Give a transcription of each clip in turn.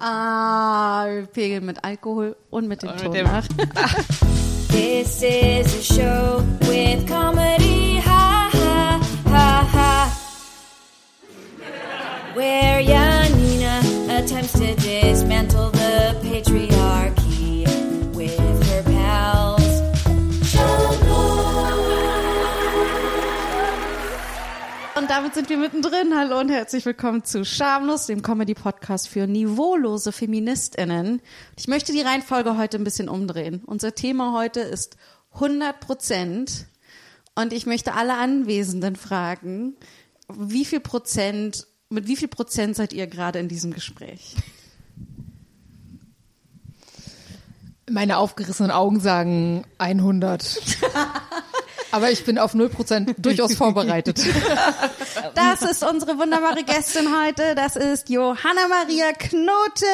Ah, wir pegeln mit Alkohol und mit dem Und Ton mit dem- nach. This is a show with comedy, ha ha ha ha. Where Janina damit sind wir mittendrin. Hallo und herzlich willkommen zu Schamlos, dem Comedy-Podcast für niveaulose FeministInnen. Ich möchte die Reihenfolge heute ein bisschen umdrehen. Unser Thema heute ist 100 Prozent. Und ich möchte alle Anwesenden fragen, wie viel Prozent, mit wie viel Prozent seid ihr gerade in diesem Gespräch? Meine aufgerissenen Augen sagen 100. Aber ich bin auf 0% durchaus vorbereitet. Das ist unsere wunderbare Gästin heute. Das ist Johanna Maria Knote.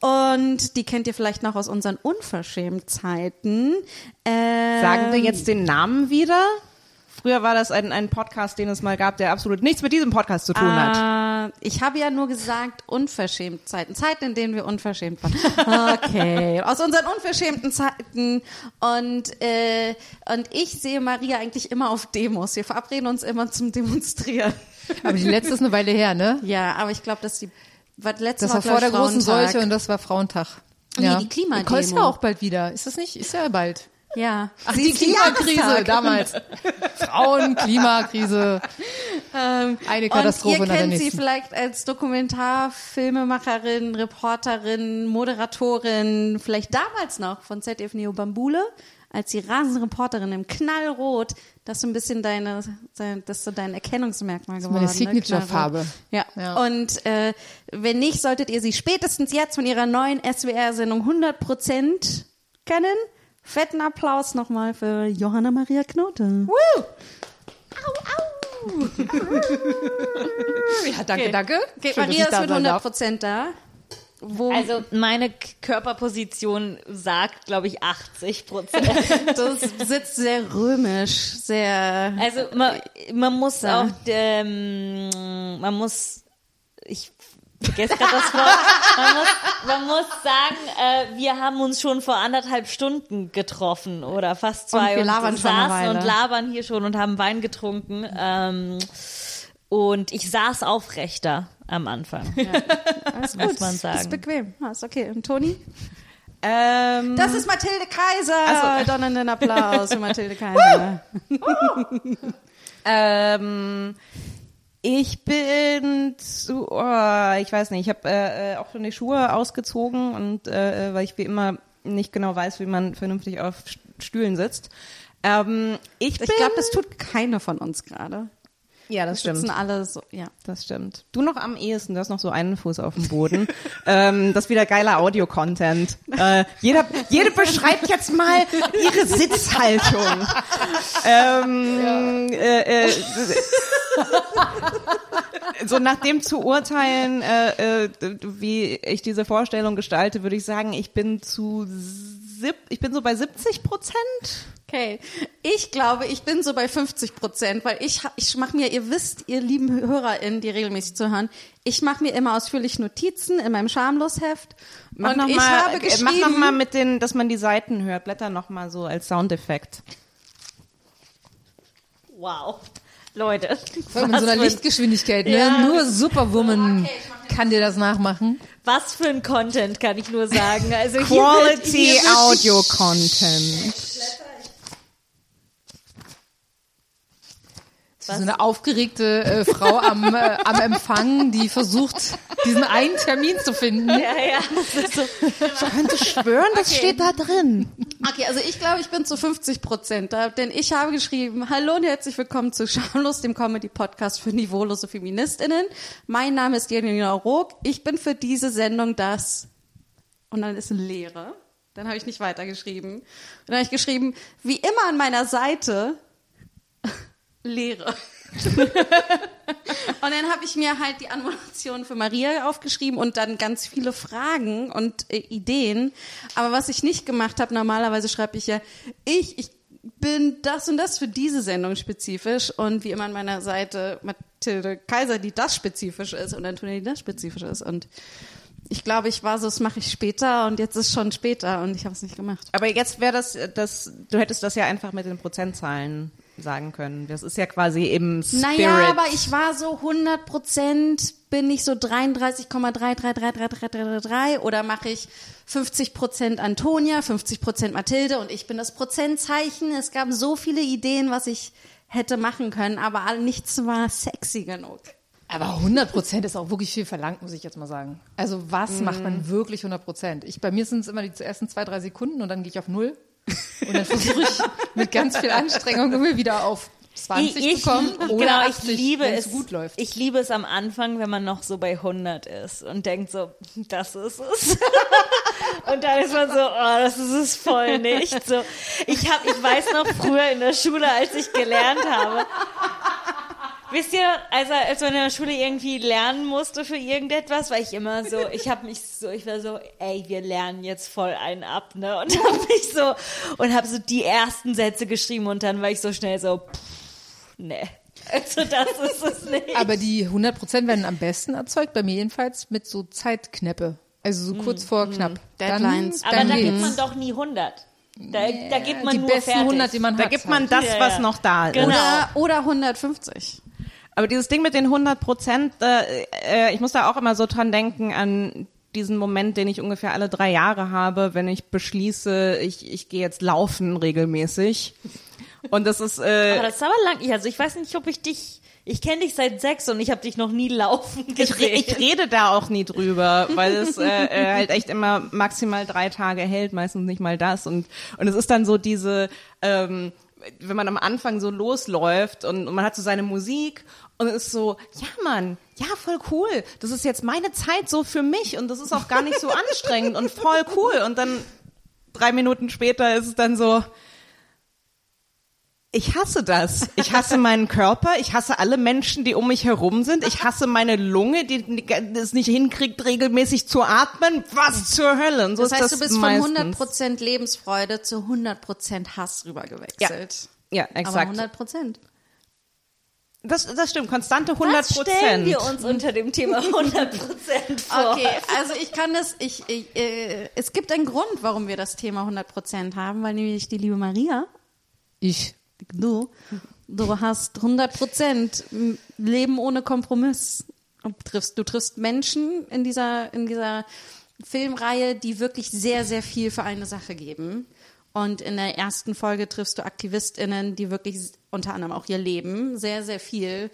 Und die kennt ihr vielleicht noch aus unseren Unverschämtzeiten. Ähm, Sagen wir jetzt den Namen wieder? Früher war das ein, ein Podcast, den es mal gab, der absolut nichts mit diesem Podcast zu tun hat. Äh, ich habe ja nur gesagt unverschämt Zeiten. Zeiten, in denen wir unverschämt waren. Okay. Aus unseren unverschämten Zeiten. Und, äh, und ich sehe Maria eigentlich immer auf Demos. Wir verabreden uns immer zum Demonstrieren. Aber die letzte ist eine Weile her, ne? Ja, aber ich glaube, dass die war letzte Das war glaub vor der großen. Seuche und das war Frauentag. Nee, die Klimademo. Ist ja auch bald wieder. Ist das nicht? Ist ja bald. Ja. Ach, Sie die ist Klimakrise damals. Frauen, Klimakrise. Eine Katastrophe Und ihr kennt sie vielleicht als Dokumentarfilmemacherin, Reporterin, Moderatorin, vielleicht damals noch von ZDF Neo Bambule, als die Rasenreporterin im Knallrot. Das ist so ein bisschen deine, dein- das ist so dein Erkennungsmerkmal geworden. meine ne? Signature-Farbe. Ja. Ja. Und äh, wenn nicht, solltet ihr sie spätestens jetzt von ihrer neuen SWR-Sendung 100% kennen. Fetten Applaus nochmal für Johanna Maria Knote. Woo! Ja, danke, Okay. danke. Okay, Schön, Maria da ist mit sein 100 darf. Prozent da. Wo Also meine Körperposition sagt, glaube ich, 80 Prozent. das sitzt sehr römisch, sehr. Also man, man muss Ja. auch, ähm, man muss, ich vergesse gerade das Wort, man muss, man muss sagen, äh, wir haben uns schon vor anderthalb Stunden getroffen oder fast zwei Und wir labern schon eine saßen und labern hier schon und haben Wein getrunken. Ähm, und ich saß aufrechter am Anfang. Alles muss man sagen. Ist bequem. Ja, ist okay. Und Toni? Ähm, Das ist Mathilde Kaiser. Ach so. Donnernden Applaus für Mathilde Kaiser. ähm, ich bin zu, oh, ich weiß nicht, ich habe äh, äh, auch schon die Schuhe ausgezogen und äh, weil ich wie immer nicht genau weiß, wie man vernünftig auf St- Stühlen sitzt. Ähm, ich Ich glaube, das tut keine von uns gerade. Ja, das sitzen stimmt. alle so, ja. Das stimmt. Du noch am ehesten, du hast noch so einen Fuß auf dem Boden. ähm, das ist wieder geiler Audio-Content. Äh, jeder, jede beschreibt jetzt mal ihre Sitzhaltung. Ähm, äh, äh, so nach dem zu urteilen, äh, äh, wie ich diese Vorstellung gestalte, würde ich sagen, ich bin zu ich bin so bei 70 Prozent. Okay. Ich glaube, ich bin so bei 50 Prozent, weil ich, ich mache mir, ihr wisst, ihr lieben HörerInnen, die regelmäßig zuhören, ich mache mir immer ausführlich Notizen in meinem Schamlosheft. Mach und noch ich mal, habe äh, geschrieben, mach noch mal mit den, dass man die Seiten hört. Blätter noch mal so als Soundeffekt. Wow. Leute. Vor allem in so einer Lichtgeschwindigkeit, ne? Ja. Nur Superwoman kann dir das nachmachen. was für ein Content, kann ich nur sagen. Also hier Quality wird, hier wird Audio Content. So eine aufgeregte äh, Frau am, äh, am Empfang, die versucht, diesen einen Termin zu finden. Ja, ja. Das ist so. Ich könnte schwören, das steht da drin. Okay, also ich glaube, ich bin zu 50 Prozent da, denn ich habe geschrieben, hallo und herzlich willkommen zu Schamlos, dem Comedy-Podcast für niveaulose FeministInnen. Mein Name ist Janina Rook. Ich bin für diese Sendung das, und dann ist eine Leere. Dann habe ich nicht weitergeschrieben. Und dann habe ich geschrieben, wie immer an meiner Seite, Leere. und dann habe ich mir halt die Anmoderation für Maria aufgeschrieben und dann ganz viele Fragen und äh, Ideen. Aber was ich nicht gemacht habe, normalerweise schreibe ich ja, ich, ich bin das und das für diese Sendung spezifisch und wie immer an meiner Seite Mathilde Kaiser, die das spezifisch ist und Antonia, die das spezifisch ist. Und Ich glaube, ich war so, das mache ich später und jetzt ist schon später und ich habe es nicht gemacht. Aber jetzt wäre das, das, du hättest das ja einfach mit den Prozentzahlen sagen können. Das ist ja quasi eben Spirit. Naja, aber ich war so 100 Prozent, bin ich so 33,333333 oder mache ich 50 Prozent Antonia, 50 Prozent Mathilde und ich bin das Prozentzeichen. Es gab so viele Ideen, was ich hätte machen können, aber nichts war sexy genug. Aber 100 Prozent ist auch wirklich viel verlangt, muss ich jetzt mal sagen. Also was macht man wirklich 100 Prozent? Ich, bei mir sind es immer die ersten zwei, drei Sekunden und dann gehe ich auf Null. Und dann versuche ich mit ganz viel Anstrengung immer wieder auf 20 zu kommen oder genau, 80, ich liebe es. gut läuft. Ich liebe es am Anfang, wenn man noch so bei 100 ist und denkt so, das ist es. und dann ist man so, oh, das ist es voll nicht. So, ich habe, ich weiß noch früher in der Schule, als ich gelernt habe. Wisst ihr, also als man in der Schule irgendwie lernen musste für irgendetwas, war ich immer so, ich habe mich so, ich war so, ey, wir lernen jetzt voll einen ab, ne? Und habe mich so und habe so die ersten Sätze geschrieben und dann war ich so schnell so, pff, nee. Also das ist es nicht. Aber die 100 Prozent werden am besten erzeugt, bei mir jedenfalls, mit so Zeitknäppe. Also so kurz vor knapp. Deadlines. Aber Dann, da dann gibt man doch nie 100. Da, da gibt man die nur besten fertig. 100, die man Da hat. gibt man halt. das, Ja, was ja. noch da ist. Genau. Oder, oder 150. Aber dieses Ding mit den 100 Prozent, äh, äh, ich muss da auch immer so dran denken an diesen Moment, den ich ungefähr alle drei Jahre habe, wenn ich beschließe, ich, ich gehe jetzt laufen regelmäßig. Und das ist, äh, Aber das ist aber lang. Also ich weiß nicht, ob ich dich. Ich kenne dich seit sechs und ich habe dich noch nie laufen ich, gesehen. ich rede da auch nie drüber, weil es äh, äh, halt echt immer maximal drei Tage hält, meistens nicht mal das. Und, und es ist dann so diese, ähm, wenn man am Anfang so losläuft und, und man hat so seine Musik und es ist so, ja Mann, ja voll cool, das ist jetzt meine Zeit so für mich und das ist auch gar nicht so anstrengend und voll cool. Und dann drei Minuten später ist es dann so, ich hasse das. Ich hasse meinen Körper. Ich hasse alle Menschen, die um mich herum sind. Ich hasse meine Lunge, die es nicht hinkriegt, regelmäßig zu atmen. Was zur Hölle? Und so Das ist heißt, das du bist meistens. von 100% Lebensfreude zu 100% Hass rübergewechselt. Ja, Aber exakt. 100%. Das, das stimmt. Konstante 100 Was stellen Prozent. wir uns unter dem Thema 100 Prozent vor? Okay, also ich kann das, ich, ich äh, es gibt einen Grund, warum wir das Thema 100% haben, weil nämlich die liebe Maria, Ich. du, du hast 100% Leben ohne Kompromiss. Du triffst, du triffst Menschen in dieser, in dieser Filmreihe, die wirklich sehr, sehr viel für eine Sache geben. Und in der ersten Folge triffst du AktivistInnen, die wirklich unter anderem auch ihr Leben sehr, sehr viel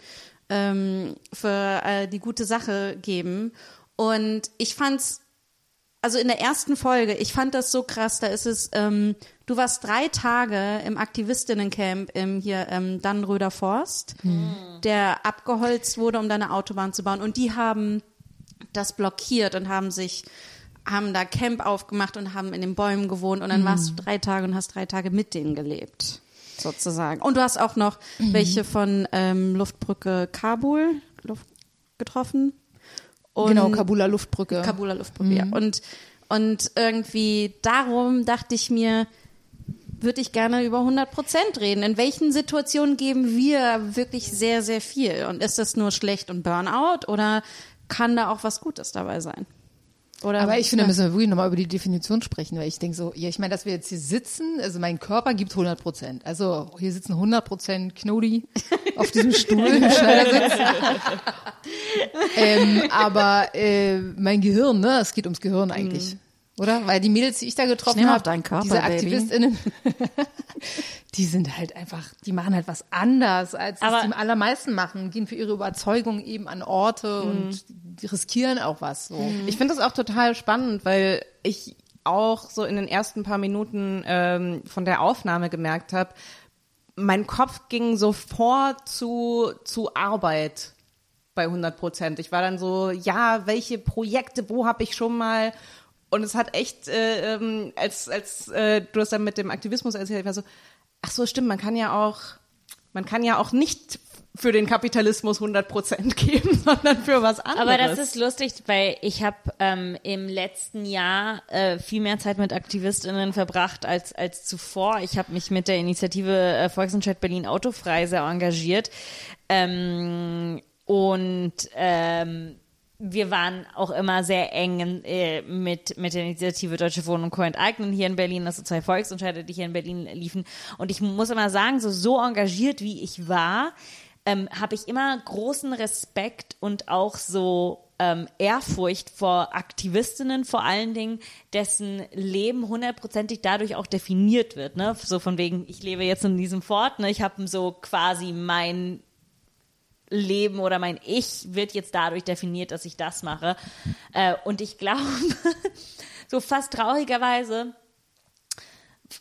ähm, für äh, die gute Sache geben. Und ich fand's also in der ersten Folge, ich fand das so krass, da ist es, ähm, du warst drei Tage im Aktivistinnencamp im hier ähm, Dannenröder Forst, der abgeholzt wurde, um da eine Autobahn zu bauen. Und die haben das blockiert und haben sich, haben da Camp aufgemacht und haben in den Bäumen gewohnt. Und dann warst du drei Tage und hast drei Tage mit denen gelebt, sozusagen. Und du hast auch noch welche von ähm, Luftbrücke Kabul Luft getroffen. Und Genau, Kabuler Luftbrücke. Kabuler Luftbrücke, ja. Und, und irgendwie darum dachte ich mir, würde ich gerne über 100 Prozent reden. In welchen Situationen geben wir wirklich sehr, sehr viel? Und ist das nur schlecht und Burnout oder kann da auch was Gutes dabei sein? Oder Aber ich finde, da müssen wir wirklich nochmal über die Definition sprechen, weil ich denke so, ja, ich meine, dass wir jetzt hier sitzen, also mein Körper gibt 100 Prozent. Also hier sitzen 100 Prozent Knodi auf diesem Stuhl im Schneidersitz. ähm, aber äh, mein Gehirn, ne, es geht ums Gehirn eigentlich. Oder? Weil die Mädels, die ich da getroffen habe, diese. AktivistInnen, die sind halt einfach, die machen halt was anders, als Aber- es die allermeisten machen, gehen für ihre Überzeugung eben an Orte und die riskieren auch was. So. Ich finde das auch total spannend, weil ich auch so in den ersten paar Minuten ähm, von der Aufnahme gemerkt habe, mein Kopf ging sofort zu, zu Arbeit bei 100 Prozent. Ich war dann so, ja, welche Projekte, wo habe ich schon mal? Und es hat echt, äh, ähm, als, als äh, du das dann mit dem Aktivismus erzählt, ich war so, ach so, stimmt, man kann ja auch, man kann ja auch nicht für den Kapitalismus 100 Prozent geben, sondern für was anderes. Aber das ist lustig, weil ich habe ähm, im letzten Jahr äh, viel mehr Zeit mit AktivistInnen verbracht als, als zuvor. Ich habe mich mit der Initiative äh, Volksentscheid Berlin Autofrei sehr engagiert. Ähm, und ähm, wir waren auch immer sehr eng äh, mit, mit der Initiative Deutsche Wohnen und Co. enteignen hier in Berlin, also zwei Volksentscheide, die hier in Berlin liefen. Und ich muss immer sagen, so, so engagiert wie ich war, ähm, habe ich immer großen Respekt und auch so ähm, Ehrfurcht vor Aktivistinnen vor allen Dingen, dessen Leben hundertprozentig dadurch auch definiert wird. Ne? So von wegen, ich lebe jetzt in diesem Fort, ne? ich habe so quasi mein Leben oder mein Ich wird jetzt dadurch definiert, dass ich das mache. Äh, und ich glaube, so fast traurigerweise,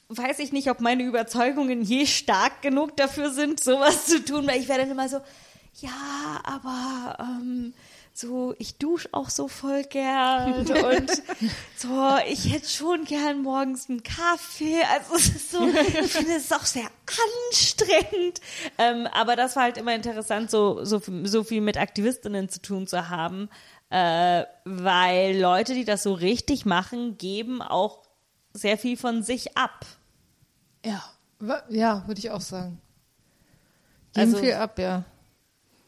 weiß ich nicht, ob meine Überzeugungen je stark genug dafür sind, sowas zu tun, weil ich werde dann immer so, ja, aber ähm, so, ich dusche auch so voll gern und so, ich hätte schon gern morgens einen Kaffee. Also es ist so, ich finde es auch sehr anstrengend. Ähm, aber das war halt immer interessant, so, so, so viel mit Aktivistinnen zu tun zu haben, äh, weil Leute, die das so richtig machen, geben auch sehr viel von sich ab. Ja, ja, würde ich auch sagen. Geben Also- viel ab, ja.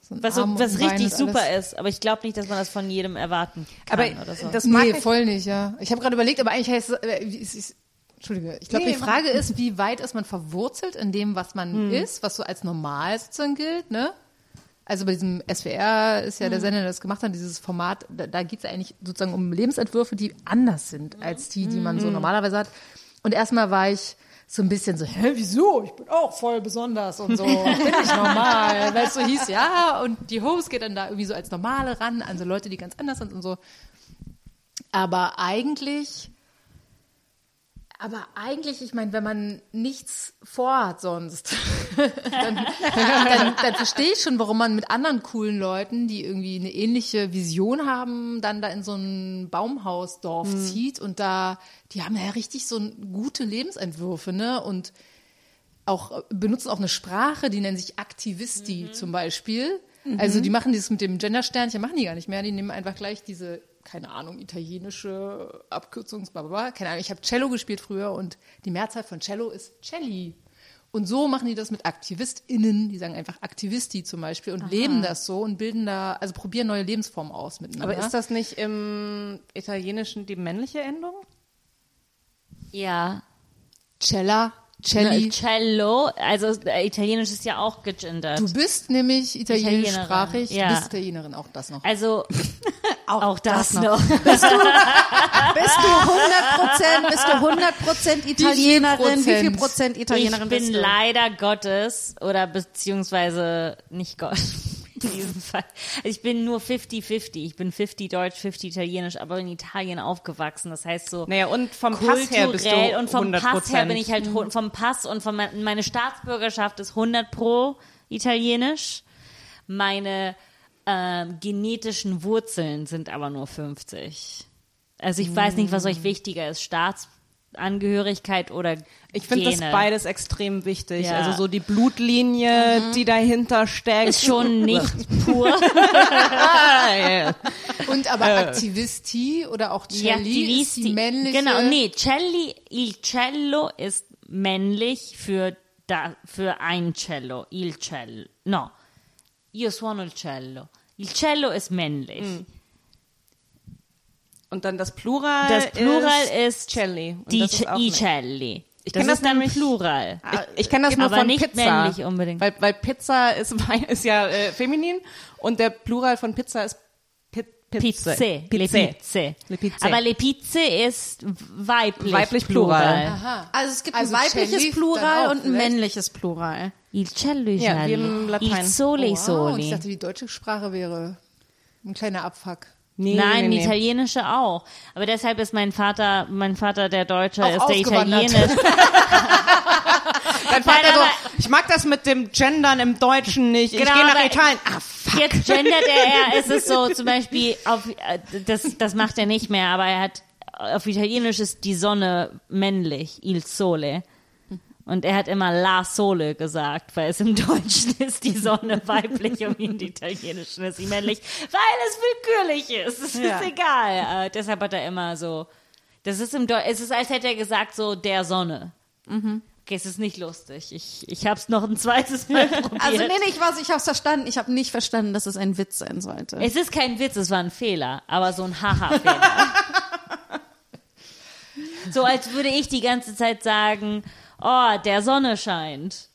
So Was, so, was richtig super alles. ist, aber ich glaube nicht, dass man das von jedem erwarten kann Aber oder so. das mag Nee, ich- voll nicht, ja. Ich habe gerade überlegt, aber eigentlich heißt es, äh, es ist, Entschuldige, ich glaube, Nee, die Frage ist, wie weit ist man verwurzelt in dem, was man ist, was so als normal sozusagen gilt, ne? Also bei diesem SWR ist ja der Sender, der das gemacht hat, dieses Format, da, da geht es ja eigentlich sozusagen um Lebensentwürfe, die anders sind als die, die man so normalerweise hat. Und erstmal war ich so ein bisschen so, hä, wieso? Ich bin auch voll besonders und so. Ich bin nicht normal. Weil es so hieß, ja, und die Host geht dann da irgendwie so als Normale ran, an so Leute, die ganz anders sind und so. Aber eigentlich, aber eigentlich, ich meine, wenn man nichts vorhat sonst, dann, dann, dann verstehe ich schon, warum man mit anderen coolen Leuten, die irgendwie eine ähnliche Vision haben, dann da in so ein Baumhausdorf zieht und da, die haben ja richtig so gute Lebensentwürfe, ne? Und auch benutzen auch eine Sprache, die nennen sich Aktivisti zum Beispiel. Also die machen dieses mit dem Gendersternchen, machen die gar nicht mehr. Die nehmen einfach gleich diese, keine Ahnung, italienische Abkürzungs, bla, bla, bla. keine Ahnung. Ich habe Cello gespielt früher und die Mehrzahl von Cello ist Celli. Und so machen die das mit AktivistInnen, die sagen einfach Aktivisti zum Beispiel und leben das so und bilden da, also probieren neue Lebensformen aus miteinander. Aber ist das nicht im Italienischen die männliche Endung? ja. Cella, Celli? Cello, also äh, Italienisch ist ja auch gegendert. Du bist nämlich italienischsprachig, Italienerin, ja. du bist Italienerin, auch das noch. Also auch, das, das noch. Bist du 100 Prozent, bist du 100 Prozent Italienerin? Wie viel Prozent? Italienerin ich bin bist du? leider Gottes oder beziehungsweise nicht Gott in diesem Fall. Also ich bin nur 50-50. Ich bin 50 Deutsch, 50 Italienisch, aber in Italien aufgewachsen. Das heißt so Naja, und vom Pass her bist du und vom 100%. Pass her bin ich halt vom Pass und von me- meine Staatsbürgerschaft ist 100 pro Italienisch. Meine ähm, genetischen Wurzeln sind aber nur 50. Also ich weiß nicht, was euch wichtiger ist, Staatsangehörigkeit oder Ich finde das Gene. beides extrem wichtig. Ja. Also so die Blutlinie, die dahinter steckt. ist schon nicht pur. Und aber Aktivisti oder auch Ja, Celli ist die männliche. Genau, nee, Celli, il cello ist männlich für da, für ein Cello, il cello. No, io suono il cello. Il cello ist männlich. Mm. Und dann das Plural. Das Plural ist, ist Celli. Und Die das ist Ce- auch i männlich. celli. Ich das kenn das dann nämlich- Plural. Ich, ich kenne das nur Aber von nicht Pizza. männlich unbedingt. Weil, weil Pizza ist, ist ja äh, feminin und der Plural von Pizza ist Pi Pizze. Pizze, le Pizze. Le Pizze. Aber le Pizze ist weiblich, Weiblich Plural. Aha. Also es gibt Also ein weibliches Celli Plural und ein vielleicht? männliches Plural. Il cello, il Ja, wie im Latein. Il sole, i Wow, ich dachte, die deutsche Sprache wäre ein kleiner Abfuck. Nee, Nein, nee, die nee. italienische auch. Aber deshalb ist mein Vater, mein Vater der Deutsche, Auch ist der ausgewandert. Italienisch. Dein Vater Nein, so, ich mag das mit dem Gendern im Deutschen nicht. Ich Genau, gehe nach Italien. Ah, fuck. Jetzt gendert er, er ist es so zum Beispiel auf, äh, das, das macht er nicht mehr, aber er hat, auf Italienisch ist die Sonne männlich, il sole. Und er hat immer la sole gesagt, weil es im Deutschen ist die Sonne weiblich und im Italienischen ist sie männlich, weil es willkürlich ist. Es Ja. ist egal. Äh, deshalb hat er immer so, das ist im Deu es ist, als hätte er gesagt so der Sonne. Okay, es ist nicht lustig. Ich, ich habe es noch ein zweites Mal probiert. Also nee, nee, ich weiß, ich hab's verstanden. Ich habe nicht verstanden, dass es ein Witz sein sollte. Es ist kein Witz, es war ein Fehler, aber so ein Haha-Fehler. so als würde ich die ganze Zeit sagen, oh, der Sonne scheint.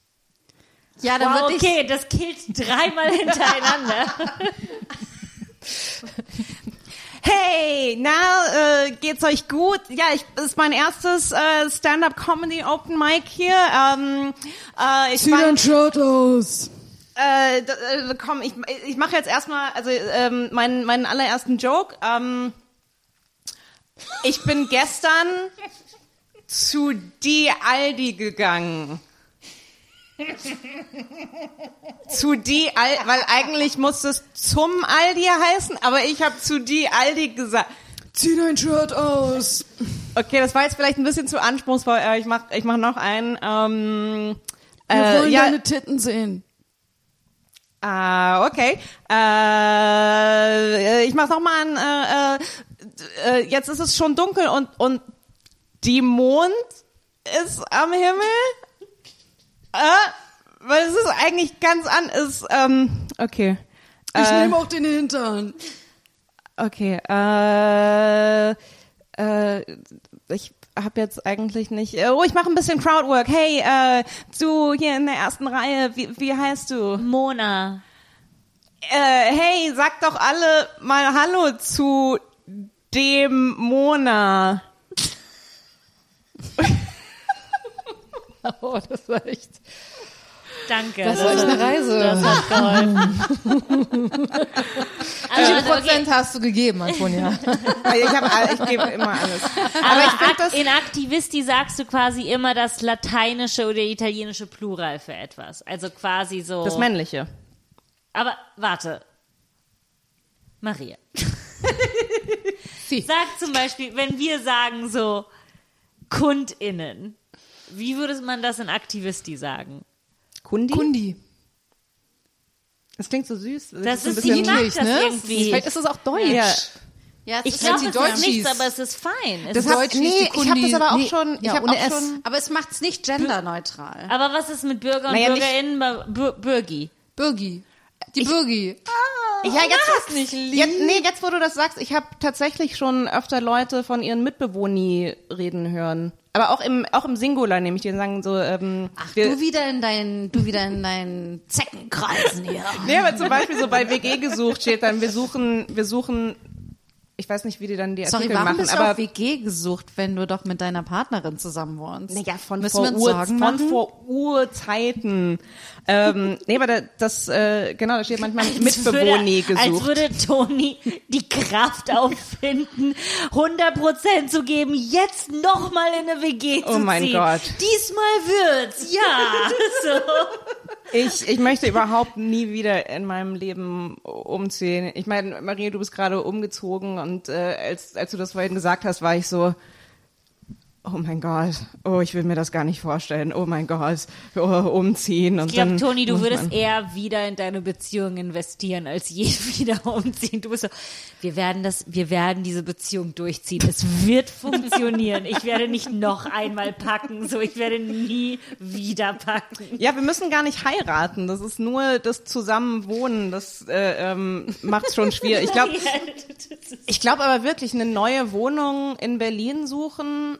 ja, dann Wow, würde ich okay, das killt dreimal hintereinander. Hey, na, äh, geht's euch gut? Ja, ich das ist mein erstes äh, Stand-up-Comedy Open Mic hier. Ähm, äh, ich fand, Shirt aus. äh, äh, komm, ich, ich mache jetzt erstmal, also ähm, meinen, meinen allerersten Joke. Ähm, ich bin gestern zu die Aldi gegangen. zu die Al weil eigentlich muss es zum Aldi heißen, aber ich habe zu die Aldi gesagt. Zieh dein Shirt aus. Okay, das war jetzt vielleicht ein bisschen zu anspruchsvoll. Ich mach, ich mach noch einen. Ähm, Wir äh, wollen ja, deine Titten sehen. Ah, okay. Äh, ich mach noch mal einen. Äh, äh, äh, jetzt ist es schon dunkel und und die Mond ist am Himmel. Äh, weil es ist eigentlich ganz an. Ist ähm, okay. Ich Äh, nehme auch den Hintern. Okay. Äh, äh, ich habe jetzt eigentlich nicht. äh, Oh, ich mache ein bisschen Crowdwork. Hey, äh, du hier in der ersten Reihe, wie, wie heißt du? Mona. Äh, hey, sag doch alle mal Hallo zu dem Mona. Oh, das war echt. Danke. Das war echt eine Reise. Das hat geholfen. Wie also, viel Prozent hast du gegeben, Antonia? Ich, hab, ich gebe immer alles. Aber ich find ak das- in Aktivisti sagst du quasi immer das lateinische oder italienische Plural für etwas. Also quasi so. Das Männliche. Aber warte. Maria. Sag zum Beispiel, wenn wir sagen so KundInnen, wie würde man das in Aktivisti sagen? Kundi? Kundi. Das klingt so süß. Das ein ist bisschen- die mag Niedlich, das ne? irgendwie. Vielleicht ist es auch deutsch. Ja. Ja, Ich es glaube, ist- die es ist Deutschies. nichts, aber es ist fein. Es Das ist Deutsch ist nee, ich habe das aber auch Nee, schon. Ich ja, habe auch S. schon. aber es macht's nicht genderneutral. aber was ist mit Bürger und Naja, BürgerInnen Bür Bürgi? Birgi. Die Birgi. Ja, jetzt, das nicht jetzt, nee, jetzt wo du das sagst, ich habe tatsächlich schon öfter Leute von ihren Mitbewohni reden hören. Aber auch im, auch im Singular, nämlich die sagen so, ähm, Ach, du wieder in deinen, du wieder in deinen Zeckenkreisen hier. nee, aber zum Beispiel so bei WG gesucht steht dann, wir suchen, wir suchen, ich weiß nicht, wie die dann die Sorry, Artikel warum machen, bist du aber auf WG gesucht, wenn du doch mit deiner Partnerin zusammen wohnst? Naja, von Müssen vor, Ur, von vor Urzeiten. Ähm, nee, aber da, das, äh, genau, da steht manchmal Als gesucht. würde Toni die Kraft auffinden, 100% zu geben, jetzt nochmal in eine WG zu Oh mein ziehen. Gott. Diesmal wird's, ja. So. Ich, ich möchte überhaupt nie wieder in meinem Leben umziehen. Ich meine, Maria, du bist gerade umgezogen und äh, als, als du das vorhin gesagt hast, war ich so, oh mein Gott, oh, ich will mir das gar nicht vorstellen. Oh mein Gott, oh, umziehen. Und Ich glaube, Toni, du würdest eher wieder in deine Beziehung investieren, als je wieder umziehen. Du bist so, wir werden das, wir werden diese Beziehung durchziehen. Es wird funktionieren. Ich werde nicht noch einmal packen, so ich werde nie wieder packen. Ja, wir müssen gar nicht heiraten. Das ist nur das Zusammenwohnen. Das äh, ähm, macht schon schwierig. Ich glaube, ich glaube aber wirklich, eine neue Wohnung in Berlin suchen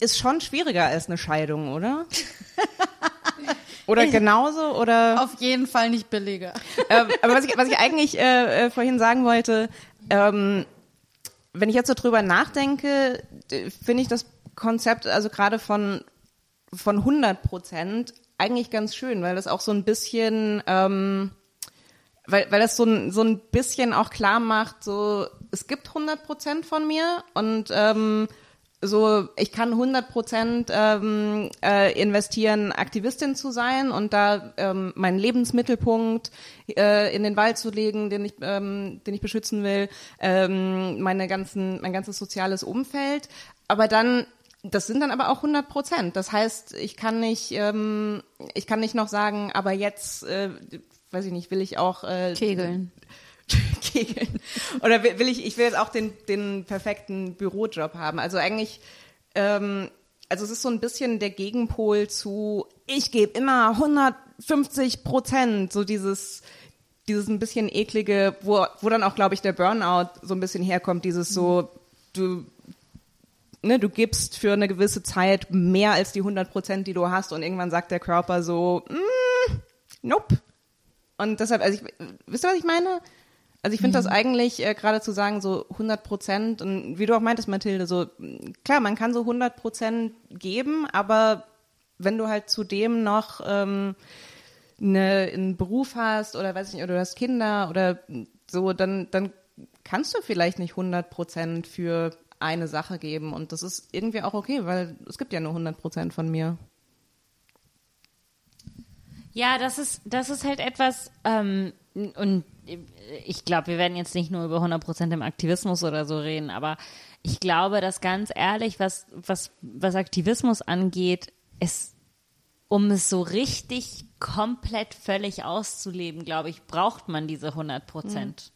ist schon schwieriger als eine Scheidung, oder? Oder genauso? Oder? Auf jeden Fall nicht billiger. ähm, aber was ich, was ich eigentlich äh, äh, vorhin sagen wollte, ähm, wenn ich jetzt so drüber nachdenke, finde ich das Konzept, also gerade von, von 100 Prozent, eigentlich ganz schön, weil das auch so ein bisschen, ähm, weil, weil das so ein, so ein bisschen auch klar macht, so, es gibt 100 Prozent von mir und ähm, so, ich kann 100 Prozent ähm, äh, investieren, Aktivistin zu sein und da ähm, meinen Lebensmittelpunkt äh, in den Wald zu legen, den ich, ähm, den ich beschützen will, ähm, meine ganzen, mein ganzes soziales Umfeld. Aber dann, das sind dann aber auch 100 Prozent. Das heißt, ich kann nicht, ähm, ich kann nicht noch sagen, aber jetzt, äh, weiß ich nicht, will ich auch äh, Kegeln. kegeln. Oder will ich, ich will jetzt auch den, den perfekten Bürojob haben. Also eigentlich, ähm, also es ist so ein bisschen der Gegenpol zu, ich gebe immer 150 Prozent, so dieses, dieses ein bisschen eklige, wo, wo dann auch, glaube ich, der Burnout so ein bisschen herkommt, dieses so, du, ne, du gibst für eine gewisse Zeit mehr als die 100 Prozent, die du hast und irgendwann sagt der Körper so, mm, nope. Und deshalb, also ich, wisst ihr, was ich meine? Also ich finde das eigentlich äh, gerade zu sagen, so 100 Prozent und wie du auch meintest, Mathilde, so klar, man kann so 100 Prozent geben, aber wenn du halt zudem noch ähm, eine, einen Beruf hast oder weiß ich nicht, oder du hast Kinder oder so, dann, dann kannst du vielleicht nicht 100 Prozent für eine Sache geben und das ist irgendwie auch okay, weil es gibt ja nur 100 Prozent von mir. Ja, das ist, das ist halt etwas, ähm, und ich glaube, wir werden jetzt nicht nur über 100% im Aktivismus oder so reden, aber ich glaube, dass ganz ehrlich, was, was, was Aktivismus angeht, ist, um es so richtig komplett völlig auszuleben, glaube ich, braucht man diese 100%.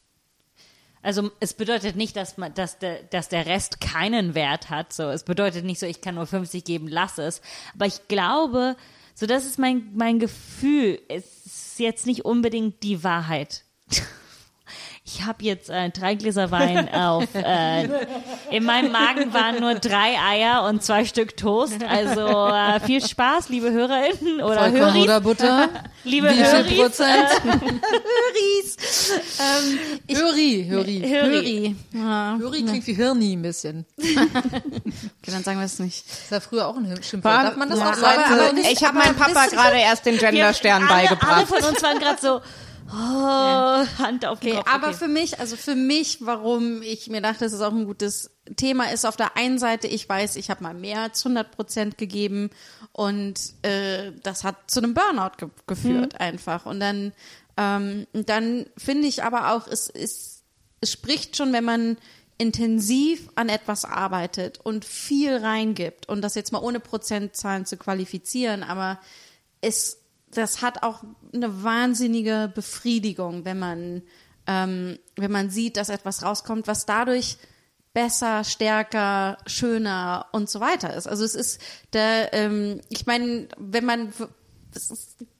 Also es bedeutet nicht, dass man, dass der, dass der Rest keinen Wert hat. So, es bedeutet nicht so, ich kann nur 50 geben, lass es. Aber ich glaube, so das ist mein mein Gefühl. Es ist jetzt nicht unbedingt die Wahrheit. Ich habe jetzt äh, drei Gläser Wein auf. Äh, in meinem Magen waren nur drei Eier und zwei Stück Toast. Also äh, viel Spaß, liebe HörerInnen oder Vollkorn Höris. oder Butter? Liebe Wie viel Höris. Prozent? Höris. Ähm, ich, Höri, Höri. Höri. Ja. Höri klingt wie Hirni ein bisschen. Okay, dann sagen wir es nicht. Das war früher auch ein Schimpfwort. Darf man das Ja, auch sagen? aber- aber nicht- ich habe meinem Papa gerade erst den Genderstern beigebracht. Alle von uns waren gerade so, oh, Hand auf den Okay, Kopf. aber okay. für mich, also für mich, warum ich mir dachte, das ist auch ein gutes Thema, ist auf der einen Seite, ich weiß, ich habe mal mehr als 100 Prozent gegeben und äh, das hat zu einem Burnout ge geführt einfach. Und dann, ähm, dann finde ich aber auch, es, es, es spricht schon, wenn man intensiv an etwas arbeitet und viel reingibt und das jetzt mal ohne Prozentzahlen zu qualifizieren, aber es, das hat auch eine wahnsinnige Befriedigung, wenn man, ähm, wenn man sieht, dass etwas rauskommt, was dadurch besser, stärker, schöner und so weiter ist. Also es ist der, ähm, ich meine, wenn man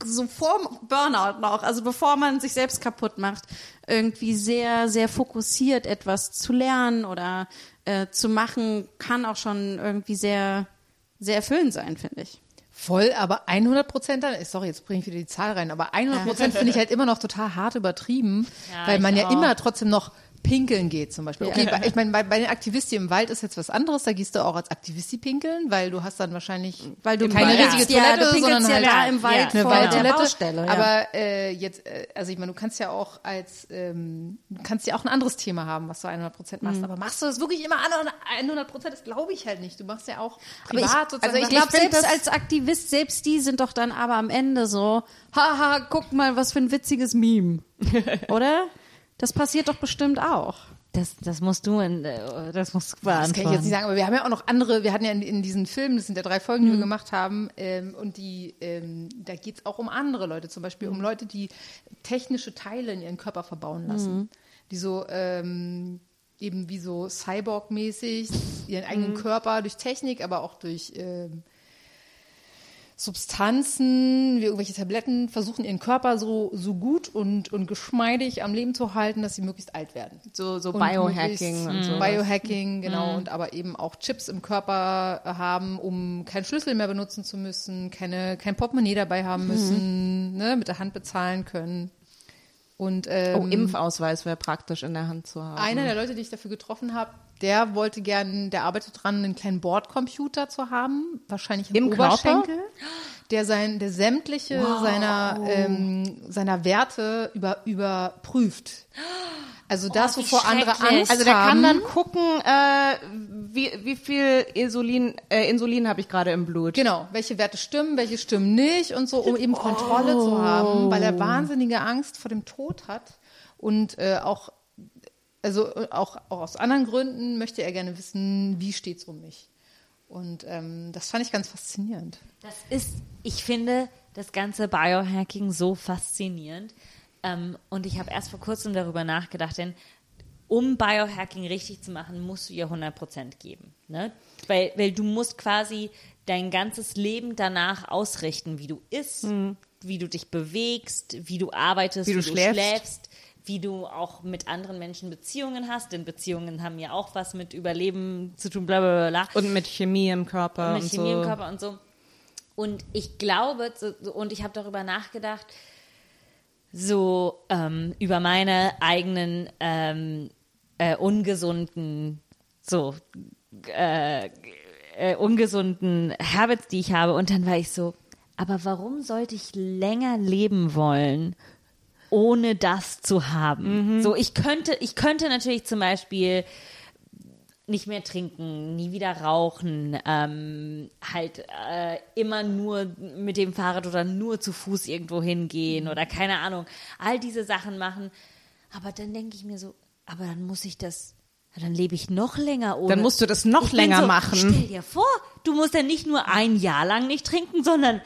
so vor Burnout noch, also bevor man sich selbst kaputt macht, irgendwie sehr, sehr fokussiert etwas zu lernen oder äh, zu machen, kann auch schon irgendwie sehr, sehr erfüllend sein, finde ich. Voll, aber 100 Prozent dann, sorry, jetzt bringe ich wieder die Zahl rein, aber 100 Prozent finde ich halt immer noch total hart übertrieben, Ja, weil man ja auch. immer trotzdem noch pinkeln geht zum Beispiel. Okay, bei- ich meine, bei, bei den Aktivisten im Wald ist jetzt was anderes, da gehst du auch als Aktivisti pinkeln, weil du hast dann wahrscheinlich Weil du keine riesige ja, Toilette, du pinkelst sondern ja halt da im Wald Ja, eine vor der Waldtoilette. Ja. Aber äh, jetzt, äh, also ich meine, du kannst ja auch als, ähm, du kannst ja auch ein anderes Thema haben, was du 100 Prozent machst. Aber machst du das wirklich immer 100 Prozent? Das glaube ich halt nicht. Du machst ja auch Aber ich, privat sozusagen. also ich glaube, selbst als Aktivist, selbst die sind doch dann aber am Ende so, haha, guck mal, was für ein witziges Meme. Oder? Das passiert doch bestimmt auch. das, das musst du, in, äh, das musst du Das kann ich jetzt beantworten. nicht sagen, aber wir haben ja auch noch andere, wir hatten ja in, in diesen Filmen, das sind ja drei Folgen, die wir gemacht haben, ähm, und die, ähm, da geht es auch um andere Leute, zum Beispiel um Leute, die technische Teile in ihren Körper verbauen lassen. Die so ähm, eben wie so Cyborg-mäßig ihren eigenen Körper durch Technik, aber auch durch ähm, Substanzen, wie irgendwelche Tabletten, versuchen ihren Körper so, so gut und, und geschmeidig am Leben zu halten, dass sie möglichst alt werden. So, so Biohacking und so. Biohacking, genau. Mhm. Und aber eben auch Chips im Körper haben, um keinen Schlüssel mehr benutzen zu müssen, keine, kein Portemonnaie dabei haben Mhm. müssen, ne, mit der Hand bezahlen können. Und ähm, Oh, Impfausweis wäre praktisch in der Hand zu haben. einer der Leute, die ich dafür getroffen habe, der wollte gern, der arbeitet dran, einen kleinen Bordcomputer zu haben, wahrscheinlich im, Im Oberschenkel, der sein, der sämtliche seiner ähm, seiner Werte über überprüft. Also das, wie wovor andere. Angst Also der haben. kann dann gucken, äh, wie, wie viel Insulin, äh, Insulin habe ich gerade im Blut. Genau, welche Werte stimmen, welche stimmen nicht und so, um eben Kontrolle zu haben, weil er wahnsinnige Angst vor dem Tod hat und äh, auch, also äh, auch, auch aus anderen Gründen möchte er gerne wissen, wie steht's um mich. Und ähm, das fand ich ganz faszinierend. Das ist, ich finde das ganze Biohacking so faszinierend. Ähm, und ich habe erst vor kurzem darüber nachgedacht, denn um Biohacking richtig zu machen, musst du ihr 100% geben. Ne? Weil, weil du musst quasi dein ganzes Leben danach ausrichten, wie du isst, wie du dich bewegst, wie du arbeitest, Wie wie, du du, schläfst. Wie du auch mit anderen Menschen Beziehungen hast, denn Beziehungen haben ja auch was mit Überleben zu tun, bla bla bla. Und mit Chemie im Körper mit und Chemie so. im Körper und so. Und ich glaube, und ich habe darüber nachgedacht, so ähm, über meine eigenen ähm, äh, ungesunden, so äh, äh, ungesunden Habits, die ich habe. Und dann war ich so, aber warum sollte ich länger leben wollen, ohne das zu haben? So, ich könnte, ich könnte natürlich zum Beispiel nicht mehr trinken, nie wieder rauchen, ähm, halt äh, immer nur mit dem Fahrrad oder nur zu Fuß irgendwo hingehen oder keine Ahnung, all diese Sachen machen. Aber dann denke ich mir so, aber dann muss ich das, dann lebe ich noch länger ohne. Dann musst du das noch Ich länger so, machen. Stell dir vor, du musst ja nicht nur ein Jahr lang nicht trinken, sondern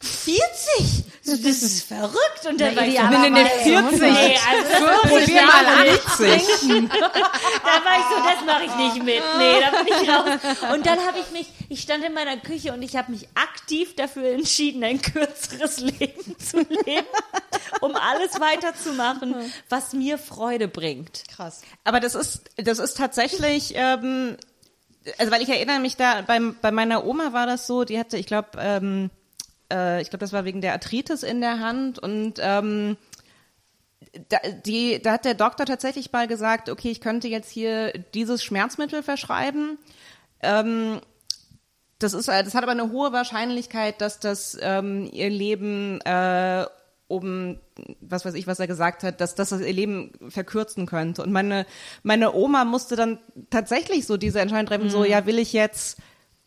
40. Das ist verrückt. Und dann war ich so, Nee, nee, nee, 40. Nee, also Probier mal 80. da war ich so, das mache ich nicht mit. Nee, da bin ich raus. Und dann habe ich mich, ich stand in meiner Küche und ich habe mich aktiv dafür entschieden, ein kürzeres Leben zu leben, um alles weiterzumachen, was mir Freude bringt. Krass. Aber das ist, das ist tatsächlich, ähm, also weil ich erinnere mich da, beim, bei meiner Oma war das so, die hatte, ich glaube, ähm, äh, ich glaube, das war wegen der Arthritis in der Hand und ähm, da, die, da hat der Doktor tatsächlich mal gesagt, okay, ich könnte jetzt hier dieses Schmerzmittel verschreiben. Ähm, das ist, das hat aber eine hohe Wahrscheinlichkeit, dass das ähm, ihr Leben äh, um was weiß ich, was er gesagt hat, dass, dass das ihr Leben verkürzen könnte. Und meine, meine Oma musste dann tatsächlich so diese Entscheidung treffen, so, ja, will ich jetzt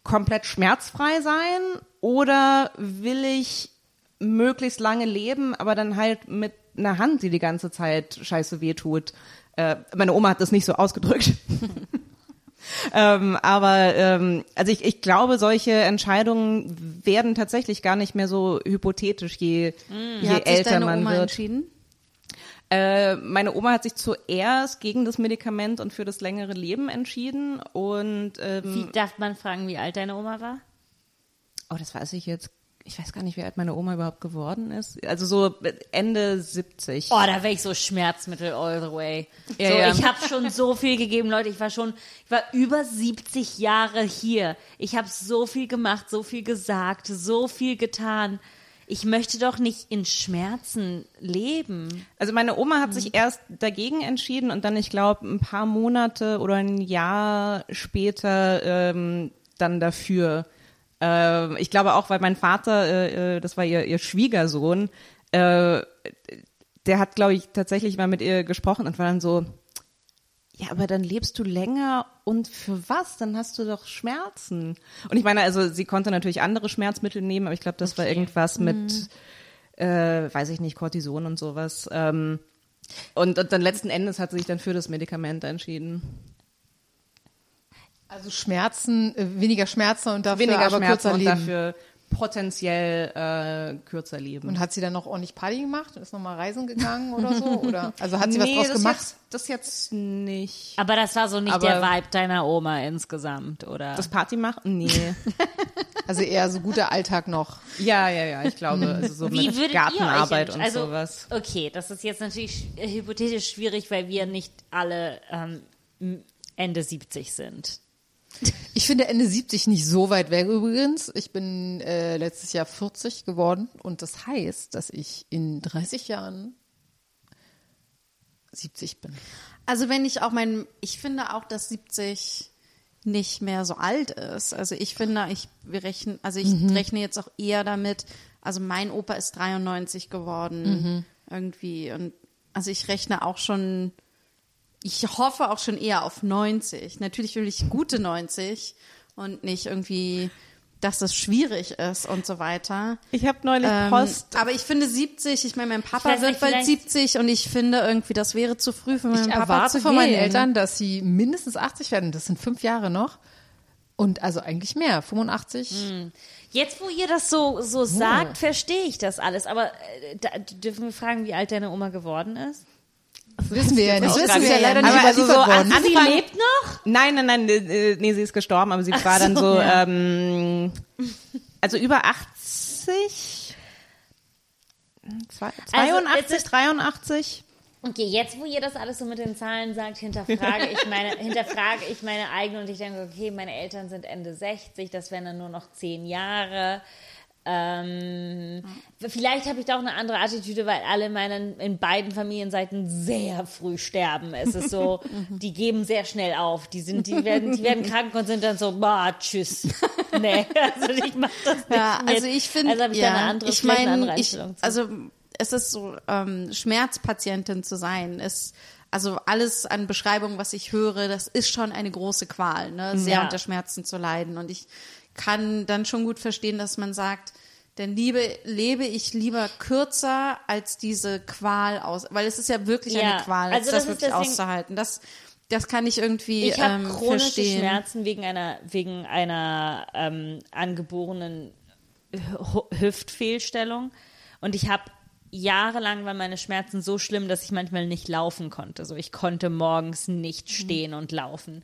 komplett schmerzfrei sein oder will ich möglichst lange leben, aber dann halt mit einer Hand, die die ganze Zeit scheiße wehtut. Äh, meine Oma hat das nicht so ausgedrückt. ähm, aber ähm, also ich, ich glaube, solche Entscheidungen werden tatsächlich gar nicht mehr so hypothetisch, je, Wie je hat sich älter deine man Oma wird. entschieden? Äh, meine Oma hat sich zuerst gegen das Medikament und für das längere Leben entschieden und ähm, Wie darf man fragen, wie alt deine Oma war? Oh, das weiß ich jetzt. Ich weiß gar nicht, wie alt meine Oma überhaupt geworden ist. Also so Ende 70. Oh, da wäre ich so Schmerzmittel all the way. Ja, so, ja. Ich habe schon so viel gegeben, Leute. Ich war schon, ich war über 70 Jahre hier. Ich habe so viel gemacht, so viel gesagt, so viel getan. Ich möchte doch nicht in Schmerzen leben. Also meine Oma hat Mhm. sich erst dagegen entschieden und dann, ich glaube, ein paar Monate oder ein Jahr später ähm, dann dafür. Ähm, ich glaube auch, weil mein Vater, äh, äh, das war ihr, ihr Schwiegersohn, äh, der hat, glaube ich, tatsächlich mal mit ihr gesprochen und war dann so, ja, aber dann lebst du länger und für was? Dann hast du doch Schmerzen. Und ich meine, also sie konnte natürlich andere Schmerzmittel nehmen, aber ich glaube, das war irgendwas mit, äh, weiß ich nicht, Cortison und sowas. Ähm, und, und dann letzten Endes hat sie sich dann für das Medikament entschieden. Also Schmerzen, äh, weniger Schmerzen und dafür Weniger aber Schmerzen kürzer und leben. dafür potenziell äh, kürzer leben. Und hat sie dann noch ordentlich Party gemacht und ist nochmal reisen gegangen oder so? Oder also hat sie nee, was draus das gemacht? Jetzt, das jetzt nicht. Aber das war so nicht Aber- der Vibe deiner Oma insgesamt, oder? Das Party machen? Nee. Also eher so guter Alltag noch. ja, ja, ja, ich glaube, also so Wie mit Gartenarbeit und also, sowas. Okay, das ist jetzt natürlich sch- hypothetisch schwierig, weil wir nicht alle ähm, Ende 70 sind. Ich finde Ende 70 nicht so weit weg übrigens. Ich bin äh, letztes Jahr 40 geworden und das heißt, dass ich in 30 Jahren 70 bin. Also wenn ich auch mein, ich finde auch, dass 70 nicht mehr so alt ist. Also ich finde, ich wir rechnen, also ich rechne jetzt auch eher damit, also mein Opa ist 93 geworden irgendwie und also ich rechne auch schon, ich hoffe auch schon eher auf 90. Natürlich will ich gute 90 und nicht irgendwie, dass das schwierig ist und so weiter. Ich habe neulich Ähm, Post. aber ich finde 70, ich meine, mein Papa wird nicht, bald vielleicht- 70 und ich finde irgendwie, das wäre zu früh für meinen Ich Papa erwarte zu von meinen. Eltern, dass sie mindestens 80 werden. Das sind fünf Jahre noch. Und also eigentlich mehr, 85. Jetzt, wo ihr das so, so sagt, verstehe ich das alles. Aber äh, da, dürfen wir fragen, wie alt deine Oma geworden ist? Das wissen wir ja nicht. Das wissen ist wir ja leider nicht. Aber also so an- worden. Sie Anfang- lebt noch? Nein, nein, nein, äh, nee, sie ist gestorben, aber sie war dann so, ja. ähm, also über 80, zwei- Also, 82, es ist- 83. Okay, jetzt wo ihr das alles so mit den Zahlen sagt, hinterfrage ich meine, hinterfrage ich meine eigene und ich denke, okay, meine Eltern sind Ende 60, das wären dann nur noch zehn Jahre. Ähm, vielleicht habe ich da auch eine andere Attitüde, weil alle meinen in beiden Familienseiten sehr früh sterben. Es ist so, die geben sehr schnell auf. Die sind, die werden, die werden krank und sind dann so, bah, tschüss. Nee, also ich mach das nicht Ja, mit. also ich finde, also habe ich ja, da eine andere, ich meine, ich, also es ist so, ähm, Schmerzpatientin zu sein, ist, also alles an Beschreibungen, was ich höre, das ist schon eine große Qual, ne? sehr Ja. unter Schmerzen zu leiden. Und ich kann dann schon gut verstehen, dass man sagt, denn liebe, lebe ich lieber kürzer als diese Qual aus, weil es ist ja wirklich Ja, eine Qual, als also das, das wirklich deswegen- auszuhalten. Das, das kann ich irgendwie Ich habe ähm, chronische verstehen. Schmerzen wegen einer wegen einer ähm, angeborenen Hü- Hüftfehlstellung und ich habe jahrelang waren meine Schmerzen so schlimm, dass ich manchmal nicht laufen konnte. So ich konnte morgens nicht Mhm. stehen und laufen.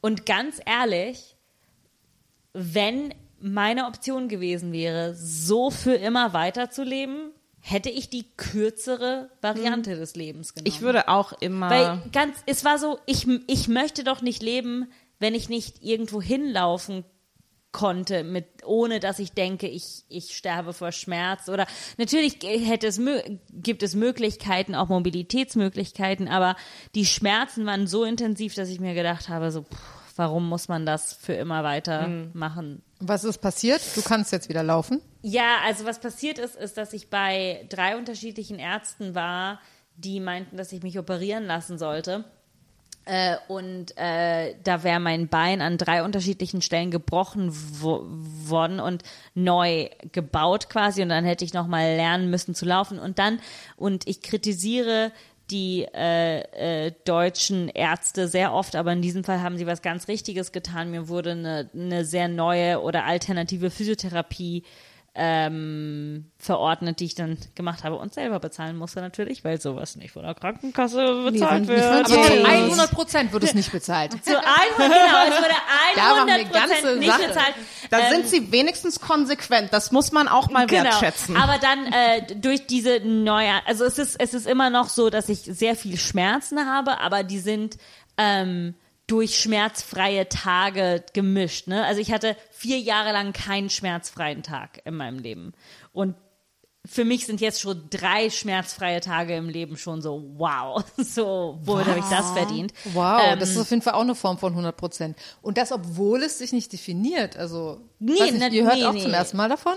Und ganz ehrlich, wenn meine Option gewesen wäre, so für immer weiterzuleben, hätte ich die kürzere Variante des Lebens genommen. Ich würde auch immer. Weil ganz, es war so, ich, ich möchte doch nicht leben, wenn ich nicht irgendwo hinlaufen konnte, mit, ohne dass ich denke, ich, ich sterbe vor Schmerz. Oder natürlich hätte es, gibt es Möglichkeiten, auch Mobilitätsmöglichkeiten, aber die Schmerzen waren so intensiv, dass ich mir gedacht habe, so, pff, warum muss man das für immer weiter machen? Was ist passiert? Du kannst jetzt wieder laufen. Ja, also was passiert ist, ist, dass ich bei drei unterschiedlichen Ärzten war, die meinten, dass ich mich operieren lassen sollte. Äh, und äh, da wäre mein Bein an drei unterschiedlichen Stellen gebrochen wo worden und neu gebaut quasi. Und dann hätte ich noch mal lernen müssen zu laufen. Und dann, und ich kritisiere die äh, äh, deutschen Ärzte sehr oft, aber in diesem Fall haben sie was ganz Richtiges getan. Mir wurde eine, eine sehr neue oder alternative Physiotherapie ähm, verordnet, die ich dann gemacht habe und selber bezahlen musste natürlich, weil sowas nicht von der Krankenkasse bezahlt von wird. Aber zu 100 Prozent wird es nicht bezahlt. Zu 100, genau, es wurde Da machen wir 100 ganze nicht Sache. bezahlt. da Ähm, sind sie wenigstens konsequent. Das muss man auch mal wertschätzen. Genau. Aber dann äh, durch diese neue, also es ist es ist immer noch so, dass ich sehr viel Schmerzen habe, aber die sind ähm, durch schmerzfreie Tage gemischt. Ne? Also ich hatte vier Jahre lang keinen schmerzfreien Tag in meinem Leben und für mich sind jetzt schon drei schmerzfreie Tage im Leben schon so wow, so womit habe ich das verdient? Wow, Ähm, das ist auf jeden Fall auch eine Form von 100 Prozent. Und das, obwohl es sich nicht definiert. Also, Nee, weiß nicht, na- ihr hört nee, auch nee. zum ersten Mal davon?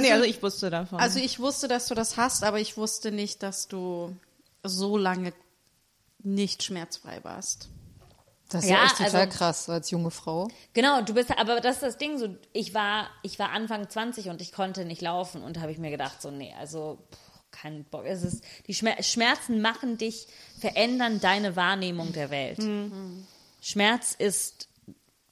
nee, also ich wusste davon. Also ich wusste, dass du das hast, aber ich wusste nicht, dass du so lange nicht schmerzfrei warst. Das ist ja, Ja, echt total also- krass als junge Frau. Genau, du bist, aber das ist das Ding, so, ich war, ich war Anfang 20 und ich konnte nicht laufen und habe ich mir gedacht, so, nee, also, pff, kein Bock. Es ist, die Schmer Schmerzen machen dich, verändern deine Wahrnehmung der Welt. Schmerz ist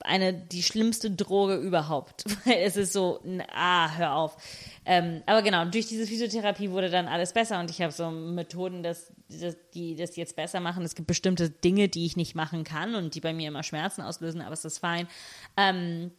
eine, die schlimmste Droge überhaupt, weil es ist so, ah, hör auf. Ähm, aber genau, durch diese Physiotherapie wurde dann alles besser und ich habe so Methoden, dass, dass, die das jetzt besser machen. Es gibt bestimmte Dinge, die ich nicht machen kann und die bei mir immer Schmerzen auslösen, aber es ist fein. Ähm,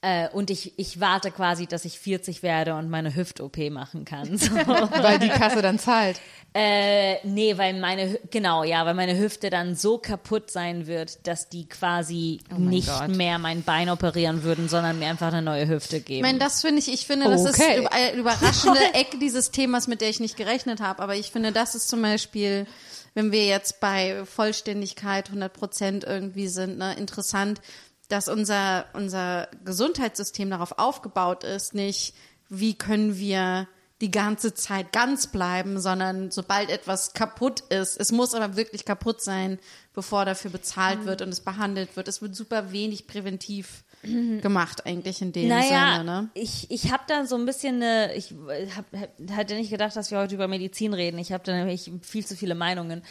äh, und ich, ich warte quasi, dass ich 40 werde und meine Hüft-OP machen kann. So. Weil die Kasse dann zahlt. Äh, nee, weil meine, genau, ja, weil meine Hüfte dann so kaputt sein wird, dass die quasi nicht Gott. mehr mein Bein operieren würden, sondern mir einfach eine neue Hüfte geben. Ich meine, das finde ich, ich finde, das ist Okay. über- eine überraschende Ecke dieses Themas, mit der ich nicht gerechnet habe. Aber ich finde, das ist zum Beispiel, wenn wir jetzt bei Vollständigkeit 100 Prozent irgendwie sind, ne, interessant, dass unser, unser Gesundheitssystem darauf aufgebaut ist, nicht, wie können wir die ganze Zeit ganz bleiben, sondern sobald etwas kaputt ist, es muss aber wirklich kaputt sein, bevor dafür bezahlt wird und es behandelt wird. Es wird super wenig präventiv gemacht eigentlich in dem naja, Sinne, ne? ich, ich habe da so ein bisschen eine, ich hab, hab, hatte nicht gedacht, dass wir heute über Medizin reden. Ich habe da nämlich viel zu viele Meinungen,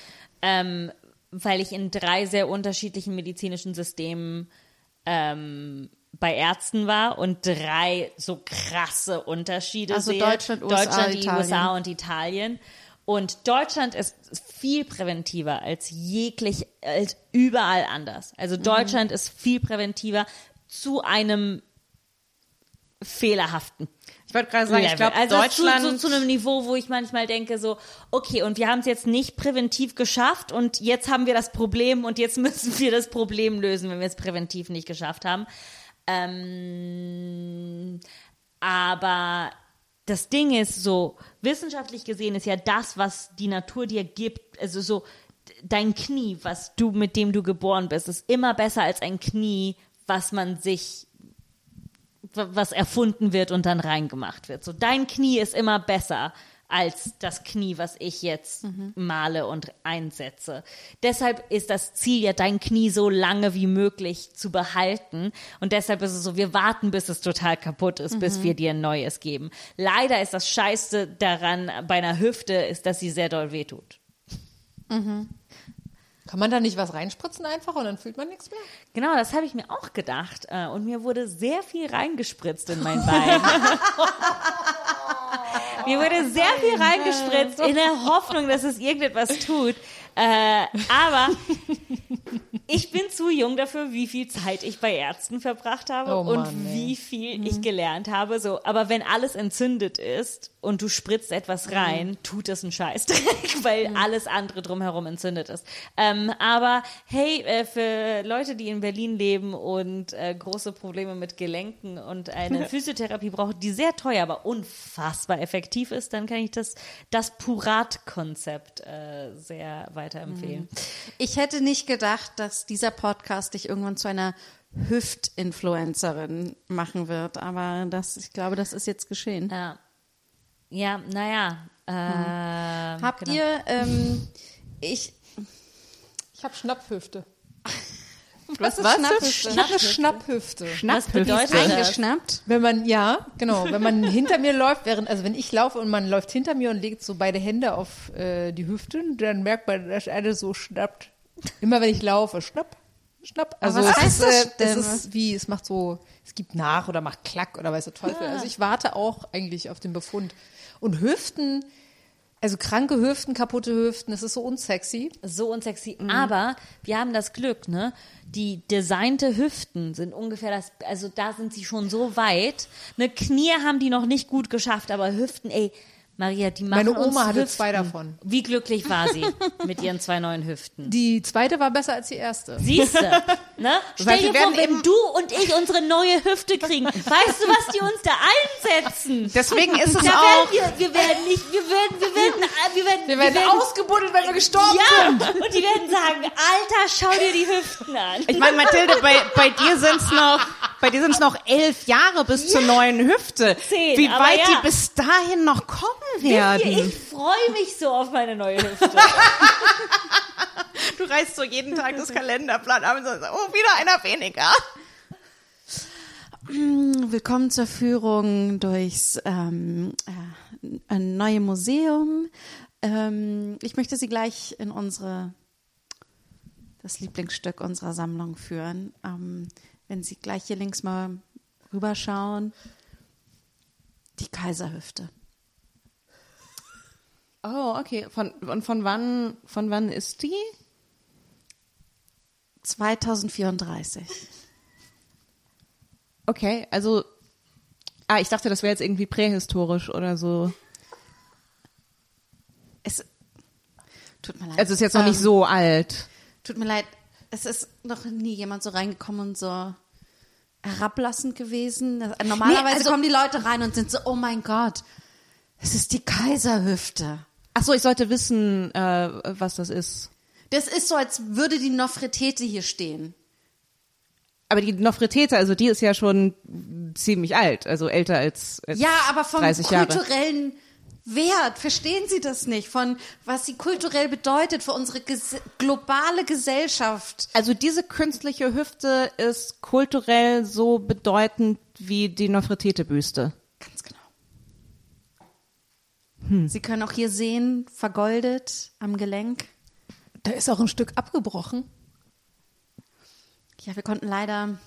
ähm, weil ich in drei sehr unterschiedlichen medizinischen Systemen ähm, bei Ärzten war und drei so krasse Unterschiede Also sehe. Deutschland, USA, Deutschland, die Italien. USA und Italien. Und Deutschland ist viel präventiver als jeglich, als überall anders. Also Deutschland ist viel präventiver zu einem fehlerhaften wollte gerade sagen, ich Level. glaube, also Deutschland. Zu, zu, zu einem Niveau, wo ich manchmal denke, so, okay, und wir haben es jetzt nicht präventiv geschafft und jetzt haben wir das Problem und jetzt müssen wir das Problem lösen, wenn wir es präventiv nicht geschafft haben. Ähm, aber das Ding ist so, wissenschaftlich gesehen ist ja das, was die Natur dir gibt, also so dein Knie, was du, mit dem du geboren bist, ist immer besser als ein Knie, was man sich was erfunden wird und dann reingemacht wird. So dein Knie ist immer besser als das Knie, was ich jetzt male und einsetze. Deshalb ist das Ziel ja, dein Knie so lange wie möglich zu behalten. Und deshalb ist es so, wir warten, bis es total kaputt ist, bis wir dir ein neues geben. Leider ist das Scheiße daran bei einer Hüfte, ist, dass sie sehr doll wehtut. Kann man da nicht was reinspritzen einfach und dann fühlt man nichts mehr? Genau, das habe ich mir auch gedacht. Äh, Und mir wurde sehr viel reingespritzt in mein Bein. mir wurde sehr viel reingespritzt in der Hoffnung, dass es irgendetwas tut. Äh, aber ich bin zu jung dafür, wie viel Zeit ich bei Ärzten verbracht habe Oh Mann, und ey. wie viel ich gelernt habe. So, aber wenn alles entzündet ist und du spritzt etwas rein, tut es einen Scheißdreck, weil alles andere drumherum entzündet ist. Ähm, aber hey, äh, für Leute, die in Berlin leben und äh, große Probleme mit Gelenken und eine Physiotherapie brauchen, die sehr teuer, aber unfassbar effektiv ist, dann kann ich das, das Purat-Konzept äh, sehr weiterempfehlen. Ich hätte nicht gedacht, dass dieser Podcast dich irgendwann zu einer Hüft-Influencerin machen wird, aber das, ich glaube, das ist jetzt geschehen. Ja. Ja, naja. Äh, Habt genau. ihr, ähm, ich, Ich habe Schnapphüfte. was ist was? Schnapphüfte? Ich habe eine Schnapphüfte. Was bedeutet das? Eingeschnappt? Wenn man, ja, genau, wenn man hinter mir läuft, während, also wenn ich laufe und man läuft hinter mir und legt so beide Hände auf äh, die Hüften, dann merkt man, dass einer so schnappt. Immer wenn ich laufe, schnapp, schnapp. Also was es heißt ist, das äh, denn? es ist wie, es macht so, es gibt nach oder macht Klack oder weiß der Teufel. Also ich warte auch eigentlich auf den Befund. Und Hüften, also kranke Hüften, kaputte Hüften, das ist so unsexy. so unsexy. Aber wir haben das Glück, ne? Die designte Hüften sind ungefähr das, also da sind sie schon so weit. Ne, Knie haben die noch nicht gut geschafft, aber Hüften, ey, Maria, die machen Meine Oma hatte Hüften. zwei davon. Wie glücklich war sie mit ihren zwei neuen Hüften? Die zweite war besser als die erste. Siehste, ne? Stell Weil dir vor, werden wenn eben- du und ich unsere neue Hüfte kriegen. Weißt du, was die uns da einsetzen? Deswegen ist es Da auch. werden wir, wir werden nicht, wir werden, wir werden, wir werden, Wir werden ausgebuddelt, wenn wir gestorben sind. Ja, und die werden sagen, Alter, schau dir die Hüften an. Ich meine, Mathilde, bei, bei dir sind's noch, bei dir sind's noch elf Jahre bis zur neuen Hüfte. Zehn, Wie weit ja. die bis dahin noch kommen werden. Ich freue mich so auf meine neue Hüfte. Du reißt so jeden Tag das Kalenderblatt ab und sagst, oh, wieder einer weniger. Willkommen zur Führung durchs ähm, äh, neue Museum. Ähm, ich möchte Sie gleich in unsere das Lieblingsstück unserer Sammlung führen. Ähm, wenn Sie gleich hier links mal rüberschauen, die Kaiserhüfte. Oh, okay. Von, und von wann, von wann ist die? 2034. Okay, also, ah, ich dachte, das wäre jetzt irgendwie prähistorisch oder so. Es tut mir leid. Also, es ist jetzt noch nicht Ähm, so alt. Tut mir leid, es ist noch nie jemand so reingekommen und so herablassend gewesen. Normalerweise Nee, also- kommen die Leute rein und sind so, oh mein Gott, es ist die Kaiserhüfte. Ach so, ich sollte wissen, äh, was das ist. Das ist so, als würde die Nofretete hier stehen. Aber die Nofretete, also die ist ja schon ziemlich alt, also älter als, als Ja, aber vom 30 Jahre. kulturellen Wert, verstehen Sie das nicht? Von was sie kulturell bedeutet für unsere ges globale Gesellschaft. Also diese künstliche Hüfte ist kulturell so bedeutend wie die Nofretete-Büste. Genau. Sie können auch hier sehen, vergoldet am Gelenk. Da ist auch ein Stück abgebrochen. Ja, wir konnten leider.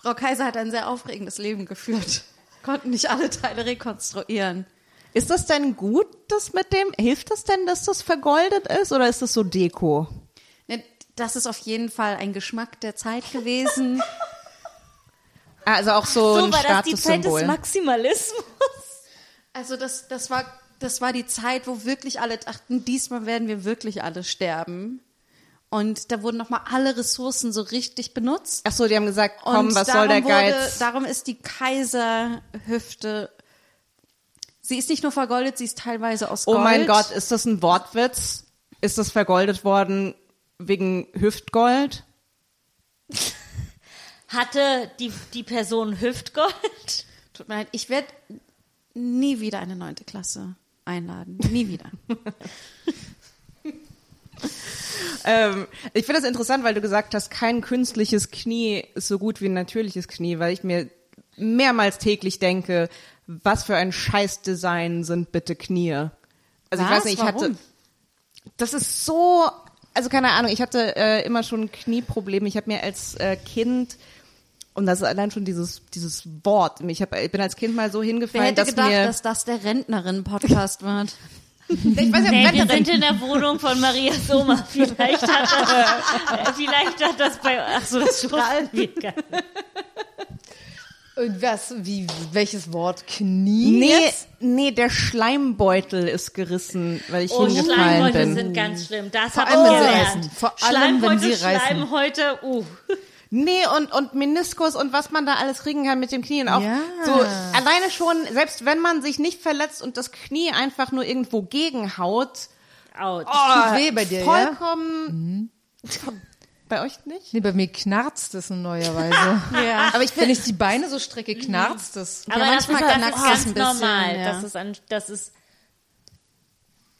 Frau Kaiser hat ein sehr aufregendes Leben geführt. Konnten nicht alle Teile rekonstruieren. Ist das denn gut, das mit dem, hilft das denn, dass das vergoldet ist oder ist das so Deko? Ne, Das ist auf jeden Fall ein Geschmack der Zeit gewesen. Also auch so, So ein war das die Zeit des. Maximalismus. Also das, das war, das war die Zeit, wo wirklich alle dachten, diesmal werden wir wirklich alle sterben. Und da wurden nochmal alle Ressourcen so richtig benutzt. Ach so, die haben gesagt, komm, Und was soll der wurde- Geiz? Darum ist die Kaiserhüfte. Sie ist nicht nur vergoldet, sie ist teilweise aus Oh Gold. mein Gott, ist das ein Wortwitz? Ist das vergoldet worden wegen Hüftgold? Hatte die, die Person Hüftgold? Tut mir leid, ich werde nie wieder eine neunte Klasse einladen. Nie wieder. Ähm, ich finde das interessant, weil du gesagt hast, kein künstliches Knie ist so gut wie ein natürliches Knie, weil ich mir mehrmals täglich denke, was für ein Scheißdesign sind bitte Knie? Also ich Was? weiß nicht, ich hatte, Warum? das ist so, also keine Ahnung, ich hatte äh, immer schon Knieprobleme. Ich habe mir als äh, Kind und das ist allein schon dieses dieses Wort. Ich, hab, ich bin als Kind mal so Wer hingefallen, hätte dass gedacht, mir dass das der Rentnerin-Podcast wird? ich weiß nicht, ob Nee, wir Rentnerin- sind in der Wohnung von Maria Sommer. Vielleicht hat das, äh, vielleicht hat das bei, ach so, das strahlen wir gar nicht. Und was, wie, welches Wort? Knie? Nee, jetzt? nee, der Schleimbeutel ist gerissen, weil ich Oh, hingefallen Schleimbeutel bin. sind ganz schlimm. Das Vor allem, ich wenn sie gelernt. reißen. Vor allem, wenn sie Schleimbeutel, reißen. Schleimhäute, uh. Nee, und, und Meniskus und was man da alles kriegen kann mit dem Knie und auch Ja. so alleine schon, selbst wenn man sich nicht verletzt und das Knie einfach nur irgendwo gegenhaut, Autsch. Tut weh bei dir, ja? Mhm. vollkommen, bei euch nicht? Nee, bei mir knarzt es neuerweise. Ja. Aber ich Wenn finde, ich die Beine so strecke, knarzt es. Aber Ja, das ist, manchmal das knackt ist es ganz ein bisschen, normal. ja. Das ist ein, das ist,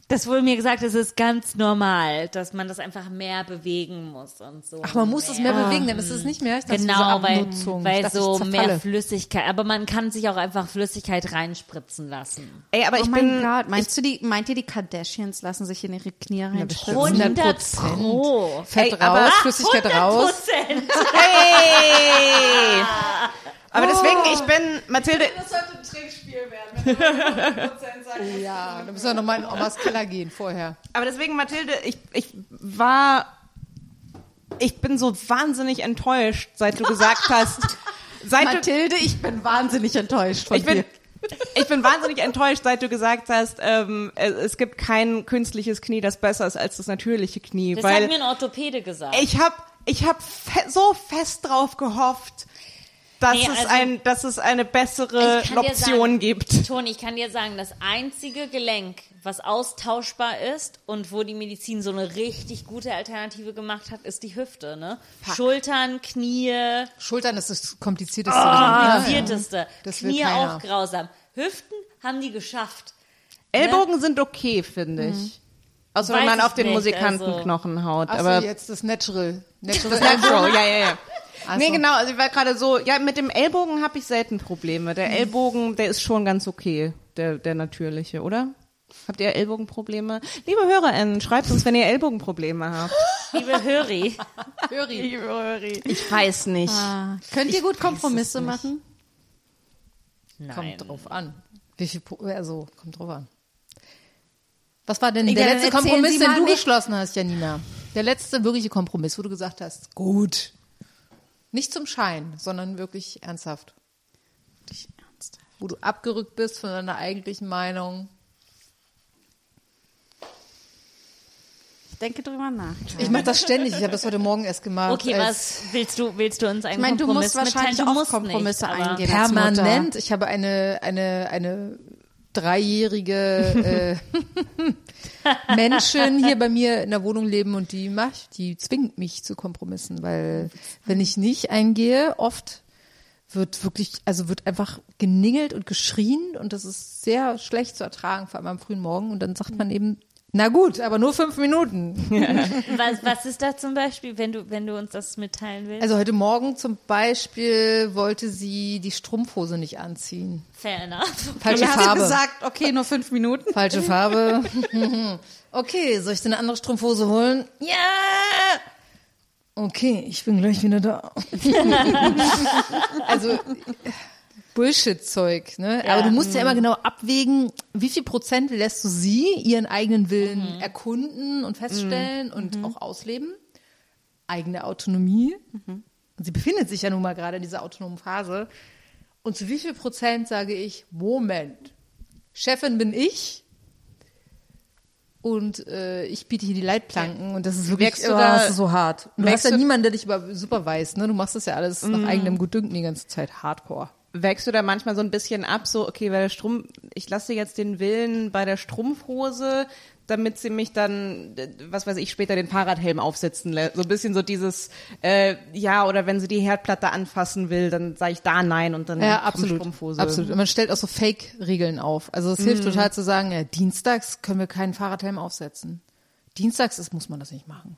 das wurde mir gesagt, es ist ganz normal, dass man das einfach mehr bewegen muss und so. Ach, man muss es mehr bewegen, dann ist es nicht mehr. Ich dachte, Genau, diese weil, Abnutzung. Ich weil so ich mehr. Flüssigkeit, aber man kann sich auch einfach Flüssigkeit reinspritzen lassen. ey, aber oh ich mein bin, Gott, meinst du die, meint ihr die Kardashians lassen sich in ihre Knie reinspritzen? 100 Prozent. Pro. Fett Ey, aber- raus, Flüssigkeit 100 raus. Prozent. hey! Aber deswegen, ich bin, Mathilde, Das sollte ein Trinkspiel werden. Wenn du 100% sagst. Ja, dann müssen wir nochmal in Omas Keller gehen vorher. aber deswegen, Mathilde, ich, ich war, ich bin so wahnsinnig enttäuscht, seit du gesagt hast, seit Mathilde, ich bin wahnsinnig enttäuscht von Ich bin, dir. ich bin wahnsinnig enttäuscht, seit du gesagt hast, ähm, es, es gibt kein künstliches Knie, das besser ist als das natürliche Knie, Das hat weil mir ein Orthopäde gesagt. ich habe ich hab fe so fest drauf gehofft, dass Nee, es also- ein, dass es eine bessere Option sagen, gibt. Toni, ich kann dir sagen, das einzige Gelenk, was austauschbar ist und wo die Medizin so eine richtig gute Alternative gemacht hat, ist die Hüfte. Ne? Schultern, Knie, Schultern ist das komplizierteste. Ah, Gelenk, ne? vierteste. Das Knie auch grausam. Hüften haben die geschafft. Ellbogen sind okay, finde ich. Außer wenn Weiß man ich auf den nicht, Musikantenknochen haut. Achso, aber jetzt das Natural. Natural. Natural, ja, ja, ja. Ach Nee, genau, also ich war gerade so, ja, mit dem Ellbogen habe ich selten Probleme. Der Ellbogen, der ist schon ganz okay, der, der natürliche, oder? Habt ihr Ellbogenprobleme? Liebe HörerInnen, schreibt uns, wenn ihr Ellbogenprobleme habt. Liebe Höri. Höri. Ich weiß nicht. Ah, könnt ihr gut Kompromisse machen? Nein. Kommt drauf an. Wie viel, also, kommt drauf an. Was war denn Ja, der letzte Kompromiss, den du nicht. geschlossen hast, Janina? Der letzte wirkliche Kompromiss, wo du gesagt hast, gut. Nicht zum Schein, sondern wirklich ernsthaft. Nicht ernsthaft. Wo du abgerückt bist von deiner eigentlichen Meinung. Ich denke drüber nach. Ich mache das ständig. Ich habe das heute Morgen erst gemacht. Okay, was willst du, willst du uns einen Ich meine, du Kompromiss musst wahrscheinlich mitteilen? Auch Kompromisse nicht, eingehen. Permanent. Ich habe eine, eine, eine dreijährige äh, Menschen hier bei mir in der Wohnung leben und die macht, die zwingt mich zu Kompromissen, weil wenn ich nicht eingehe, oft wird wirklich, also wird einfach geningelt und geschrien und das ist sehr schlecht zu ertragen, vor allem am frühen Morgen und dann sagt man eben, na gut, aber nur fünf Minuten. Was, was ist da zum Beispiel, wenn du, wenn du uns das mitteilen willst? Also heute Morgen zum Beispiel wollte sie die Strumpfhose nicht anziehen. Fair enough. Falsche hast Farbe. gesagt, okay, nur fünf Minuten. Falsche Farbe. okay, soll ich dir eine andere Strumpfhose holen? Ja! Okay, ich bin gleich wieder da. also, Bullshit-Zeug, ne? Aber du musst ja immer genau abwägen, wie viel Prozent lässt du sie ihren eigenen Willen erkunden und feststellen und auch ausleben. Eigene Autonomie. Und sie befindet sich ja nun mal gerade in dieser autonomen Phase. Und zu wie viel Prozent sage ich, Moment, Chefin bin ich und äh, ich biete hier die Leitplanken und das ist wirklich Merkst oh, da- so hart. Du hast ja niemanden, der dich über superweist, ne? Du machst das ja alles nach eigenem Gutdünken die ganze Zeit hardcore. Wägst du da manchmal so ein bisschen ab, so, okay, weil der Strumpf, ich lasse jetzt den Willen bei der Strumpfhose, damit sie mich dann, äh, was weiß ich, später den Fahrradhelm aufsetzen lässt. So ein bisschen so dieses, äh, ja, oder wenn sie die Herdplatte anfassen will, dann sage ich da nein und dann Ja, absolut. Strumpfhose. Absolut. Und man stellt auch so Fake-Regeln auf. Also es hilft total zu sagen, ja, dienstags können wir keinen Fahrradhelm aufsetzen. Dienstags ist, muss man das nicht machen.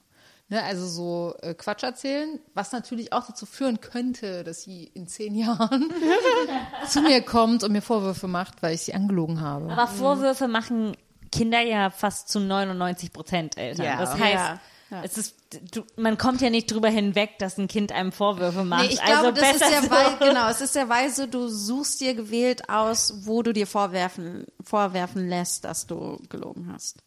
Ne, also so äh, Quatsch erzählen, was natürlich auch dazu führen könnte, dass sie in zehn Jahren zu mir kommt und mir Vorwürfe macht, weil ich sie angelogen habe. Aber Vorwürfe machen Kinder ja fast zu 99 Prozent Eltern. Ja. Das heißt, Ja, ja. es ist, du, man kommt ja nicht drüber hinweg, dass ein Kind einem Vorwürfe macht. Nee, ich also glaube, das ist ja so. wei- genau, es ist ja weise, du suchst dir gewählt aus, wo du dir vorwerfen, vorwerfen lässt, dass du gelogen hast.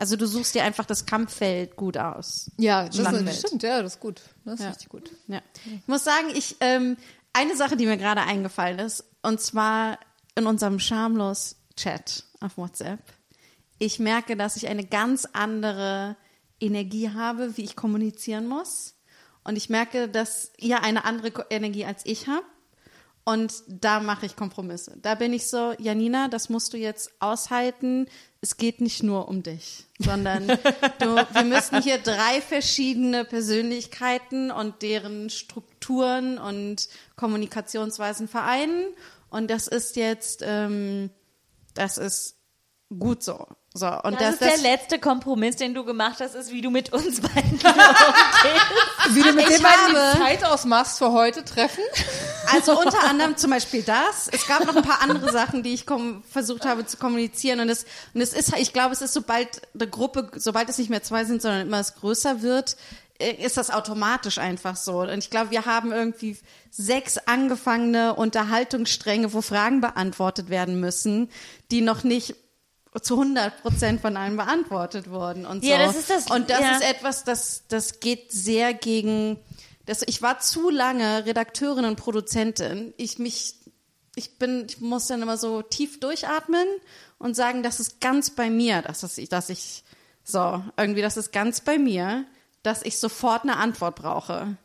Also du suchst dir einfach das Kampffeld gut aus. Ja, das, ist, stimmt, ja, das ist gut. Das ist Ja. richtig gut. Ja. Ich muss sagen, ich ähm, eine Sache, die mir gerade eingefallen ist, und zwar in unserem schamlos Chat auf WhatsApp. Ich merke, dass ich eine ganz andere Energie habe, wie ich kommunizieren muss. Und ich merke, dass ihr eine andere Energie als ich habe. Und da mache ich Kompromisse. Da bin ich so, Janina, das musst du jetzt aushalten. Es geht nicht nur um dich, sondern du, wir müssen hier drei verschiedene Persönlichkeiten und deren Strukturen und Kommunikationsweisen vereinen. Und das ist jetzt, ähm, das ist gut so. So, und Das, das, ist der letzte Kompromiss, den du gemacht hast, ist, wie du mit uns beiden umgehst. Wie du mit Ich dem beiden die Zeit ausmachst für heute treffen. Also unter anderem zum Beispiel das. Es gab noch ein paar andere Sachen, die ich versucht habe zu kommunizieren. Und es, und es ist, ich glaube, es ist sobald eine Gruppe, sobald es nicht mehr zwei sind, sondern immer es größer wird, äh, ist das automatisch einfach so. Und ich glaube, wir haben irgendwie sechs angefangene Unterhaltungsstränge, wo Fragen beantwortet werden müssen, die noch nicht zu 100 Prozent von allen beantwortet wurden und so. Ja, das ist das- Und das ja. ist etwas, das, das geht sehr gegen, das, ich war zu lange Redakteurin und Produzentin. Ich mich, ich bin, ich muss dann immer so tief durchatmen und sagen, das ist ganz bei mir, dass es, dass ich, so, irgendwie, das ist ganz bei mir, dass ich sofort eine Antwort brauche.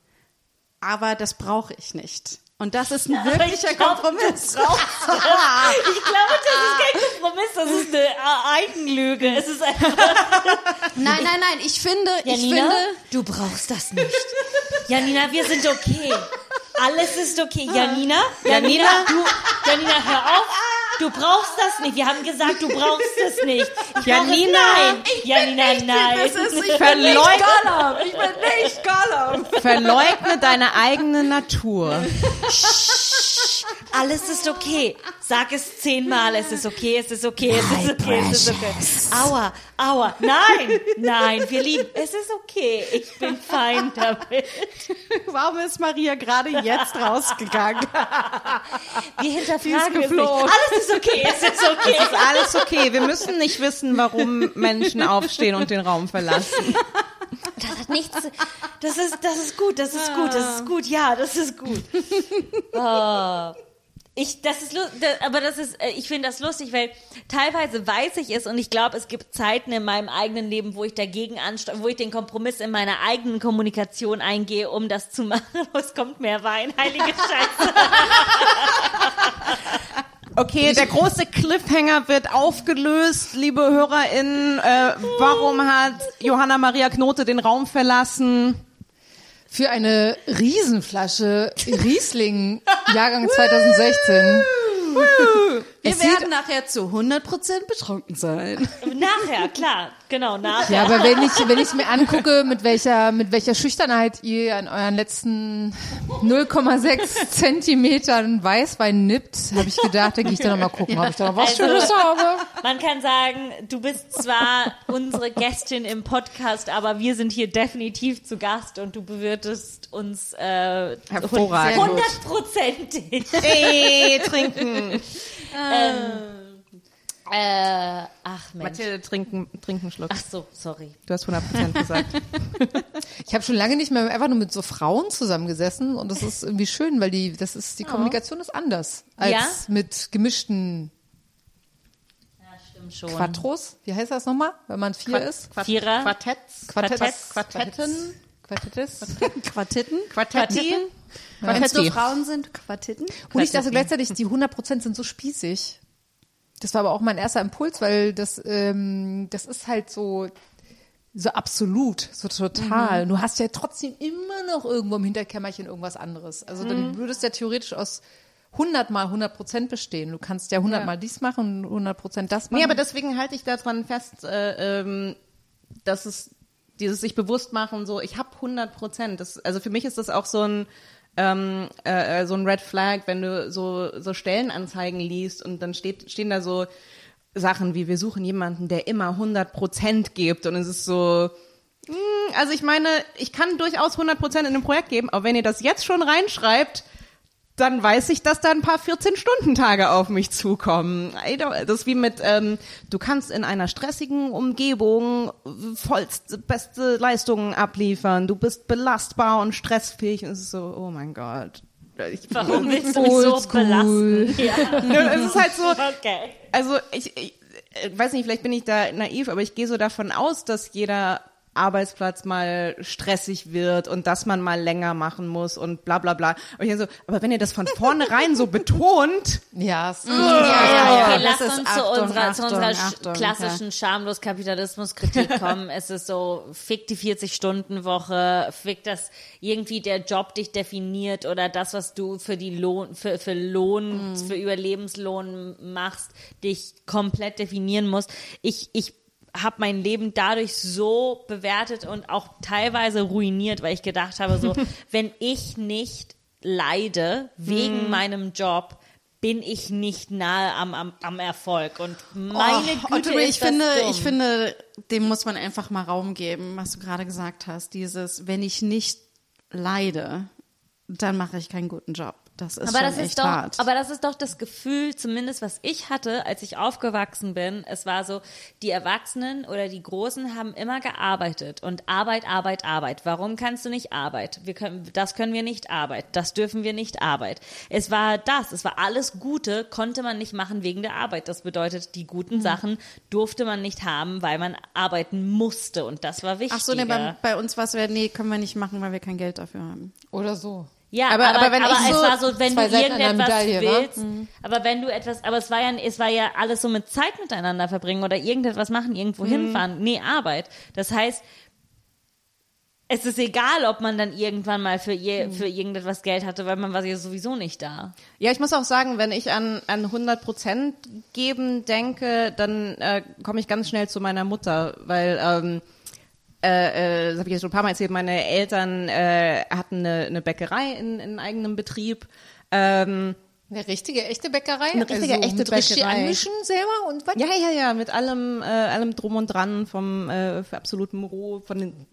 Aber das brauche ich nicht. Und das ist ein wirklicher ich glaub, Kompromiss. Ich glaube, das ist kein Kompromiss, das ist eine äh, Eigenlüge. Es ist einfach, Nein, nein, nein, ich finde, ich Janina, finde, du brauchst das nicht. Janina, wir sind okay. Alles ist okay. Janina, Janina, du, Janina, hör auf. Du brauchst das nicht. Wir haben gesagt, du brauchst es nicht. Ich Janina, nein. Janina, nein. das ist, ich bin nicht Gollum. Ich bin nicht Gollum. Verleugne deine eigene Natur. Alles ist okay. Sag es zehnmal. Es ist okay, es ist okay, es ist okay, es ist okay. Aua, aua. Nein, nein, wir lieben. Es ist okay. Ich bin fein damit. Warum ist Maria gerade jetzt rausgegangen? Wir hinterfragen es nicht. Alles ist okay, es ist okay. Ist alles okay. Wir müssen nicht wissen, warum Menschen aufstehen und den Raum verlassen. Das hat nichts. Das ist, das ist gut, das ist gut, das ist gut, ja, das ist gut. Oh. Ich, das ist, lu- da- aber das ist, äh, ich finde das lustig, weil teilweise weiß ich es und ich glaube, es gibt Zeiten in meinem eigenen Leben, wo ich dagegen ansteuere, wo ich den Kompromiss in meiner eigenen Kommunikation eingehe, um das zu machen. Es kommt mehr Wein, heilige Scheiße. Okay, der große Cliffhanger wird aufgelöst, liebe HörerInnen. Äh, warum hat Johanna Maria Knote den Raum verlassen? Für eine Riesenflasche Riesling, Jahrgang 2016. Wir Es sieht- werden nachher zu 100% betrunken sein. Nachher, klar, genau, nachher. Ja, aber wenn ich, wenn ich mir angucke, mit welcher, mit welcher Schüchternheit ihr an euren letzten 0,6 Zentimetern Weißwein nippt, habe ich gedacht, da gehe ich da nochmal gucken, ob ich da noch was Also- Schönes habe. Man kann sagen, du bist zwar unsere Gästin im Podcast, aber wir sind hier definitiv zu Gast und du bewirtest uns äh, hundertprozentig. Ey, trinken. Äh, ach Mensch. Mathilde, trinken, trinken Schluck. Ach so, sorry. Du hast 100% gesagt. Ich habe schon lange nicht mehr einfach nur mit so Frauen zusammengesessen und das ist irgendwie schön, weil die, das ist, die Kommunikation ist anders als Ja? mit gemischten schon. Quattros. Wie heißt das nochmal, wenn man vier ist? Vierer. Quartetts. Quartetts. Quartetten. Quartettis. Quartitten. Quartetti. Wenn es nur. Frauen sind, Quartitten. Und ich dachte gleichzeitig, die 100% sind so spießig. Das war aber auch mein erster Impuls, weil das, ähm, das ist halt so, so absolut, so total. Du hast ja trotzdem immer noch irgendwo im Hinterkämmerchen irgendwas anderes. Also dann würdest ja theoretisch aus 100 mal 100% bestehen. Du kannst ja 100 mal dies machen und 100% das machen. Nee, aber deswegen halte ich daran fest, äh, ähm, dass es dieses sich bewusst machen, so ich habe 100 Prozent. Also für mich ist das auch so ein ähm, äh, äh, so ein Red Flag, wenn du so so Stellenanzeigen liest und dann steht stehen da so Sachen wie wir suchen jemanden, der immer 100 Prozent gibt und es ist so hm, also ich meine, ich kann durchaus 100 Prozent in einem Projekt geben, aber wenn ihr das jetzt schon reinschreibt, dann weiß ich, dass da ein paar 14-Stunden-Tage auf mich zukommen. Das ist wie mit, ähm, du kannst in einer stressigen Umgebung vollste, beste Leistungen abliefern. Du bist belastbar und stressfähig. Und es ist so, oh mein Gott. Ich, Warum willst du mich so Oldschool. belasten? Ja. es ist halt so, Okay. also ich, ich äh, weiß nicht, vielleicht bin ich da naiv, aber ich gehe so davon aus, dass jeder Arbeitsplatz mal stressig wird und dass man mal länger machen muss und bla bla bla. Und ich so, aber wenn ihr das von vornherein so betont, ja, es- Ja, ja, Okay, das lass uns zu Achtung, unserer, zu Achtung, unserer Achtung, klassischen schamlos Kapitalismus-Kritik kommen. es ist so, fick die 40-Stunden-Woche, fick das irgendwie der Job dich definiert oder das, was du für die Lohn, für, für Lohn, Mhm. für Überlebenslohn machst, dich komplett definieren muss. Ich, ich habe mein Leben dadurch so bewertet und auch teilweise ruiniert, weil ich gedacht habe, so, wenn ich nicht leide wegen meinem Job, bin ich nicht nahe am, am, am Erfolg. Und meine Oh, Güte, ist ich finde, dumm. ich finde, dem muss man einfach mal Raum geben, was du gerade gesagt hast. Dieses, wenn ich nicht leide, dann mache ich keinen guten Job. Das ist aber schon das echt ist doch, hart. aber das ist doch das Gefühl, zumindest was ich hatte, als ich aufgewachsen bin. Es war so, die Erwachsenen oder die Großen haben immer gearbeitet und Arbeit, Arbeit, Arbeit. Warum kannst du nicht Arbeit? Wir können, das können wir nicht Arbeit. Das dürfen wir nicht Arbeit. Es war das, es war alles Gute, konnte man nicht machen wegen der Arbeit. Das bedeutet, die guten Sachen durfte man nicht haben, weil man arbeiten musste und das war wichtig. Ach so, nee, bei, bei uns war es, nee, können wir nicht machen, weil wir kein Geld dafür haben. oder so. Ja, Aber- aber, aber aber, wenn ich es so war so, wenn du irgendetwas Medaille, wa? willst, aber wenn du etwas, aber es war ja, es war ja alles so mit Zeit miteinander verbringen oder irgendetwas machen, irgendwo hinfahren, nee, Arbeit. Das heißt, es ist egal, ob man dann irgendwann mal für, je, für irgendetwas Geld hatte, weil man war ja sowieso nicht da. Ja, ich muss auch sagen, wenn ich an, an 100 Prozent geben denke, dann äh, komme ich ganz schnell zu meiner Mutter, weil ähm, äh, äh, das habe ich jetzt schon ein paar Mal erzählt, meine Eltern äh, hatten eine, eine Bäckerei in, in eigenem Betrieb. Ähm, Eine richtige, echte Bäckerei? Eine richtige, also echte Bäckerei. anmischen selber und was? ja, ja, ja, mit allem, äh, allem drum und dran, vom äh, für absolutem Roh, von den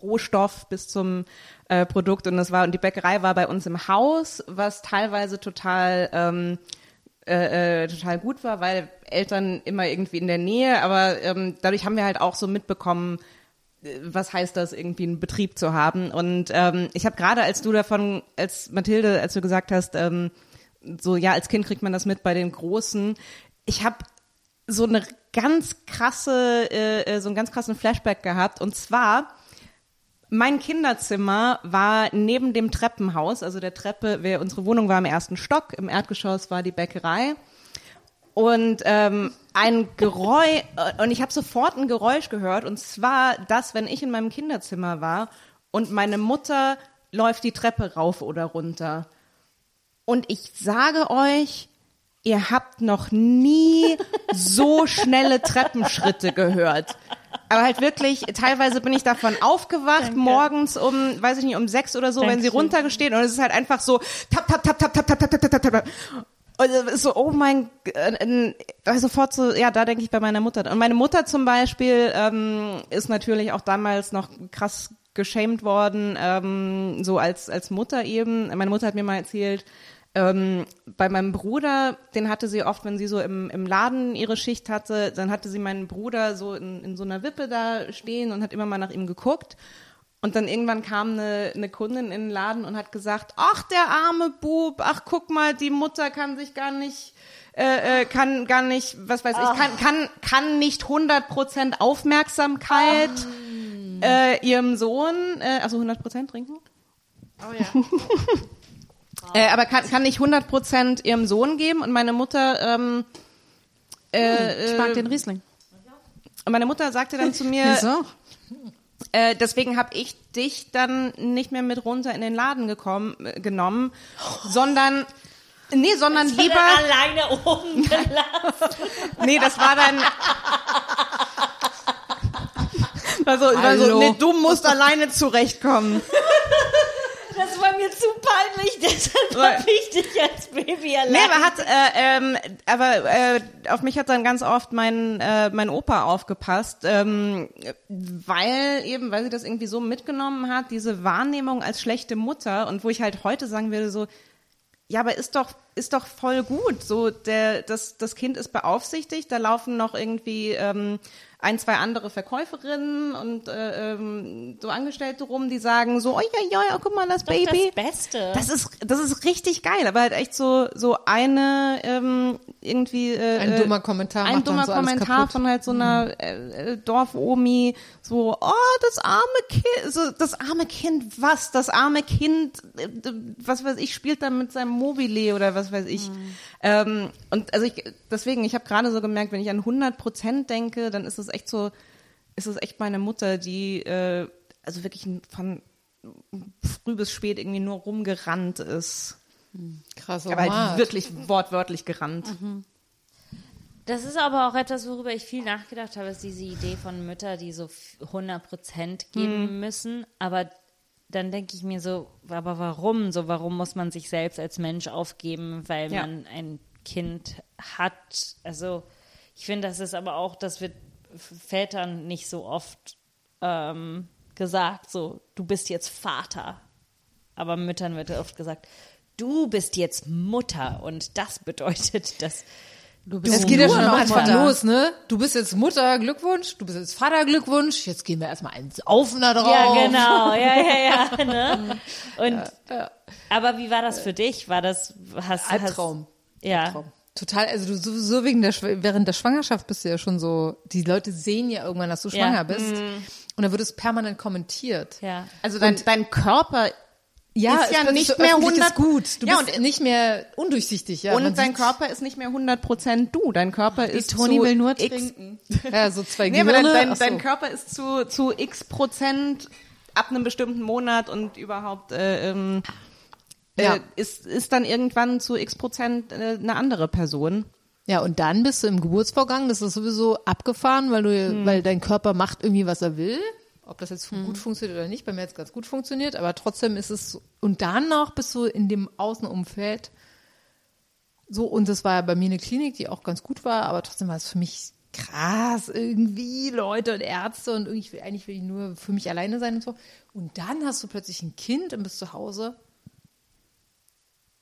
Rohstoff bis zum äh, Produkt und das war und die Bäckerei war bei uns im Haus, was teilweise total ähm, äh, äh, total gut war, weil Eltern immer irgendwie in der Nähe, aber ähm, dadurch haben wir halt auch so mitbekommen, was heißt das, irgendwie einen Betrieb zu haben. Und ähm, ich habe gerade, als du davon, als Mathilde, als du gesagt hast, ähm, so ja, als Kind kriegt man das mit bei den Großen, ich habe so eine ganz krasse, äh, äh, so einen ganz krassen Flashback gehabt. Und zwar mein Kinderzimmer war neben dem Treppenhaus, also der Treppe, wir, unsere Wohnung war im ersten Stock, im Erdgeschoss war die Bäckerei. Und ähm, ein Geräusch, und ich habe sofort ein Geräusch gehört, und zwar das, wenn ich in meinem Kinderzimmer war und meine Mutter läuft die Treppe rauf oder runter. Und ich sage euch, ihr habt noch nie so schnelle Treppenschritte gehört. Aber halt wirklich, teilweise bin ich davon aufgewacht, morgens um, weiß ich nicht, um sechs oder so, wenn sie Dankeschön. runtergestehen und es ist halt einfach so, tap, tap, tap, tap, tap, tap, tap, tap, tap, tap. Ist so, oh mein, äh, äh, äh, sofort so, ja, da denke ich bei meiner Mutter. Und meine Mutter zum Beispiel ähm, ist natürlich auch damals noch krass geschämt worden, ähm, so als als Mutter eben. Meine Mutter hat mir mal erzählt, ähm, bei meinem Bruder, den hatte sie oft, wenn sie so im, im Laden ihre Schicht hatte, dann hatte sie meinen Bruder so in, in so einer Wippe da stehen und hat immer mal nach ihm geguckt. Und dann irgendwann kam eine, eine Kundin in den Laden und hat gesagt, ach, der arme Bub, ach, guck mal, die Mutter kann sich gar nicht, äh, äh, kann gar nicht, was weiß ich, kann, kann, kann nicht 100% Aufmerksamkeit äh, ihrem Sohn, äh, also 100% trinken? Oh ja. Äh, aber kann, kann nicht 100% ihrem Sohn geben und meine Mutter, ähm, äh, Ich mag äh, den Riesling. und meine Mutter sagte dann zu mir, Wieso? Äh, deswegen habe ich dich dann nicht mehr mit runter in den Laden gekommen, äh, genommen, sondern nee, sondern lieber alleine oben gelassen. nee, das war dann also, also nee, du musst alleine zurechtkommen. Das war mir zu peinlich, deshalb habe ich dich als Baby allein. Nee, aber hat, äh, ähm, aber äh, auf mich hat dann ganz oft mein äh, mein Opa aufgepasst, ähm, weil eben, weil sie das irgendwie so mitgenommen hat, diese Wahrnehmung als schlechte Mutter und wo ich halt heute sagen würde so, ja, aber ist doch ist doch voll gut, so der das das Kind ist beaufsichtigt, da laufen noch irgendwie ähm, ein, zwei andere Verkäuferinnen und äh, ähm, so Angestellte rum, die sagen so, oh ja, ja, guck mal, das Doch Baby. das Beste. Das ist, das ist richtig geil, aber halt echt so, so eine ähm, irgendwie äh, Ein äh, dummer Kommentar ein macht dann dummer so Kommentar von halt so einer äh, äh, Dorfomi, so, oh, das arme Kind, so, das arme Kind, was? Das arme Kind, äh, was weiß ich, spielt dann mit seinem Mobile oder was weiß ich. Ähm, und also ich, deswegen, ich habe gerade so gemerkt, wenn ich an 100 Prozent denke, dann ist es echt so, ist es echt meine Mutter, die äh, also wirklich von früh bis spät irgendwie nur rumgerannt ist. Krass, Aber halt wirklich wortwörtlich gerannt. Das ist aber auch etwas, worüber ich viel nachgedacht habe, ist diese Idee von Mütter, die so 100 Prozent geben Mhm. müssen. Aber dann denke ich mir so, aber warum? So, warum muss man sich selbst als Mensch aufgeben, weil Ja. man ein Kind hat? Also, ich finde, das ist aber auch, das wird Vätern nicht so oft ähm, gesagt, so, du bist jetzt Vater. Aber Müttern wird oft gesagt, du bist jetzt Mutter. Und das bedeutet, dass du Das geht ja schon am Anfang Mutter. los, ne? Du bist jetzt Mutter, Glückwunsch. Du bist jetzt Vater, Glückwunsch. Jetzt gehen wir erstmal eins Saufen da drauf. Ja, genau, ja, ja, ja. Ne? Und, aber wie war das für dich? War das, hast, Albtraum. Hast, ja. Albtraum. Total, also du sowieso wegen der, während der Schwangerschaft bist du ja schon so, die Leute sehen ja irgendwann, dass du Ja. schwanger bist. Und dann wird es permanent kommentiert. Ja. Also dein, dein Körper Ja, Ist ja nicht so mehr öffentlich 100 ist gut. Du Ja, bist und- nicht mehr undurchsichtig. Ja, und dein Körper ist nicht mehr 100% du. Dein Körper ist Toni zu will nur X, trinken. Ja, so zwei Nee, aber dein, dein, so. dein Körper ist zu, zu x Prozent ab einem bestimmten Monat und überhaupt äh, ähm, Ja. äh, ist, ist dann irgendwann zu x Prozent äh, eine andere Person. Ja, und dann bist du im Geburtsvorgang, das ist sowieso abgefahren, weil du, weil dein Körper macht irgendwie, was er will. Ob das jetzt gut funktioniert oder nicht, bei mir hat es ganz gut funktioniert, aber trotzdem ist es, und dann noch bist du in dem Außenumfeld so, und das war ja bei mir eine Klinik, die auch ganz gut war, aber trotzdem war es für mich krass, irgendwie Leute und Ärzte und irgendwie, eigentlich will ich nur für mich alleine sein und so. Und dann hast du plötzlich ein Kind und bist zu Hause.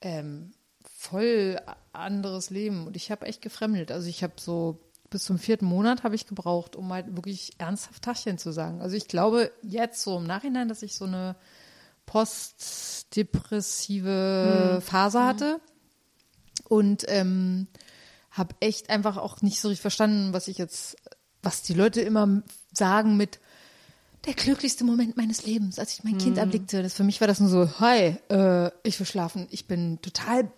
Ähm, voll anderes Leben und ich habe echt gefremdelt. Also ich habe so bis zum vierten Monat habe ich gebraucht, um halt wirklich ernsthaft Taschen zu sagen. Also ich glaube jetzt so im Nachhinein, dass ich so eine postdepressive Phase hatte und ähm, habe echt einfach auch nicht so richtig verstanden, was ich jetzt, was die Leute immer sagen mit der glücklichste Moment meines Lebens, als ich mein Kind erblickte. Das für mich war das nur so, hi, äh, ich will schlafen. Ich bin total,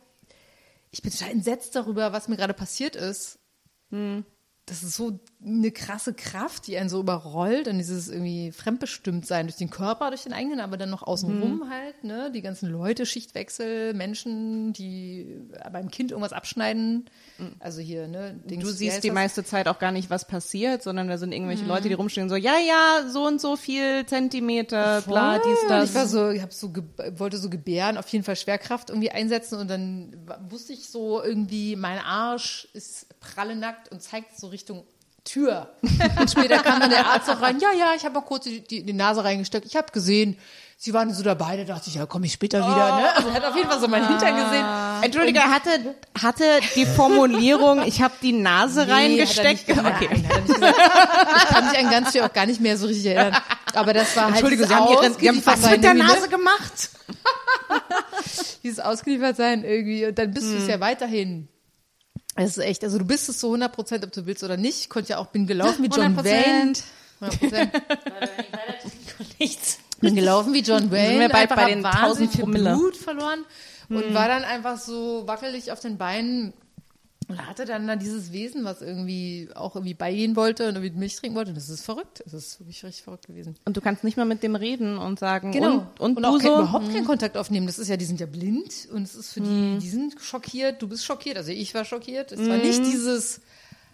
ich bin total entsetzt darüber, was mir gerade passiert ist. Das ist so eine krasse Kraft, die einen so überrollt und dieses irgendwie fremdbestimmt sein durch den Körper, durch den eigenen, aber dann noch außenrum Mhm. halt, ne? Die ganzen Leute, Schichtwechsel, Menschen, die beim Kind irgendwas abschneiden. Also hier, ne? Dings, Mhm. Du siehst die das? meiste Zeit auch gar nicht, was passiert, sondern da sind irgendwelche Leute, die rumstehen so, ja, ja, so und so viel Zentimeter, bla, dies, das. Ich war so, ich hab so, wollte so gebären, auf jeden Fall Schwerkraft irgendwie einsetzen und dann wusste ich so irgendwie, mein Arsch ist pralle nackt und zeigt so Richtung Tür. Und später kam dann der Arzt auch rein, ja, ja, ich habe mal kurz die, die, die Nase reingesteckt. Ich habe gesehen, sie waren so dabei, da dachte ich, ja, komme ich später wieder. Ne? Also er hat auf jeden Fall so meinen Hintern gesehen. Entschuldige, hatte, hatte die Formulierung, ich habe die Nase Nee, reingesteckt? Hat er nicht, okay. Nein, hat er nicht gesagt. Ich kann mich an ganz viel auch gar nicht mehr so richtig erinnern. Aber das war halt Entschuldige, Sie haben, ihre, Sie haben was Ausgeliefertsein mit der ne? Nase gemacht? dieses ausgeliefert sein irgendwie und dann bist du es Hm. ja weiterhin. Es ist echt, also du bist es so 100 Prozent, ob du willst oder nicht. Ich konnte ja auch, bin gelaufen wie John 100%. Wayne. 100%. Nichts. bin gelaufen wie John Wayne. wir bald bei den wahnsinnig 1000 viel Promille. Blut verloren und war dann einfach so wackelig auf den Beinen. Und hatte dann da dieses Wesen, was irgendwie auch irgendwie beigehen wollte und irgendwie Milch trinken wollte. Und das ist verrückt. Das ist wirklich richtig verrückt gewesen. Und du kannst nicht mal mit dem reden und sagen, Genau. und, und, auch du kein, so? überhaupt keinen Kontakt aufnehmen. Das ist ja, die sind ja blind und es ist für die, die sind schockiert, du bist schockiert. Also ich war schockiert. Es war nicht dieses,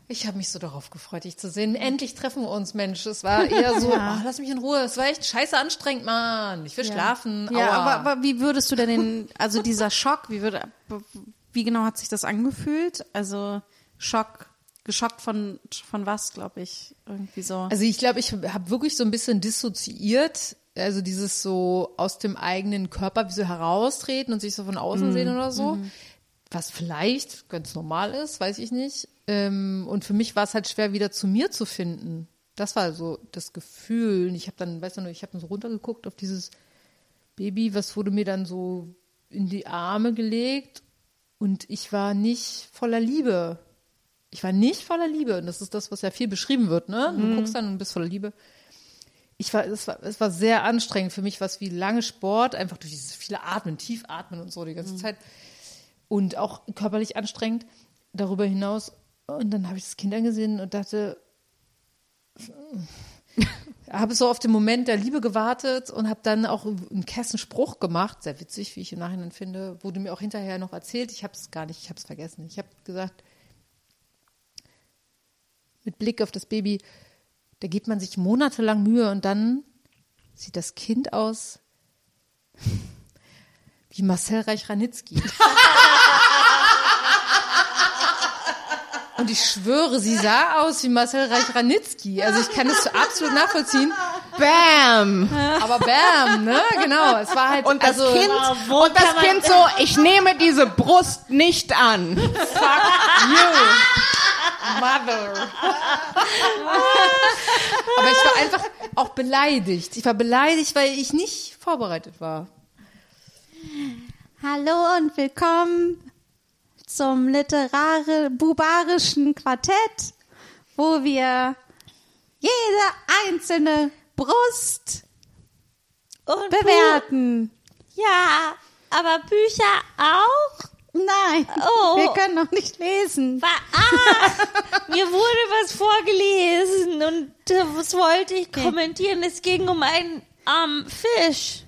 ich habe mich so darauf gefreut, dich zu sehen. Endlich treffen wir uns, Mensch. Es war eher so, oh, lass mich in Ruhe. Es war echt scheiße anstrengend, Mann. Ich will schlafen. Ja, aber, aber wie würdest du denn den, also dieser Schock, wie würde, wie genau hat sich das angefühlt? Also Schock, geschockt von, von was, glaube ich, irgendwie so. Also ich glaube, ich habe wirklich so ein bisschen dissoziiert. Also dieses so aus dem eigenen Körper wie so heraustreten und sich so von außen sehen oder so. Was vielleicht ganz normal ist, weiß ich nicht. Ähm, und für mich war es halt schwer, wieder zu mir zu finden. Das war so das Gefühl. Und ich habe dann, weißt du noch, ich habe dann so runtergeguckt auf dieses Baby, was wurde mir dann so in die Arme gelegt und ich war nicht voller Liebe. Ich war nicht voller Liebe. Und das ist das, was ja viel beschrieben wird, ne? Du guckst dann und bist voller Liebe. Ich war, es war, es war sehr anstrengend für mich, was wie lange Sport, einfach durch dieses viele Atmen, tief atmen und so die ganze Zeit. Und auch körperlich anstrengend. Darüber hinaus. Und dann habe ich das Kind angesehen und dachte, habe so auf den Moment der Liebe gewartet und habe dann auch einen kessen Spruch gemacht, sehr witzig, wie ich im Nachhinein finde, wurde mir auch hinterher noch erzählt. Ich habe es gar nicht, ich habe es vergessen. Ich habe gesagt, mit Blick auf das Baby, da gibt man sich monatelang Mühe und dann sieht das Kind aus wie Marcel Reich-Ranitzky. Und ich schwöre, sie sah aus wie Marcel Reich-Ranitzky. Also ich kann das absolut nachvollziehen. Bam! Aber bam, ne? Genau. Es war halt Und das also, Kind, wo und das Kind so, ich nehme diese Brust nicht an. Mother. Aber ich war einfach auch beleidigt. Ich war beleidigt, weil ich nicht vorbereitet war. Hallo und willkommen zum literare bubarischen Quartett, wo wir jede einzelne Brust Und bewerten. Ja, aber Bücher auch? Nein, Oh. wir können noch nicht lesen. Wa- Ah, mir wurde was vorgelesen und das wollte ich kommentieren. Es ging um einen ähm, Fisch.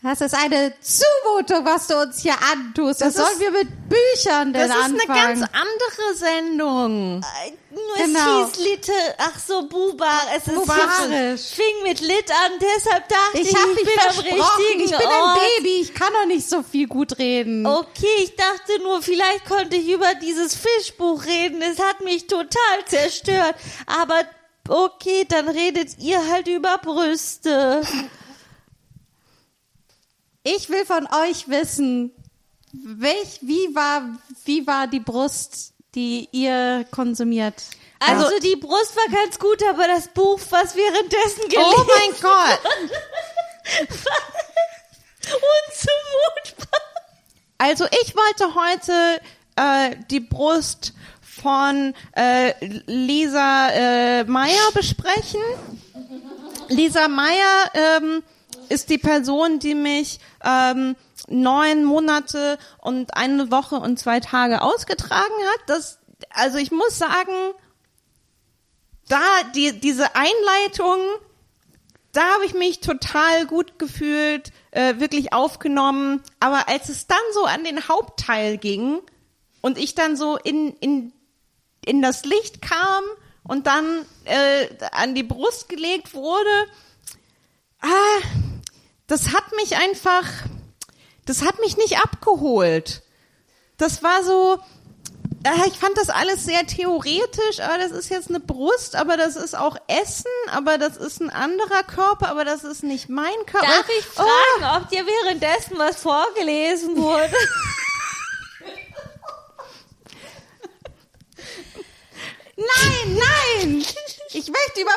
Das ist eine Zumutung, was du uns hier antust. Was Das sollen ist- wir mit Büchern denn Das ist anfangen? eine ganz andere Sendung. Äh, Nur Genau. es hieß Liter, ach so, Bubar, es ist Bubarisch. es fing mit Lit an, deshalb dachte ich, ich ich bin am richtigen Ich bin Ort. ein Baby. Ich kann doch nicht so viel gut reden. Okay, ich dachte nur, vielleicht konnte ich über dieses Fischbuch reden. Es hat mich total zerstört. Aber okay, dann redet ihr halt über Brüste. Ich will von euch wissen, welch, wie war, wie war die Brust, die ihr konsumiert? Also die Brust war ganz gut, aber das Buch, was währenddessen gelesen Oh mein Gott. unzumutbar. Also ich wollte heute äh, die Brust von äh, Lisa äh, Meyer besprechen. Lisa Meyer ähm, ist die Person, die mich ähm, neun Monate und eine Woche und zwei Tage ausgetragen hat. Das, also ich muss sagen, da die, diese Einleitung, da habe ich mich total gut gefühlt, äh, wirklich aufgenommen. Aber als es dann so an den Hauptteil ging und ich dann so in, in, in das Licht kam und dann äh, an die Brust gelegt wurde, ah, das hat mich einfach, das hat mich nicht abgeholt. Das war so, äh, ich fand das alles sehr theoretisch, aber das ist jetzt eine Brust, aber das ist auch Essen, aber das ist ein anderer Körper, aber das ist nicht mein Körper. Darf ich Oh, fragen, ob dir währenddessen was vorgelesen wurde? Nein, nein! Ich möchte über...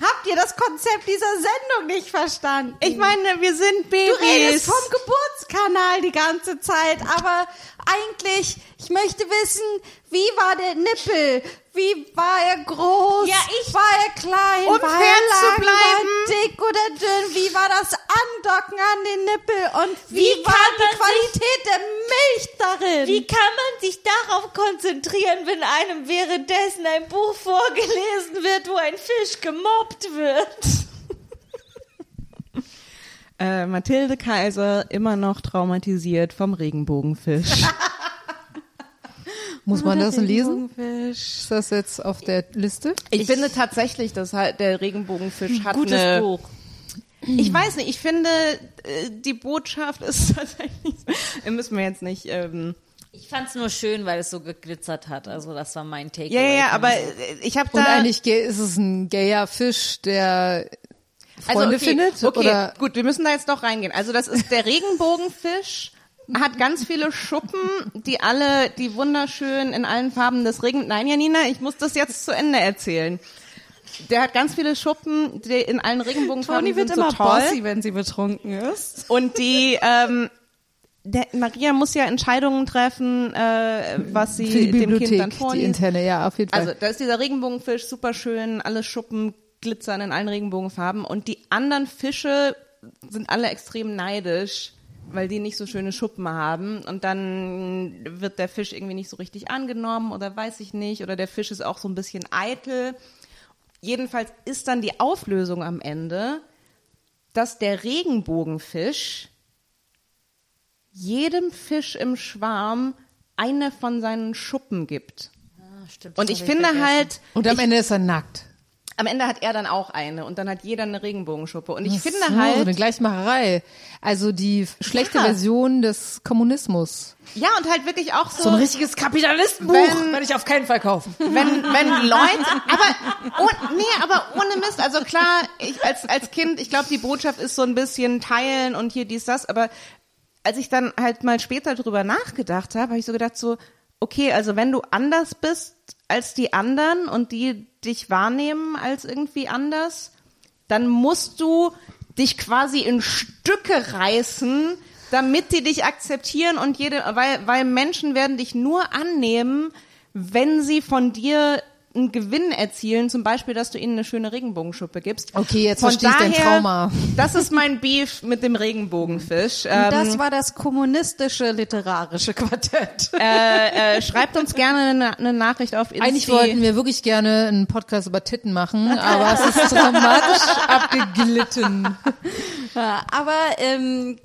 Habt ihr das Konzept dieser Sendung nicht verstanden? ich meine, wir sind Du Babys. redest vom Geburtskanal die ganze Zeit, aber eigentlich, ich möchte wissen, wie war der Nippel? Wie war er groß? Ja, ich- war er klein? Um war er zu lang? bleiben. War er dick oder dünn? Wie war das Andocken an den Nippel? Und wie, Wie war die Qualität der Milch darin? Wie kann man sich darauf konzentrieren, wenn einem währenddessen ein Buch vorgelesen wird, wo ein Fisch gemobbt wird? Äh, Mathilde Kaiser immer noch traumatisiert vom Regenbogenfisch. Muss man das lesen? Regenbogenfisch. Ist das jetzt auf der Liste? Ich, finde tatsächlich, dass halt der Regenbogenfisch hat Gutes eine, Buch. Ich weiß nicht, ich finde, äh, die Botschaft ist tatsächlich, so- müssen wir jetzt nicht, ähm, Ich fand's nur schön, weil es so geglitzert hat. Also das war mein Take. ja, ja, ja, aber äh, ich habe da, Und eigentlich ist es ein gayer Fisch, der Freunde also, okay, findet? Okay, Oder gut, wir müssen da jetzt doch reingehen. Also das ist der Regenbogenfisch, hat ganz viele Schuppen, die alle, die wunderschön in allen Farben des Regen, nein, Janina, ich muss das jetzt zu Ende erzählen. Der hat ganz viele Schuppen, die in allen Regenbogenfarben Toni wird sind immer so toll. bossy, wenn sie betrunken ist. Und die, ähm, der, Maria muss ja Entscheidungen treffen, äh, was sie für die dem Kind dann Bibliothek, die vorliest. interne, ja, auf jeden Fall. Also da ist dieser Regenbogenfisch super schön, alle Schuppen glitzern in allen Regenbogenfarben und die anderen Fische sind alle extrem neidisch, weil die nicht so schöne Schuppen haben und dann wird der Fisch irgendwie nicht so richtig angenommen oder weiß ich nicht oder der Fisch ist auch so ein bisschen eitel. Jedenfalls ist dann die Auflösung am Ende, dass der Regenbogenfisch jedem Fisch im Schwarm eine von seinen Schuppen gibt. stimmt, Und ich ich finde vergessen. halt, Und am Ende ist er nackt. Am Ende hat er dann auch eine und dann hat jeder eine Regenbogenschuppe. Und ich Ach finde so, so eine halt, Gleichmacherei. Also die schlechte Ja. Version des Kommunismus. ja und halt wirklich auch so, So ein richtiges Kapitalistenbuch Wenn- werde ich auf keinen Fall kaufen. wenn, wenn Leute, aber, oh, nee, aber ohne Mist, also klar, ich als, als Kind, ich glaube, die Botschaft ist so ein bisschen teilen und hier dies, das, aber als ich dann halt mal später drüber nachgedacht habe, habe ich so gedacht so, okay, also wenn du anders bist als die anderen und die dich wahrnehmen als irgendwie anders, dann musst du dich quasi in Stücke reißen, damit die dich akzeptieren und jede, weil, weil Menschen werden dich nur annehmen, wenn sie von dir einen Gewinn erzielen, zum Beispiel, dass du ihnen eine schöne Regenbogenschuppe gibst. Okay, jetzt Von verstehe ich dein daher, Trauma. Das ist mein Beef mit dem Regenbogenfisch. Und Ähm, das war das kommunistische literarische Quartett. äh, äh, schreibt uns gerne eine, eine Nachricht auf Insta. Eigentlich wollten wir wirklich gerne einen Podcast über Titten machen, aber es ist dramatisch abgeglitten. Aber ähm,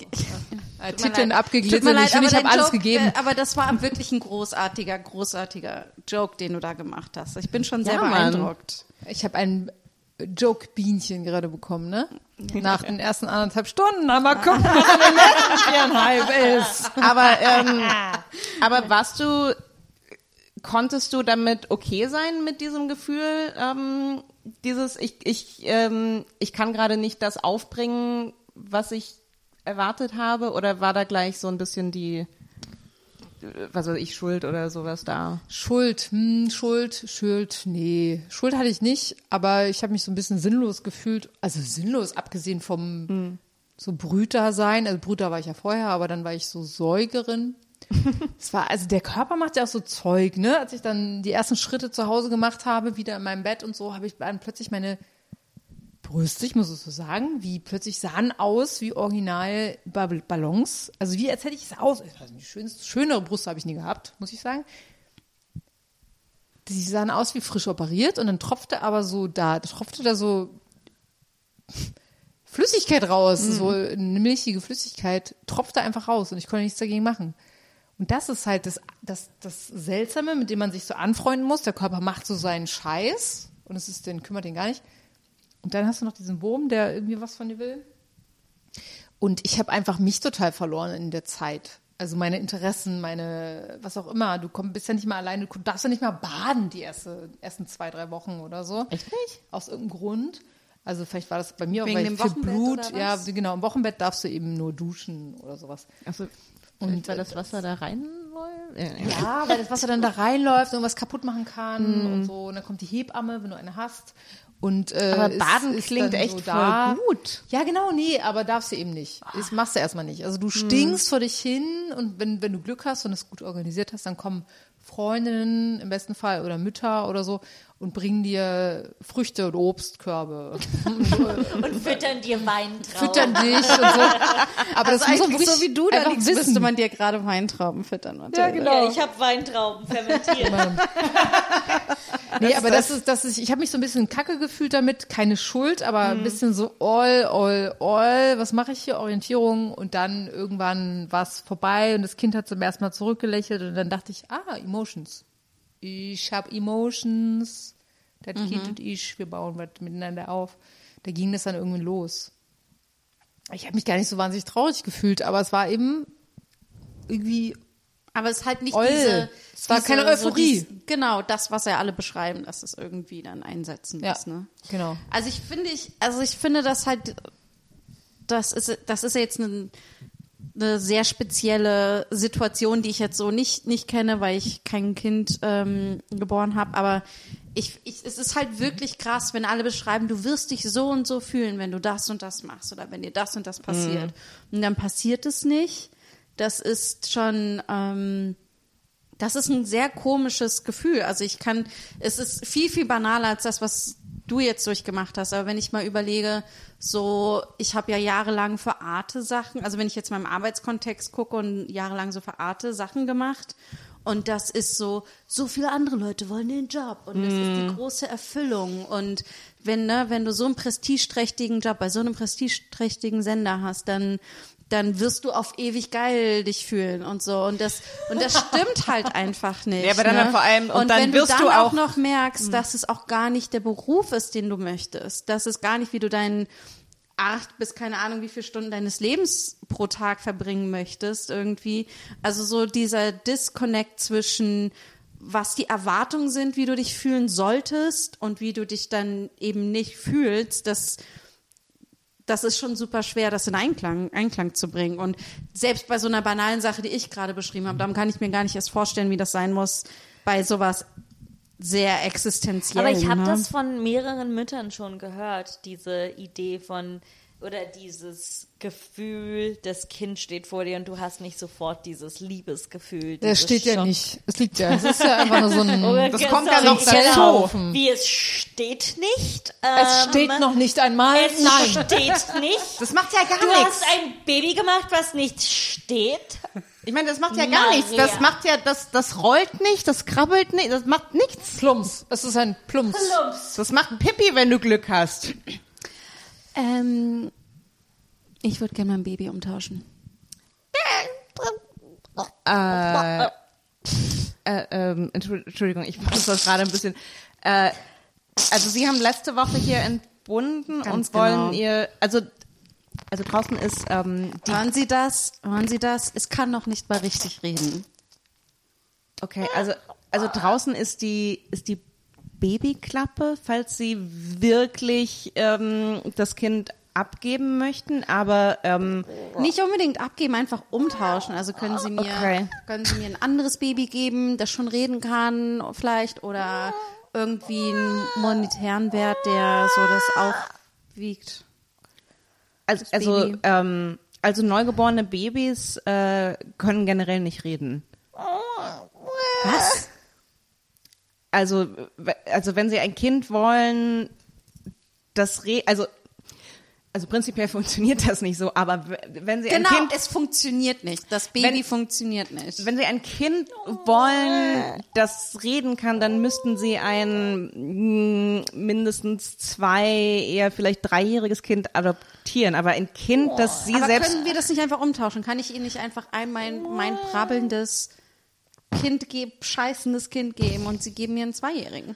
Äh, leid. abgeglitten. Ich finde, ich habe alles gegeben. äh, Aber das war wirklich ein großartiger, großartiger Joke, den du da gemacht hast. Ich bin schon sehr Ja, Mann. beeindruckt. Ich habe ein Joke-Bienchen gerade bekommen, ne? Nach den ersten anderthalb Stunden. Aber guck, was in den letzten viereinhalb ist. Aber, ähm, aber warst du, konntest du damit okay sein mit diesem Gefühl, ähm, dieses, ich, ich, ähm, ich kann gerade nicht das aufbringen, was ich erwartet habe, oder war da gleich so ein bisschen die, was weiß ich, Schuld oder sowas da? Schuld, hm, Schuld, Schuld, nee. Schuld hatte ich nicht, aber ich habe mich so ein bisschen sinnlos gefühlt. Also sinnlos, abgesehen vom so Brüter sein. Also Brüter war ich ja vorher, aber dann war ich so Säugerin. Es war, also der Körper macht ja auch so Zeug, ne? Als ich dann die ersten Schritte zu Hause gemacht habe, wieder in meinem Bett und so, habe ich dann plötzlich meine Brüste, ich muss es so sagen, wie plötzlich sahen aus wie original Ball- Ballons. Also wie als hätte ich es aus. Also die schönste, schönere Brüste habe ich nie gehabt, muss ich sagen. die sahen aus wie frisch operiert und dann tropfte aber so da, tropfte da so Flüssigkeit raus, so eine milchige Flüssigkeit, tropfte einfach raus und ich konnte nichts dagegen machen. Und das ist halt das, das, das Seltsame, mit dem man sich so anfreunden muss. Der Körper macht so seinen Scheiß und es ist, den kümmert den gar nicht. Und dann hast du noch diesen Wurm, der irgendwie was von dir will. Und ich habe einfach mich total verloren in der Zeit. Also meine Interessen, meine, was auch immer. Du komm, bist ja nicht mal alleine, du darfst ja nicht mal baden die erste, ersten zwei, drei Wochen oder so. Echt nicht? Aus irgendeinem Grund. Also vielleicht war das bei mir Wegen auch weil dem viel Blut. Ja, genau. Im Wochenbett darfst du eben nur duschen oder sowas. Also, Und weil das Wasser da reinläuft? Ja, Ja, weil das Wasser dann da reinläuft und was kaputt machen kann und so. Und dann kommt die Hebamme, wenn du eine hast. Und, äh, Aber ist- Baden ist klingt dann echt so voll gut. Ja, genau, nee, aber darfst du eben nicht. Das machst du erstmal nicht. Also du stinkst vor dich hin und wenn, wenn du Glück hast und es gut organisiert hast, dann kommen Freundinnen im besten Fall oder Mütter oder so und bringen dir Früchte und Obstkörbe. Und füttern dir Weintrauben. Füttern dich und so. Aber das muss man wirklich so wie du da liegst, wissen. müsste man dir gerade Weintrauben füttern. Ja, genau. Ja, ich habe Weintrauben fermentiert. Nee, aber das ist, das ist, ich habe mich so ein bisschen kacke gefühlt damit, keine Schuld, aber ein bisschen so all, all, all, was mache ich hier, Orientierung und dann irgendwann war es vorbei und das Kind hat zum ersten Mal zurückgelächelt und dann dachte ich, ah, Emotions. Ich habe Emotions, das Kind und ich, wir bauen was miteinander auf. Da ging das dann irgendwann los. Ich habe mich gar nicht so wahnsinnig traurig gefühlt, aber es war eben irgendwie Aber es ist halt nicht Oll. diese. Es war diese, keine Euphorie. dies- genau, das, was ja alle beschreiben, dass es irgendwie dann einsetzen Ja, muss. Ne? genau. Also ich finde, ich, also ich finde das halt, das ist, das ist ja jetzt eine, eine sehr spezielle Situation, die ich jetzt so nicht, nicht kenne, weil ich kein Kind ähm, geboren habe. Aber ich, ich, es ist halt wirklich krass, wenn alle beschreiben, du wirst dich so und so fühlen, wenn du das und das machst oder wenn dir das und das passiert. Und dann passiert es nicht. Das ist schon, ähm, das ist ein sehr komisches Gefühl. Also ich kann, es ist viel, viel banaler als das, was du jetzt durchgemacht hast. Aber wenn ich mal überlege, so, ich habe ja jahrelang für Arte Sachen, also wenn ich jetzt mal im Arbeitskontext gucke und jahrelang so für Arte Sachen gemacht. Und das ist so, so viele andere Leute wollen den Job und das ist die große Erfüllung. Und wenn, ne, wenn du so einen prestigeträchtigen Job bei so einem prestigeträchtigen Sender hast, dann dann wirst du auf ewig geil dich fühlen und so und das und das stimmt halt einfach nicht. Ja, aber dann ne? vor allem- und dann wenn wirst du du dann auch auch- noch merkst, dass es auch gar nicht der Beruf ist, den du möchtest, dass es gar nicht, wie du deinen acht bis keine Ahnung wie viele Stunden deines Lebens pro Tag verbringen möchtest irgendwie. Also so dieser Disconnect zwischen was die Erwartungen sind, wie du dich fühlen solltest und wie du dich dann eben nicht fühlst, das das ist schon super schwer, das in Einklang, Einklang zu bringen. Und selbst bei so einer banalen Sache, die ich gerade beschrieben habe, darum kann ich mir gar nicht erst vorstellen, wie das sein muss bei sowas sehr existenziell. Aber ich habe ne? das von mehreren Müttern schon gehört, diese Idee von oder dieses Gefühl, das Kind steht vor dir und du hast nicht sofort dieses Liebesgefühl. Der dieses steht ja Schock. nicht. Es liegt ja. Es ist ja einfach nur so ein. Das kommt ja noch genau. dazu. Wie es steht nicht. Es ähm, steht noch nicht einmal. Es Nein. steht nicht. Das macht ja gar Du nichts. hast ein Baby gemacht, was nicht steht. Ich meine, das macht ja gar Maria. nichts. Das macht ja, das, das rollt nicht, das krabbelt nicht, das macht nichts. Plumps. Es ist ein Plumps. Das macht Pippi, wenn du Glück hast. Ähm, ich würde gerne mein Baby umtauschen. Äh, äh, ähm, Entschu- Entschuldigung, ich muss das gerade ein bisschen. Äh, also Sie haben letzte Woche hier entbunden Ganz und wollen genau. ihr, also also draußen ist ähm, die, Hören Sie das? Hören Sie das? Es kann noch nicht mal richtig reden. okay, also also draußen ist die ist die Babyklappe, falls Sie wirklich ähm, das Kind abgeben möchten, aber ähm, Nicht unbedingt abgeben, einfach umtauschen. Also können Sie mir, Okay. können Sie mir ein anderes Baby geben, das schon reden kann, vielleicht, oder irgendwie einen monetären Wert, der so das aufwiegt. also, Das also, ähm, also neugeborene Babys äh, können generell nicht reden. Was? Also, also wenn sie ein Kind wollen, das re also also prinzipiell funktioniert das nicht so, aber wenn Sie Genau, ein Kind es funktioniert nicht. Das Baby Wenn- funktioniert nicht. Wenn Sie ein Kind wollen, das reden kann, dann müssten Sie ein mm, mindestens zwei, eher vielleicht dreijähriges Kind adoptieren. Aber ein Kind, das Sie Aber selbst können wir das nicht einfach umtauschen? Kann ich Ihnen nicht einfach ein mein, mein brabbelndes Kind geben, scheißendes Kind geben und Sie geben mir einen Zweijährigen?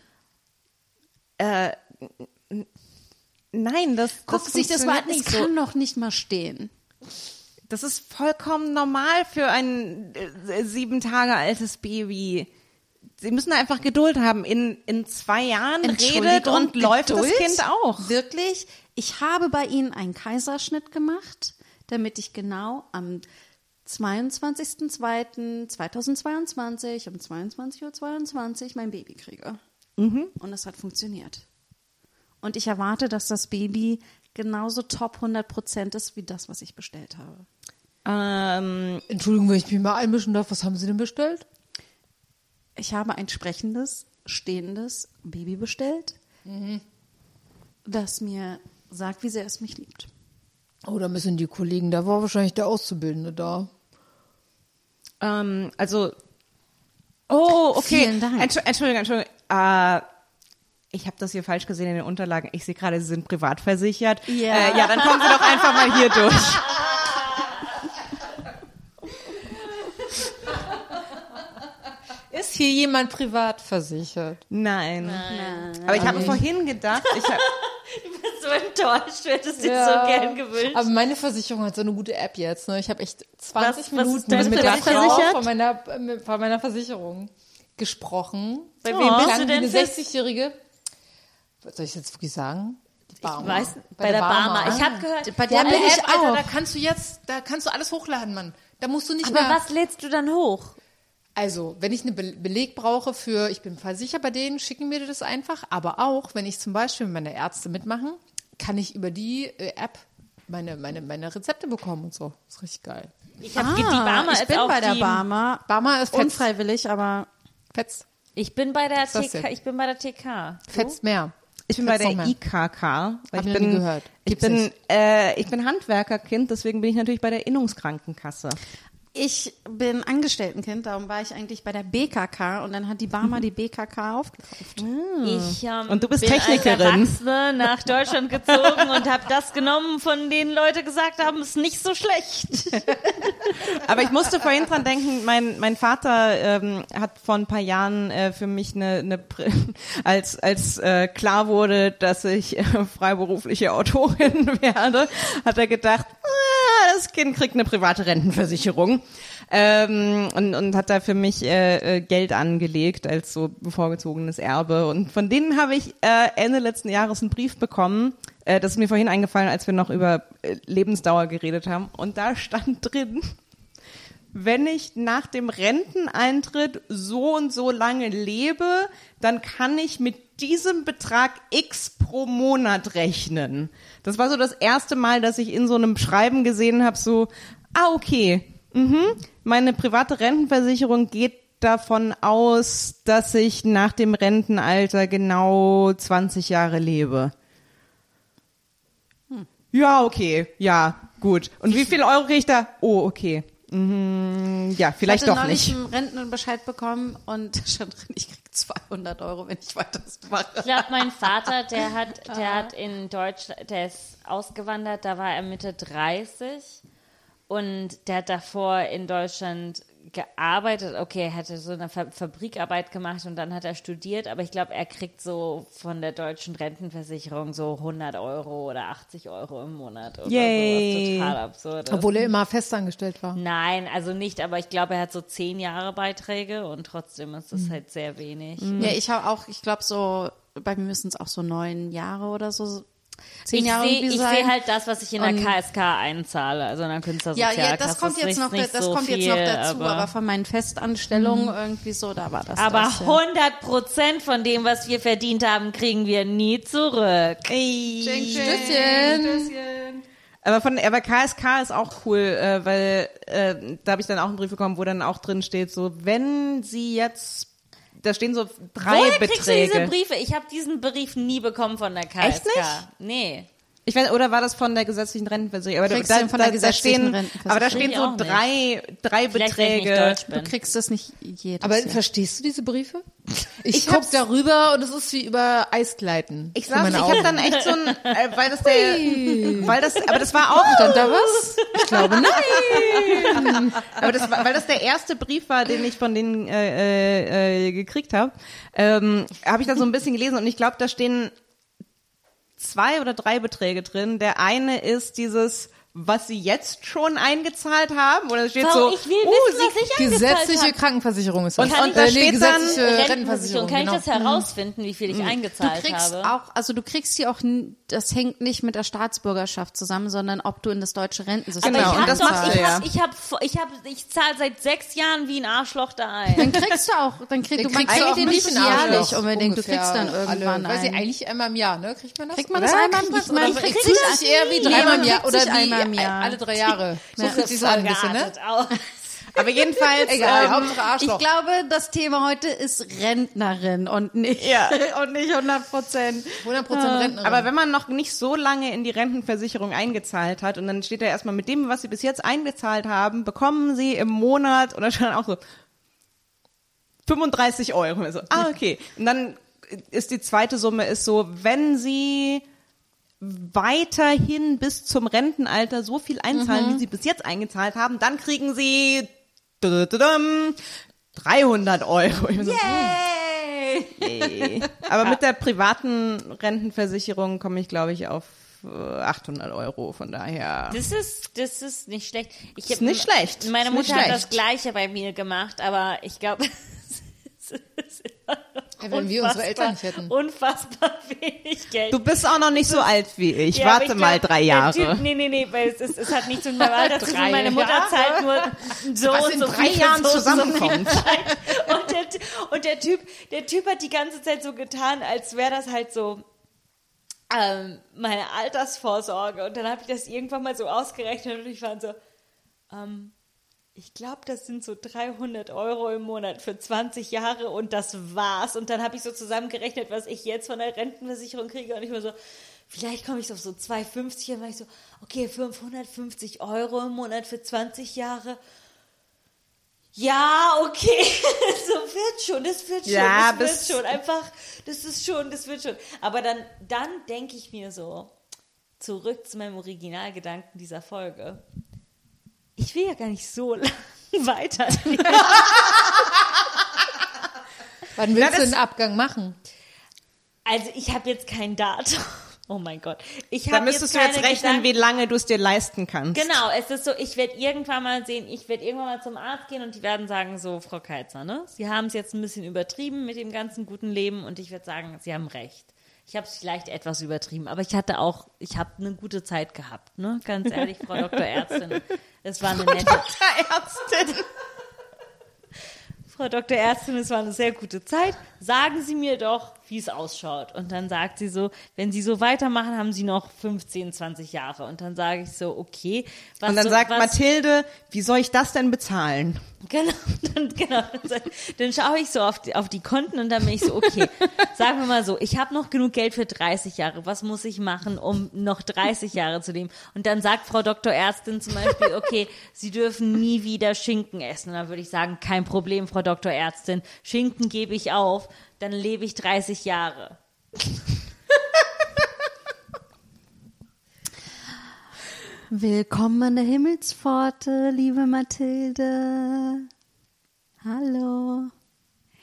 Nein, das, Guck das sich das mal an. Es nicht so. kann doch nicht mal stehen. Das ist vollkommen normal für ein äh, sieben Tage altes Baby. Sie müssen einfach Geduld haben. In, in zwei Jahren redet und läuft das Geduld? Kind auch. Wirklich? Ich habe bei Ihnen einen Kaiserschnitt gemacht, damit ich genau am 22.02.2022 um 22.22 Uhr mein Baby kriege. Und das hat funktioniert. Und ich erwarte, dass das Baby genauso top 100 Prozent ist wie das, was ich bestellt habe. Ähm, Entschuldigung, wenn ich mich mal einmischen darf, was haben Sie denn bestellt? Ich habe ein sprechendes, stehendes Baby bestellt, das mir sagt, wie sehr es mich liebt. Oh, da müssen die Kollegen, da war wahrscheinlich der Auszubildende da. Ähm, also, oh, okay. Vielen Dank. Entsch Entschuldigung, Entschuldigung. Äh, ich habe das hier falsch gesehen in den Unterlagen. Ich sehe gerade, Sie sind privat versichert. Ja. Äh, ja, dann kommen Sie doch einfach mal hier durch. Ist hier jemand privat versichert? Nein. Aber ich habe vorhin gedacht, ich hab, Du bist so enttäuscht, du hättest dir Ja. so gern gewünscht. Aber meine Versicherung hat so eine gute App jetzt. Ne? Ich habe echt 20 Was- was Minuten deine mit der? Frau von meiner, äh, von meiner Versicherung gesprochen. Bei Oh. wem bist Klang du denn eine für- 60-Jährige. Was soll ich jetzt wirklich sagen? Die Barmer. Weiß, bei, der Barmer. Ich habe gehört, Bei der bin eine ich App, Alter, auch. da kannst du jetzt, da kannst du alles hochladen, Mann. Da musst du nicht aber mehr. was lädst du dann hoch? Also, wenn ich einen Be Beleg brauche für, ich bin versichert bei denen, schicken mir das einfach. Aber auch, wenn ich zum Beispiel meine Ärzte mitmachen, kann ich über die äh, App meine, meine, meine Rezepte bekommen und so. ist richtig geil. Ich habe die Barmer ich bin auch bei der Barmer. Barmer ist fetzt. Unfreiwillig, aber Fetzt, Ich bin bei der TK, ich bin bei der TK. fetzt mehr. ich bin bei Fetzt der. IKK. Weil Hab ich bin, gehört. ich bin, äh, ich bin Handwerkerkind, deswegen bin ich natürlich bei der Innungskrankenkasse. Ich bin Angestelltenkind, darum war ich eigentlich bei der BKK und dann hat die Barmer die BKK aufgekauft. Ich ähm, Und du bist bin Technikerin. als Erwachsene nach Deutschland gezogen und habe das genommen, von denen Leute gesagt haben, ist nicht so schlecht. Aber ich musste vorhin dran denken, mein, mein Vater ähm, hat vor ein paar Jahren äh, für mich eine, eine als, als äh, klar wurde, dass ich äh, freiberufliche Autorin werde, hat er gedacht, ah, das Kind kriegt eine private Rentenversicherung. Ähm, und, und hat da für mich äh, äh, Geld angelegt als so vorgezogenes Erbe. Und von denen habe ich äh, Ende letzten Jahres einen Brief bekommen. Äh, das ist mir vorhin eingefallen, als wir noch über äh, Lebensdauer geredet haben. Und da stand drin, wenn ich nach dem Renteneintritt so und so lange lebe, dann kann ich mit diesem Betrag X pro Monat rechnen. Das war so das erste Mal, dass ich in so einem Schreiben gesehen habe, so, ah, okay, mhm, meine private Rentenversicherung geht davon aus, dass ich nach dem Rentenalter genau 20 Jahre lebe. Ja, okay, ja, gut. Und wie viel Euro kriege ich da? Oh, okay. Mhm, ja, vielleicht ich hatte doch neulich nicht. einen Rentenbescheid bekommen und stand drin, ich krieg 200 Euro, wenn ich weiter das mache. Ich glaube, mein Vater, der hat, der hat in Deutschland, der ist ausgewandert, da war er Mitte 30 und der hat davor in Deutschland gearbeitet. Okay, er hatte so eine Fa Fabrikarbeit gemacht und dann hat er studiert, aber ich glaube, er kriegt so von der deutschen Rentenversicherung so 100 Euro oder 80 Euro im Monat oder Yay. sowas. Total absurd. Obwohl er immer festangestellt war. Nein, also nicht, aber ich glaube, er hat so zehn Jahre Beiträge und trotzdem ist Mhm. das halt sehr wenig. Ja, ich habe auch, ich glaube so, bei mir müssen es auch so neun Jahre oder so, zehn Ich Jahre sehe irgendwie ich sein. seh halt das, was ich in der KSK einzahle, also in der ja, Künstlersozialkasse. ja, das kommt ist jetzt noch, das so kommt viel, jetzt noch dazu, aber, aber, von meinen Festanstellungen irgendwie so, da war das. aber das, ja. 100 Prozent von dem, was wir verdient haben, kriegen wir nie zurück. Aber von aber KSK ist auch cool, äh, weil äh, da habe ich dann auch einen Brief bekommen, wo dann auch drin steht, so wenn Sie jetzt, da stehen so drei Woher kriegst du diese Beträge. Briefe? Ich habe diesen Brief nie bekommen von der KSK. Echt nicht? Nee. Ich weiß, oder war das von der gesetzlichen Rentenversicherung? Aber Kriegst du den von der gesetzlichen stehen, Rentenversicherung? aber da stehen so drei, drei Vielleicht, Beträge. Du kriegst das nicht jedes Aber Jahr. verstehst du diese Briefe? Ich, Ich guck darüber und es ist wie über Eisgleiten. Ich meine ich habe dann echt so ein, äh, weil das der, weil das, aber das war auch, Stand da was? Ich glaube nein. aber das war, weil das der erste Brief war, den ich von denen äh, äh, äh, gekriegt habe, ähm, habe ich da so ein bisschen gelesen und ich glaube, da stehen zwei oder drei Beträge drin. Der eine ist dieses, was sie jetzt schon eingezahlt haben, oder steht Frau, so, ich will uh, wissen, sie was ich eingezahlt Gesetzliche habe. Krankenversicherung ist. Und- und da äh, nee, steht dann gesetzliche Rentenversicherung. Kann ich genau. das herausfinden, wie viel ich Du eingezahlt kriegst habe? auch, also du kriegst die auch, das hängt nicht mit der Staatsbürgerschaft zusammen, sondern ob du in das deutsche Rentensystem Genau, ich und hab das doch, machst ich du ja. hab, ich hab, ich hab, ich zahle seit sechs Jahren wie ein Arschloch da ein. Dann kriegst du auch, dann kriegst du, man kriegst du kriegt auch den nicht jährlich unbedingt, du kriegst dann irgendwann alle, ich einen. eigentlich einmal im Jahr, ne? Kriegt man das? Kriegt man das einmal? Kriegt man's? Ich sich das eher wie dreimal im Jahr oder wie einmal im Jahr. alle drei Jahre. So Ja. fühlt sich an ein bisschen, ne? Auch. aber jedenfalls, Egal, ähm, Ich glaube, das Thema heute ist Rentnerin und nicht, Ja. und nicht 100 Prozent. 100 Prozent Rentnerin. Aber wenn man noch nicht so lange in die Rentenversicherung eingezahlt hat und dann steht da erstmal mit dem, was sie bis jetzt eingezahlt haben, bekommen sie im Monat oder schon auch so 35 Euro. Und so, ah, okay. Und dann ist die zweite Summe ist so, wenn sie weiterhin bis zum Rentenalter so viel einzahlen, wie sie bis jetzt eingezahlt haben, dann kriegen sie 300 Euro. Ich bin so, Yay. Aber mit der privaten Rentenversicherung komme ich, glaube ich, auf äh, 800 Euro. Von daher. Das ist, das ist nicht schlecht. Ich Ist hab- nicht schlecht. Meine Ist Mutter hat das. Gleiche bei mir gemacht, aber ich glaube, Ja, wenn wir unsere Eltern nicht hätten. Unfassbar wenig Geld. Du bist auch noch nicht so alt wie ich. Ja, Warte ich glaub, mal drei Jahre. Typ, nee, nee, nee, weil es, ist, es hat nichts mit meinem Alter zu tun. Meine Mutter Jahre? zahlt nur so Was und in so drei Jahren so und so zusammenkommt. Zeit. Und der, und der Typ, der Typ hat die ganze Zeit so getan, als wäre das halt so ähm, meine Altersvorsorge. Und dann habe ich das irgendwann mal so ausgerechnet und ich war so, ähm, ich glaube, das sind so 300 Euro im Monat für 20 Jahre und das war's. Und dann habe ich so zusammengerechnet, was ich jetzt von der Rentenversicherung kriege und ich war so, vielleicht komme ich auf so 250 und war ich so, okay, 550 Euro im Monat für 20 Jahre. Ja, okay, so wird schon, das wird schon, Ja, das wird schon, einfach, das ist schon, das wird schon. Aber dann, dann denke ich mir so, zurück zu meinem Originalgedanken dieser Folge. Ich will ja gar nicht so lange weiterleben. Wann willst du den Abgang machen? Also ich habe jetzt kein Datum. Oh mein Gott. Ich Da habe müsstest jetzt du jetzt rechnen, Gedanken- wie lange du es dir leisten kannst. Genau, es ist so, ich werde irgendwann mal sehen, ich werde irgendwann mal zum Arzt gehen und die werden sagen, so, Frau Keitzer, ne? Sie haben es jetzt ein bisschen übertrieben mit dem ganzen guten Leben und ich werde sagen, Sie haben recht. Ich habe es vielleicht etwas übertrieben, aber ich hatte auch, ich habe eine gute Zeit gehabt, ne? Ganz ehrlich, Frau Dr. Ärztin. Es war eine nette, Ärztin. Frau Dr. Ärztin, es war eine sehr gute Zeit. Sagen Sie mir doch, wie es ausschaut. Und dann sagt sie so, wenn Sie so weitermachen, haben Sie noch 15, 20 Jahre. Und dann sage ich so, okay. Was Und dann so, sagt Mathilde, wie soll ich das denn bezahlen? Genau, dann, genau. Dann, dann schaue ich so auf die, auf die Konten und dann bin ich so, okay, sagen wir mal so, ich habe noch genug Geld für 30 Jahre. Was muss ich machen, um noch 30 Jahre zu leben? Und dann sagt Frau Dr. Ärztin zum Beispiel, okay, Sie dürfen nie wieder Schinken essen. Und dann würde ich sagen, kein Problem, Frau Dr. Ärztin. Schinken gebe ich auf, dann lebe ich 30 Jahre. Willkommen an der Himmelspforte, liebe Mathilde. Hallo.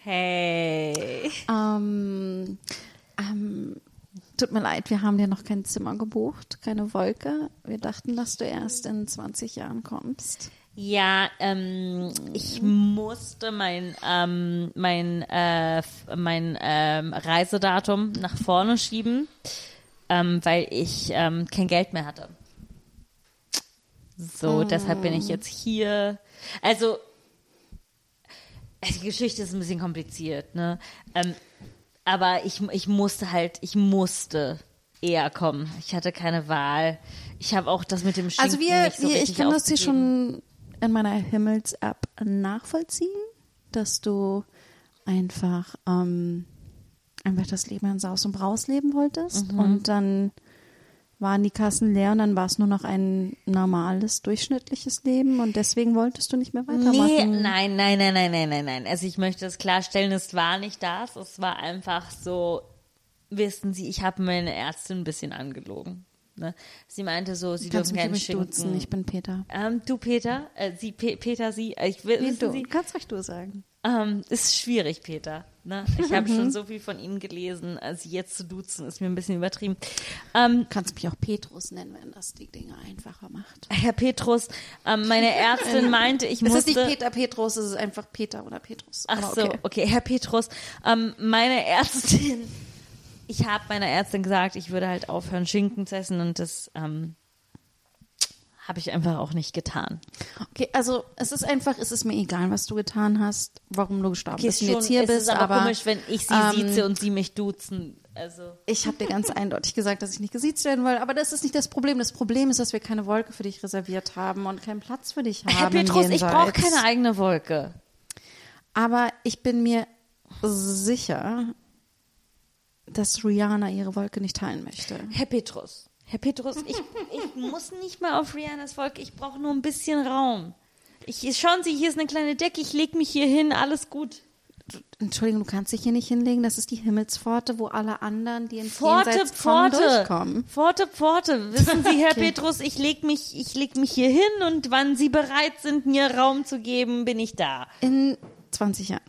Hey. Ähm, ähm, tut mir leid, wir haben dir noch kein Zimmer gebucht, keine Wolke. Wir dachten, dass du erst in 20 Jahren kommst. Ja, ähm, ich musste mein ähm, mein äh, mein ähm, Reisedatum nach vorne schieben, ähm, weil ich ähm, kein Geld mehr hatte. So, deshalb bin ich jetzt hier. Also die Geschichte ist ein bisschen kompliziert, ne? Ähm, aber ich, ich musste halt, ich musste eher kommen. Ich hatte keine Wahl. Ich habe auch das mit dem Schinken Also wir, so wir ich kann das hier schon in meiner Himmels-App nachvollziehen, dass du einfach, ähm, einfach das Leben in Saus und Braus leben wolltest Mhm. und dann waren die Kassen leer und dann war es nur noch ein normales, durchschnittliches Leben und deswegen wolltest du nicht mehr Nee, weitermachen. nein, nein, nein, nein, nein, nein, nein. Also ich möchte das klarstellen, es war nicht das. Es war einfach so, wissen Sie, ich habe meine Ärztin ein bisschen angelogen. Ne? Sie meinte so, Sie Kannst dürfen du mich keinen übrigens Schinken. duzen? Ich bin Peter. ähm, du Peter, äh, Sie Pe Peter, Sie, äh, ich will, wissen Sie, kannst ruhig du sagen. ähm, ist schwierig, Peter. Ne? Ich habe schon so viel von Ihnen gelesen, Sie jetzt zu duzen, ist mir ein bisschen übertrieben. Ähm, Du kannst mich auch Petrus nennen, wenn das die Dinge einfacher macht. Herr Petrus, ähm, meine Ärztin meinte, ich Es musste... ist nicht Peter Petrus, es ist einfach Peter oder Petrus. Ach Aber so, okay. okay, Herr Petrus, ähm, meine Ärztin, ich habe meiner Ärztin gesagt, ich würde halt aufhören, Schinken zu essen und das ähm, habe ich einfach auch nicht getan. Okay, also es ist einfach, es ist mir egal, was du getan hast, warum du gestorben Okay, bist ist und schon, jetzt hier es bist, ist aber, aber komisch, wenn ich sie ähm, sieze und sie mich duzen. Also ich habe dir ganz eindeutig gesagt, dass ich nicht gesiezt werden will, aber das ist nicht das Problem. Das Problem ist, dass wir keine Wolke für dich reserviert haben und keinen Platz für dich haben. Herr Petrus, ich brauche keine eigene Wolke. Aber ich bin mir sicher, dass Rihanna ihre Wolke nicht teilen möchte. Herr Petrus, Herr Petrus, ich, ich muss nicht mal auf Rihannas Wolke, ich brauche nur ein bisschen Raum. Ich, schauen Sie, hier ist eine kleine Decke, ich lege mich hier hin, alles gut. Entschuldigung, du kannst dich hier nicht hinlegen. Das ist die Himmelspforte, wo alle anderen, die ins Pforte, Jenseits kommen, Pforte, durchkommen. Pforte, Pforte. Wissen Sie, Herr Petrus, ich leg mich, ich leg mich hier hin und wann Sie bereit sind, mir Raum zu geben, bin ich da. In 20 Jahren.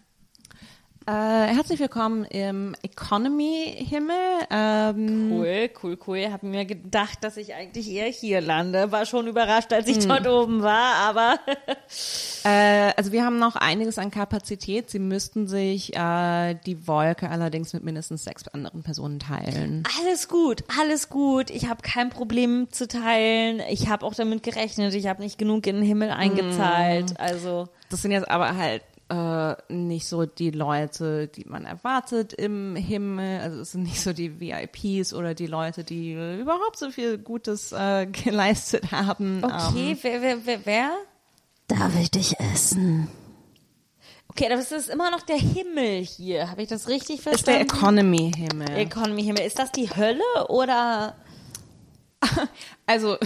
Äh, herzlich willkommen im Economy-Himmel. Ähm, Cool, cool, cool. Hab mir gedacht, dass ich eigentlich eher hier lande. War schon überrascht, als ich dort oben war, aber äh, also wir haben noch einiges an Kapazität. Sie müssten sich äh, die Wolke allerdings mit mindestens sechs anderen Personen teilen. alles gut, alles gut. Ich habe kein Problem zu teilen. Ich habe auch damit gerechnet. Ich habe nicht genug in den Himmel eingezahlt. Also Das sind jetzt aber halt äh, nicht so die Leute, die man erwartet im Himmel. Also es sind nicht so die VIPs oder die Leute, die überhaupt so viel Gutes äh, geleistet haben. okay, Ähm, wer, wer, wer, wer? Darf ich dich essen? Okay, aber es ist immer noch der Himmel hier. Habe ich das richtig ist der verstanden? Economy-Himmel. Economy Himmel. Ist das die Hölle oder? Also,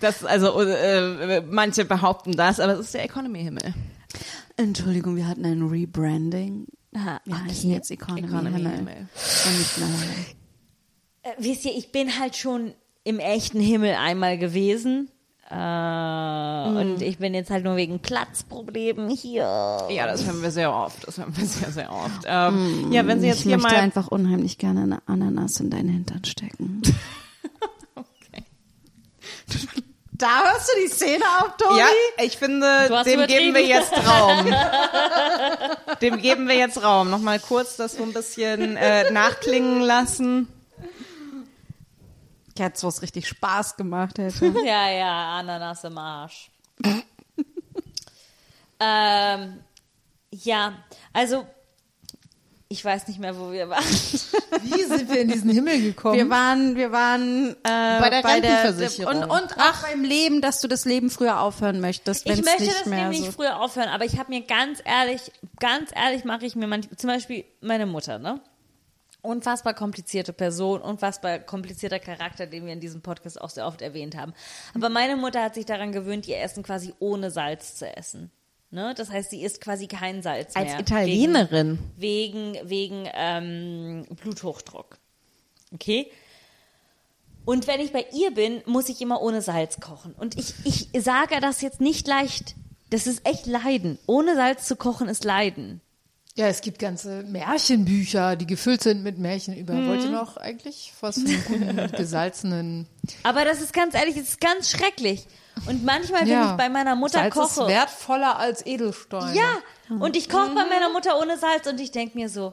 das, also äh, manche behaupten das, aber es ist der Economy-Himmel. Entschuldigung, wir hatten ein Rebranding. Ah, Wir heißen jetzt Economy, Economy Himmel. Himmel. Und nicht mehr Hölle. Äh, wisst ihr, ich bin halt schon im echten Himmel einmal gewesen. Äh, Und ich bin jetzt halt nur wegen Platzproblemen hier. Ja, das hören wir sehr oft. Das hören wir sehr, sehr oft. Ähm, ja, wenn Sie jetzt ich hier möchte mal einfach unheimlich gerne eine Ananas in deinen Hintern stecken. Okay. Da hörst du die Szene auf, Tobi? Ja, ich finde, dem geben wir jetzt Raum. dem geben wir jetzt Raum. Nochmal kurz das so ein bisschen äh, nachklingen lassen. Jetzt, wo es richtig Spaß gemacht hätte. Ja, ja, Ananas im Arsch. ähm, ja, also ich weiß nicht mehr, wo wir waren. Wie sind wir in diesen Himmel gekommen? Wir waren, wir waren äh, bei der Rentenversicherung. und, und auch beim Leben, dass du das Leben früher aufhören möchtest, wenn Ich möchte nicht das mehr nämlich so. früher aufhören, aber ich habe mir ganz ehrlich, ganz ehrlich mache ich mir manchmal, zum Beispiel meine Mutter, ne? Unfassbar komplizierte Person, unfassbar komplizierter Charakter, den wir in diesem Podcast auch sehr oft erwähnt haben. Aber meine Mutter hat sich daran gewöhnt, ihr Essen quasi ohne Salz zu essen. Ne? Das heißt, sie isst quasi kein Salz Als mehr. Italienerin. Wegen, wegen, wegen ähm, Bluthochdruck. Okay? Und wenn ich bei ihr bin, muss ich immer ohne Salz kochen. Und ich, ich sage das jetzt nicht leicht. Das ist echt Leiden. Ohne Salz zu kochen ist Leiden. Ja, es gibt ganze Märchenbücher, die gefüllt sind mit Märchen über. Wollt ihr noch eigentlich was von guten, gesalzenen? Aber das ist ganz ehrlich, es ist ganz schrecklich. Und manchmal, wenn ich bei meiner Mutter Salz koche. ist wertvoller als Edelsteine. ja, und ich koche bei meiner Mutter ohne Salz und ich denke mir so,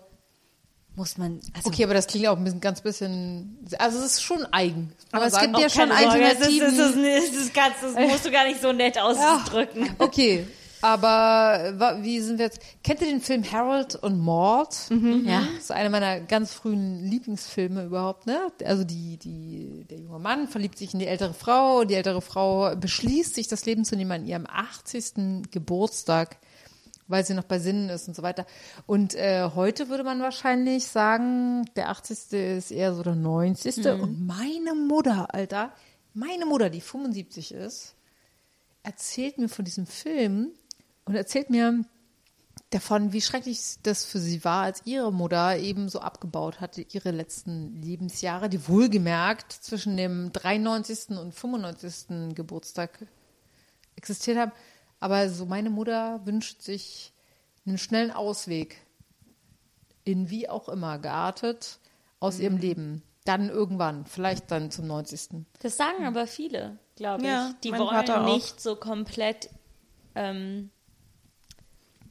muss man. Also, Okay, aber das klingt auch ein bisschen, ganz bisschen, also es ist schon eigen. Aber es gibt ja schon keine Sorge, es ist, Alternativen. es ist, es ist ganz, das musst du gar nicht so nett ausdrücken. Okay, aber wa- wie sind wir jetzt? Kennt ihr den Film Harold und Maud? Ja. Das ist einer meiner ganz frühen Lieblingsfilme überhaupt, ne? Also die, die, der junge Mann verliebt sich in die ältere Frau, die ältere Frau beschließt, sich das Leben zu nehmen an ihrem 80. Geburtstag weil sie noch bei Sinnen ist und so weiter. Und äh, heute würde man wahrscheinlich sagen, der 80. ist eher so der 90. Und meine Mutter, Alter, meine Mutter, die 75 ist, erzählt mir von diesem Film und erzählt mir davon, wie schrecklich das für sie war, als ihre Mutter eben so abgebaut hatte, ihre letzten Lebensjahre, die wohlgemerkt zwischen dem 93. und 95. Geburtstag existiert haben. Aber so meine Mutter wünscht sich einen schnellen Ausweg in wie auch immer geartet aus ihrem Leben. Dann irgendwann, vielleicht dann zum 90. Das sagen aber viele, glaube ich. Ja, die wollen auch. nicht so komplett. Ähm,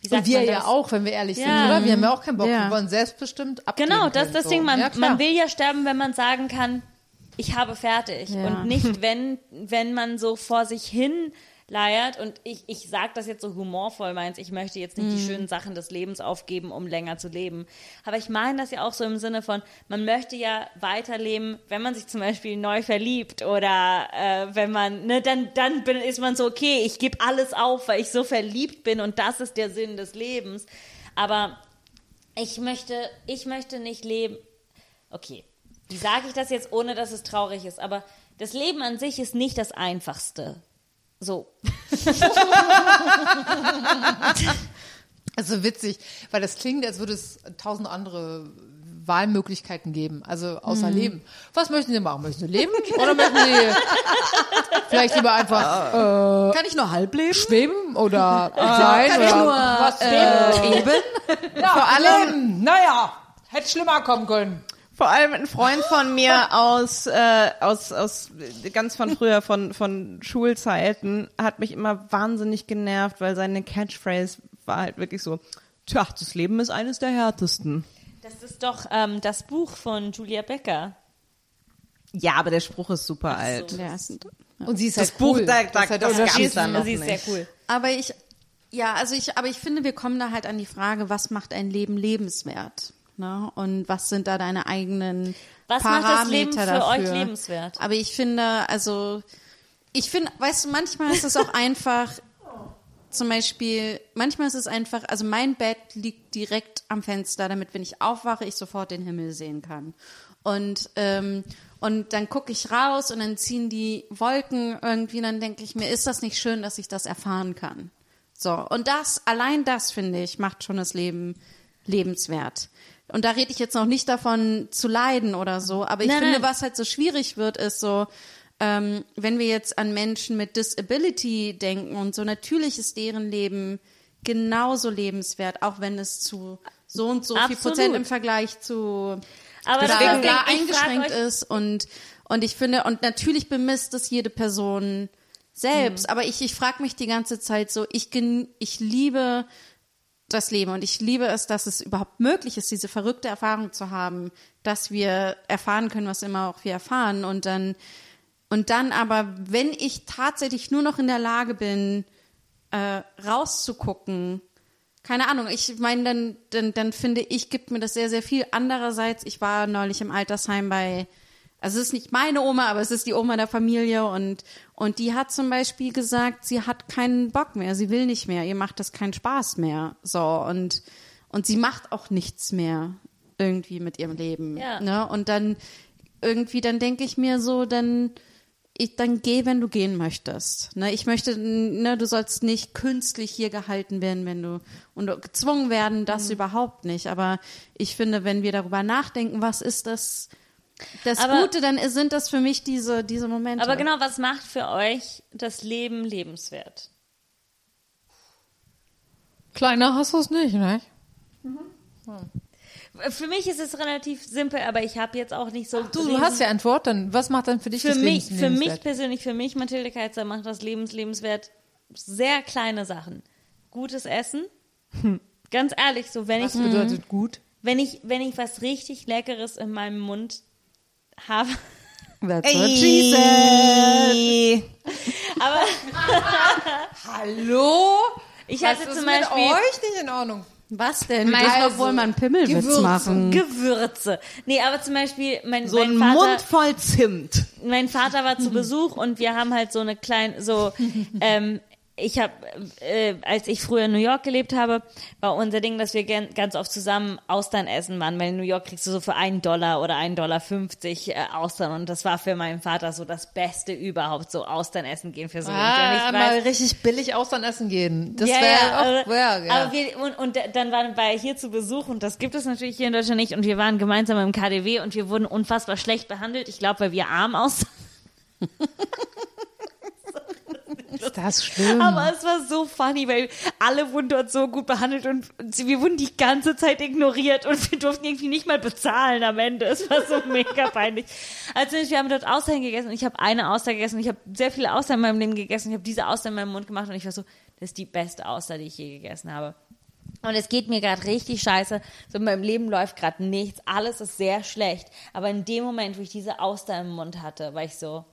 Und sagt wir man ja auch, wenn wir ehrlich Ja. sind, oder? Wir haben ja auch keinen Bock. Ja. Wir wollen selbstbestimmt abgeben Genau, das ist können, das so. Ding. Man, ja, man will ja sterben, wenn man sagen kann, ich habe fertig. Ja. Und nicht, wenn, wenn man so vor sich hin leiert. Und ich, ich sage das jetzt so humorvoll, meins, ich möchte jetzt nicht die schönen Sachen des Lebens aufgeben, um länger zu leben. Aber ich meine das ja auch so im Sinne von, man möchte ja weiterleben, wenn man sich zum Beispiel neu verliebt oder äh, wenn man, ne, dann, dann bin, ist man so, okay, ich gebe alles auf, weil ich so verliebt bin und das ist der Sinn des Lebens. Aber ich möchte, ich möchte nicht leben. Okay, wie sage ich das jetzt, ohne dass es traurig ist? Aber das Leben an sich ist nicht das Einfachste. So. Also witzig, weil das klingt, als würde es tausend andere Wahlmöglichkeiten geben, also außer Mhm. Leben. Was möchten Sie machen? Möchten Sie leben oder möchten Sie vielleicht lieber einfach Kann ich nur halb leben? schweben oder sein Kann oder ich nur was äh, eben? ja, vor allem, naja, hätte schlimmer kommen können. Vor allem ein Freund von mir aus, äh, aus, aus ganz von früher, von, von Schulzeiten, hat mich immer wahnsinnig genervt, weil seine Catchphrase war halt wirklich so, tja, das Leben ist eines der härtesten. Das ist doch ähm, das Buch von Julia Becker. Ja, aber der Spruch ist super alt. Ja, ist ein- Und sie ist Das halt Buch, cool. da, Das da, das der gab's dann noch Sie ist sehr nicht. cool. Aber ich, ja, also ich, aber ich finde, wir kommen da halt an die Frage, was macht ein Leben lebenswert? Ne? Und was sind da deine eigenen Was Parameter macht das Leben für dafür? euch lebenswert? Aber ich finde, also, ich finde, weißt du, manchmal ist es auch einfach, zum Beispiel, manchmal ist es einfach, also mein Bett liegt direkt am Fenster, damit wenn ich aufwache, ich sofort den Himmel sehen kann. Und, ähm, und dann gucke ich raus und dann ziehen die Wolken irgendwie, und dann denke ich mir, ist das nicht schön, dass ich das erfahren kann? So, und das, allein das, finde ich, macht schon das Leben lebenswert. Und da rede ich jetzt noch nicht davon zu leiden oder so, aber ich Nein, finde, nein. was halt so schwierig wird, ist so, ähm, wenn wir jetzt an Menschen mit Disability denken und so, natürlich ist deren Leben genauso lebenswert, auch wenn es zu so und so viel Absolut. Prozent im Vergleich zu Aber das deswegen da eingeschränkt ist und und ich finde und natürlich bemisst es jede Person selbst, aber ich ich frage mich die ganze Zeit so, ich gen, ich liebe das Leben und ich liebe es, dass es überhaupt möglich ist, diese verrückte Erfahrung zu haben, dass wir erfahren können, was immer auch wir erfahren und dann und dann aber, wenn ich tatsächlich nur noch in der Lage bin, äh, rauszugucken, keine Ahnung, ich meine, dann, dann, dann finde ich, gibt mir das sehr, sehr viel. Andererseits, ich war neulich im Altersheim bei, also es ist nicht meine Oma, aber es ist die Oma der Familie und, und die hat zum Beispiel gesagt, sie hat keinen Bock mehr, sie will nicht mehr, ihr macht das keinen Spaß mehr. So, und, und sie macht auch nichts mehr irgendwie mit ihrem Leben. Ja. Ne? Und dann irgendwie, dann denke ich mir so, dann, ich, dann geh, wenn du gehen möchtest. Ne, ich möchte, ne, du sollst nicht künstlich hier gehalten werden, wenn du und gezwungen werden, das überhaupt nicht. Aber ich finde, wenn wir darüber nachdenken, was ist das, das Aber- Gute, dann sind das für mich diese diese Momente. Aber genau, was macht für euch das Leben lebenswert? Kleiner hast du es nicht, ne? Für mich ist es relativ simpel, aber ich habe jetzt auch nicht so. Du, du hast ja Antwort, dann was macht dann für dich für das mich, Lebens für mich persönlich, für mich, Mathilde Keitzer, macht das Lebens lebenswert sehr kleine Sachen. Gutes Essen. Ganz ehrlich, so wenn Was ich, bedeutet gut? wenn ich, wenn ich was richtig Leckeres in meinem Mund habe. That's what she said. Aber Hallo? ich Was hatte ist zum mit Beispiel euch nicht in Ordnung? Was denn? Wir Also, dürfen doch wohl mal einen Pimmelwitz Gewürze. machen. Gewürze. Nee, aber zum Beispiel mein, So mein ein Vater. Mund voll Zimt. mein Vater war zu Besuch und wir haben halt so eine kleine, so, ähm, ich habe, äh, als ich früher in New York gelebt habe, war unser Ding, dass wir gern, ganz oft zusammen Austern essen waren, weil in New York kriegst du so für einen Dollar oder einen Dollar 50 äh, Austern und das war für meinen Vater so das Beste überhaupt, so Austern essen gehen für so Ah, ich mal weiß- richtig billig Austern essen gehen. Das ja, wäre ja, auch, ja, ja. aber wir, und, und dann waren wir hier zu Besuch und das gibt es natürlich hier in Deutschland nicht und wir waren gemeinsam im KDW und wir wurden unfassbar schlecht behandelt. Ich glaube, weil wir arm aussahen. ist das schlimm. Aber es war so funny, weil alle wurden dort so gut behandelt und wir wurden die ganze Zeit ignoriert und wir durften irgendwie nicht mal bezahlen am Ende. Es war so mega peinlich. Also wir haben dort Austern gegessen und ich habe eine Auster gegessen und ich habe sehr viele Austern in meinem Leben gegessen. Ich habe diese Auster in meinem Mund gemacht und ich war so, das ist die beste Auster, die ich je gegessen habe. Und es geht mir gerade richtig scheiße. So in meinem Leben läuft gerade nichts. Alles ist sehr schlecht. Aber in dem Moment, wo ich diese Auster im Mund hatte, war ich so,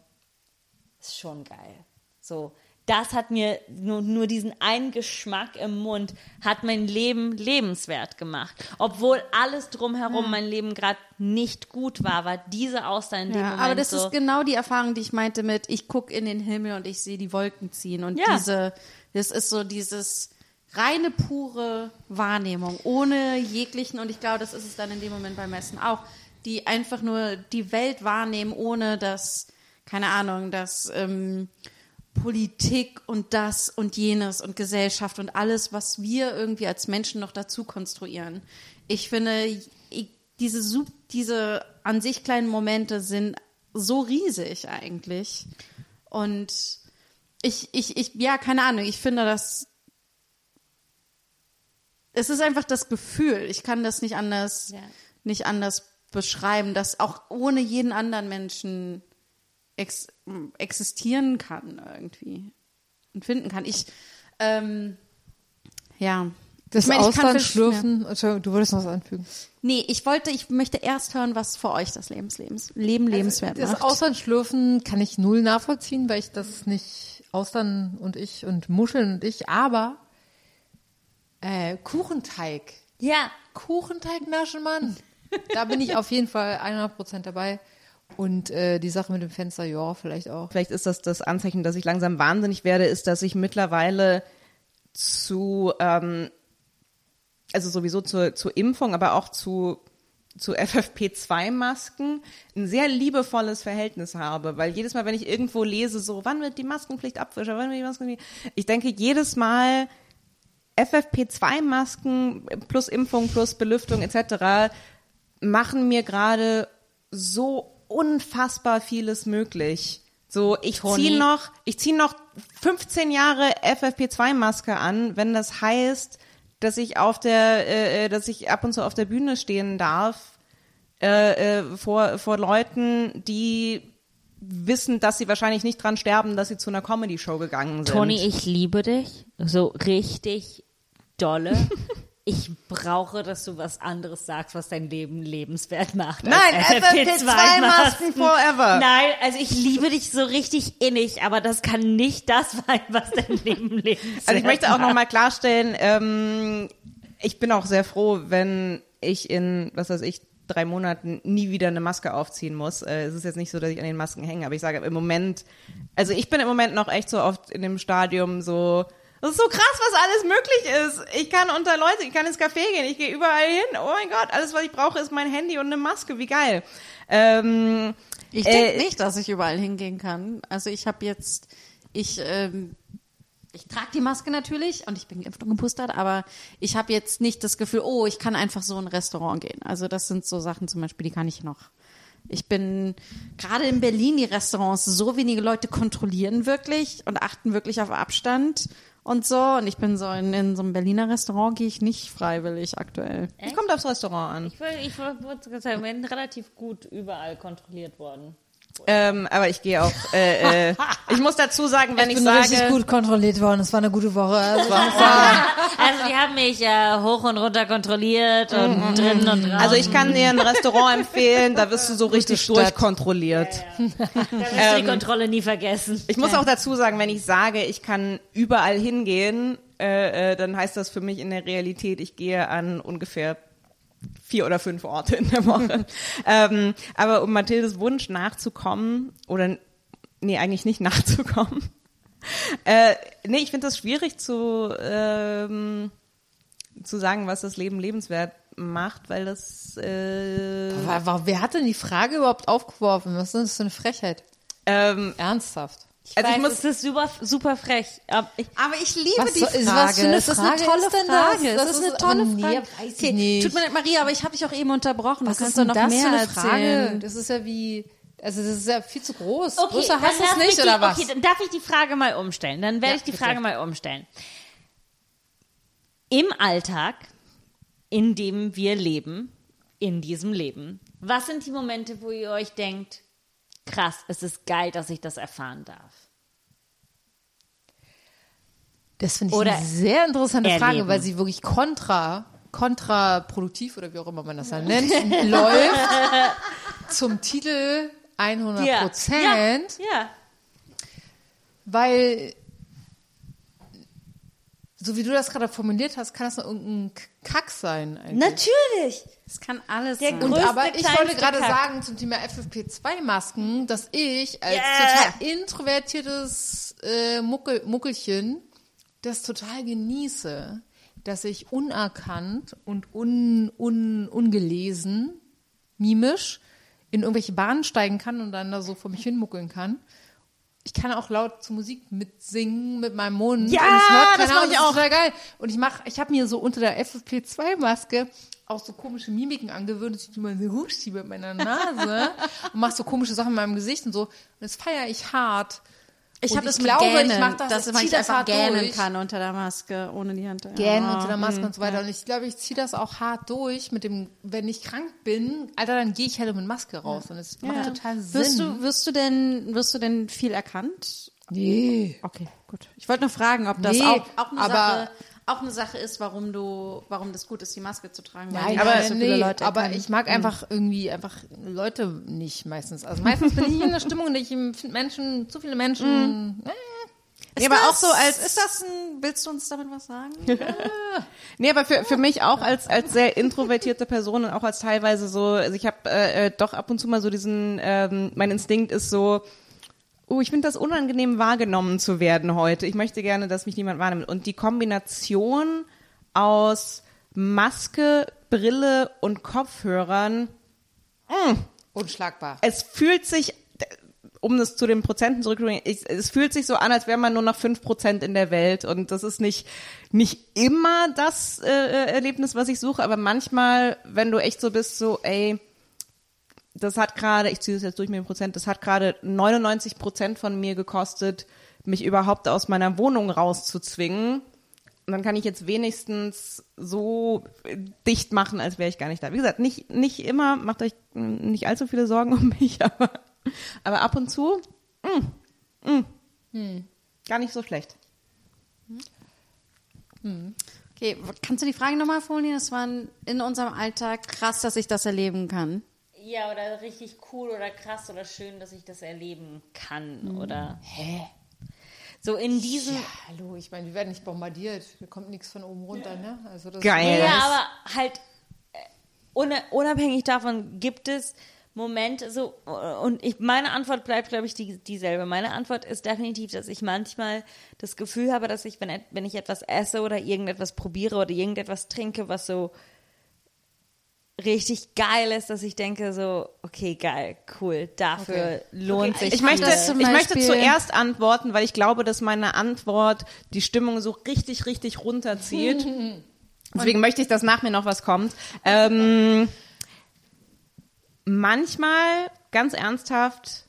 ist schon geil. So, das hat mir nur, nur diesen einen Geschmack im Mund, hat mein Leben lebenswert gemacht. Obwohl alles drumherum mein Leben gerade nicht gut war, war diese Auster in dem Ja, Moment aber das so. ist genau die Erfahrung, die ich meinte mit, ich gucke in den Himmel und ich sehe die Wolken ziehen. Und Ja. diese, das ist so dieses reine, pure Wahrnehmung, ohne jeglichen, und ich glaube, das ist es dann in dem Moment beim Messen auch, die einfach nur die Welt wahrnehmen, ohne dass, keine Ahnung, dass ähm, Politik und das und jenes und Gesellschaft und alles, was wir irgendwie als Menschen noch dazu konstruieren. Ich finde, ich, diese, Sup- diese an sich kleinen Momente sind so riesig eigentlich. Und ich, ich, ich, ja, keine Ahnung, ich finde das, es ist einfach das Gefühl. Ich kann das nicht anders, Ja. nicht anders beschreiben, dass auch ohne jeden anderen Menschen ex existieren kann irgendwie und finden kann. Ich, ähm, ja. das ich versch- schlürfen, Entschuldigung, du wolltest noch was anfügen. Nee, ich wollte, ich möchte erst hören, was für euch das Lebens, Lebens, Leben lebenswert Das macht. Austern schlürfen kann ich null nachvollziehen, weil ich das nicht Austern und ich und Muscheln und ich, aber äh, Kuchenteig. ja, Kuchenteig naschen, Mann. Da bin ich auf jeden Fall 100% dabei. Und äh, die Sache mit dem Fenster, ja, vielleicht auch. Vielleicht ist das das Anzeichen, dass ich langsam wahnsinnig werde, ist, dass ich mittlerweile zu, ähm, also sowieso zur, zur Impfung, aber auch zu, zu FFP2-Masken ein sehr liebevolles Verhältnis habe, weil jedes Mal, wenn ich irgendwo lese, so, wann wird die Maskenpflicht abwischer, wann wird die Maskenpflicht, ich denke jedes Mal, FFP2-Masken plus Impfung plus Belüftung etc. machen mir gerade so unfassbar vieles möglich. So, ich ziehe noch, ich ziehe noch 15 Jahre FFP2-Maske an, wenn das heißt, dass ich auf der, äh, äh, dass ich ab und zu auf der Bühne stehen darf äh, äh, vor vor Leuten, die wissen, dass sie wahrscheinlich nicht dran sterben, dass sie zu einer Comedy-Show gegangen sind. Toni, ich liebe dich. So richtig dolle. Ich brauche, dass du was anderes sagst, was dein Leben lebenswert macht. Nein, FFP2-Masken forever. Nein, also ich liebe dich so richtig innig, aber das kann nicht das sein, was dein Leben lebenswert Also ich möchte auch macht. noch mal klarstellen, ähm, ich bin auch sehr froh, wenn ich in, was weiß ich, drei Monaten nie wieder eine Maske aufziehen muss. Äh, es ist jetzt nicht so, dass ich an den Masken hänge, aber ich sage im Moment, also ich bin im Moment noch echt so oft in dem Stadium so, das ist so krass, was alles möglich ist. Ich kann unter Leute, ich kann ins Café gehen, ich gehe überall hin. Oh mein Gott, alles, was ich brauche, ist mein Handy und eine Maske. Wie geil. Ähm, Ich denke Äh, nicht, dass ich überall hingehen kann. Also ich habe jetzt, ich, ähm, ich trage die Maske natürlich und ich bin geimpft und gepustert, aber ich habe jetzt nicht das Gefühl, oh, ich kann einfach so in ein Restaurant gehen. Also das sind so Sachen zum Beispiel, die kann ich noch. Ich bin gerade in Berlin, die Restaurants, so wenige Leute kontrollieren wirklich und achten wirklich auf Abstand und so. Und ich bin so in, in so einem Berliner Restaurant gehe ich nicht freiwillig aktuell. es kommt aufs Restaurant an. Ich würde ich würde sagen, wir sind relativ gut überall kontrolliert worden. Ähm, aber ich gehe auch, äh, äh, ich muss dazu sagen, wenn ich, bin sage, richtig gut kontrolliert worden. Es war eine gute Woche. Also, Also die haben mich äh, hoch und runter kontrolliert und drinnen und draußen. Also ich kann dir ein Restaurant empfehlen, da wirst du so richtig durchkontrolliert. da wirst du die Kontrolle nie vergessen. Ich muss auch dazu sagen, wenn ich sage, ich kann überall hingehen, äh, äh, dann heißt das für mich in der Realität, ich gehe an ungefähr vier oder fünf Orte in der Woche. ähm, aber um Mathildes Wunsch nachzukommen, oder nee, eigentlich nicht nachzukommen, Äh, nee, ich finde das schwierig zu, ähm, zu sagen, was das Leben lebenswert macht, weil das äh, Aber, aber wer hat denn die Frage überhaupt aufgeworfen? Was ist das für eine Frechheit? ähm, Ernsthaft. Also ich Weiß, muss es ist super, super frech. Aber ich, Aber ich liebe Was die Frage. ist- was für eine es ist eine Frage tolle ist denn das? Frage. Das Es ist ist- eine tolle aber nee, Frage. weiß ich okay, nicht. tut mir leid, Maria, aber ich habe dich auch eben unterbrochen. Was du kannst doch noch das mehr für eine erzählen. Frage? Das ist ja wie, also das ist ja viel zu groß. okay, Größer dann hast du es darf nicht, ich die, oder was? Okay, dann darf ich die Frage mal umstellen. Dann werde Ja, ich die bitte. Frage mal umstellen. Im Alltag, in dem wir leben, in diesem Leben, was sind die Momente, wo ihr euch denkt, krass, es ist geil, dass ich das erfahren darf? Das finde ich Oder eine sehr interessante Frage, erleben. weil sie wirklich kontra, kontraproduktiv oder wie auch immer man das dann nennt, läuft zum Titel 100 Prozent, Ja, ja. weil so wie du das gerade formuliert hast, kann das nur irgendein Kack sein. Eigentlich. Natürlich. Es kann alles Der sein. Grund- Und Größte, aber ich wollte gerade sagen zum Thema FFP2-Masken, dass ich als Yeah. total introvertiertes äh, Muckel, Muckelchen das total genieße, dass ich unerkannt und un, un, ungelesen, mimisch in irgendwelche Bahnen steigen kann und dann da so vor mich hin muckeln kann. Ich kann auch laut zur Musik mitsingen mit meinem Mund. Ja, und es hört das keiner mach und ich ist auch. Total geil. Und ich mach, ich habe mir so unter der FFP2-Maske auch so komische Mimiken angewöhnt, dass ich die mal so hochschiebe mit meiner Nase und mach so komische Sachen in meinem Gesicht und so. Und das feiere ich hart. Ich habe das ich glaube, Gähnen, ich mach das, dass ich ich das einfach gähnen durch. kann unter der Maske, ohne die Hand. Gähnen Ja. unter der Maske und so weiter. Und ich glaube, ich ziehe das auch hart durch mit dem, wenn ich krank bin, Alter, dann gehe ich halt mit Maske raus. Und es macht Ja. total Sinn. Wirst du, wirst du denn, wirst du denn viel erkannt? nee. Okay, gut. Ich wollte nur fragen, ob das Nee, auch, auch, eine aber- Sache, auch eine Sache ist, warum du, warum das gut ist, die Maske zu tragen. Nein, aber, so viele nee, Leute aber ich mag einfach irgendwie einfach Leute nicht meistens. Also meistens bin ich in der Stimmung, ich finde Menschen, zu viele Menschen. Äh, Ist aber auch so als- ist das ein, willst du uns damit was sagen? Nee, aber für, für mich auch als, als sehr introvertierte Person und auch als teilweise so, also ich habe äh, äh, doch ab und zu mal so diesen, ähm, mein Instinkt ist so, oh, ich finde das unangenehm wahrgenommen zu werden heute. Ich möchte gerne, dass mich niemand wahrnimmt. Und die Kombination aus Maske, Brille und Kopfhörern, unschlagbar. es fühlt sich, um das zu den Prozenten zurückzubringen, es fühlt sich so an, als wäre man nur noch fünf Prozent in der Welt. Und das ist nicht, nicht immer das äh, äh, Erlebnis, was ich suche, aber manchmal, wenn du echt so bist, so, ey, das hat gerade, ich ziehe das jetzt durch mit den Prozent, das hat gerade 99 Prozent von mir gekostet, mich überhaupt aus meiner Wohnung rauszuzwingen. Und dann kann ich jetzt wenigstens so dicht machen, als wäre ich gar nicht da. Wie gesagt, nicht, nicht immer, macht euch nicht allzu viele Sorgen um mich, aber, aber ab und zu, mh, mh, gar nicht so schlecht. Okay, kannst du die Frage nochmal formulieren? Das war in unserem Alltag krass, dass ich das erleben kann. Ja, oder richtig cool oder krass oder schön, dass ich das erleben kann. Oder Hä? so in diesem. Ja, hallo, ich meine, wir werden nicht bombardiert. Da kommt nichts von oben runter, ne? Also das Geil. Ja, Ja, aber halt äh, una- unabhängig davon gibt es Momente so und ich meine Antwort bleibt glaube ich die, dieselbe. Meine Antwort ist definitiv, dass ich manchmal das Gefühl habe, dass ich wenn wenn ich etwas esse oder irgendetwas probiere oder irgendetwas trinke, was so richtig geil ist, dass ich denke so, okay, geil, cool, dafür lohnt sich. Ich möchte, ich möchte zuerst antworten, weil ich glaube, dass meine Antwort die Stimmung so richtig, richtig runterzieht. Deswegen möchte ich, dass nach mir noch was kommt. Ähm, manchmal, ganz ernsthaft,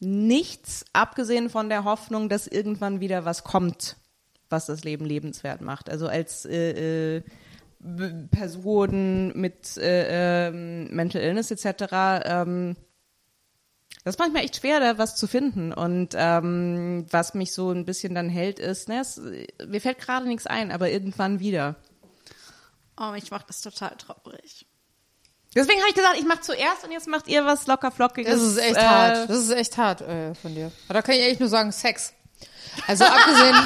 nichts, abgesehen von der Hoffnung, dass irgendwann wieder was kommt, was das Leben lebenswert macht. Also als äh, äh, B- Person mit äh, ähm, Mental Illness etc. Ähm, das ist manchmal echt schwer, da was zu finden. Und ähm, was mich so ein bisschen dann hält, ist, ne, es, mir fällt gerade nichts ein, aber irgendwann wieder. Oh, ich mache das total traurig. Deswegen habe ich gesagt, ich mache zuerst und jetzt macht ihr was locker flockiges. Das ist echt äh, hart. Das ist echt hart äh, von dir. Aber da kann ich echt nur sagen, Sex. Also abgesehen,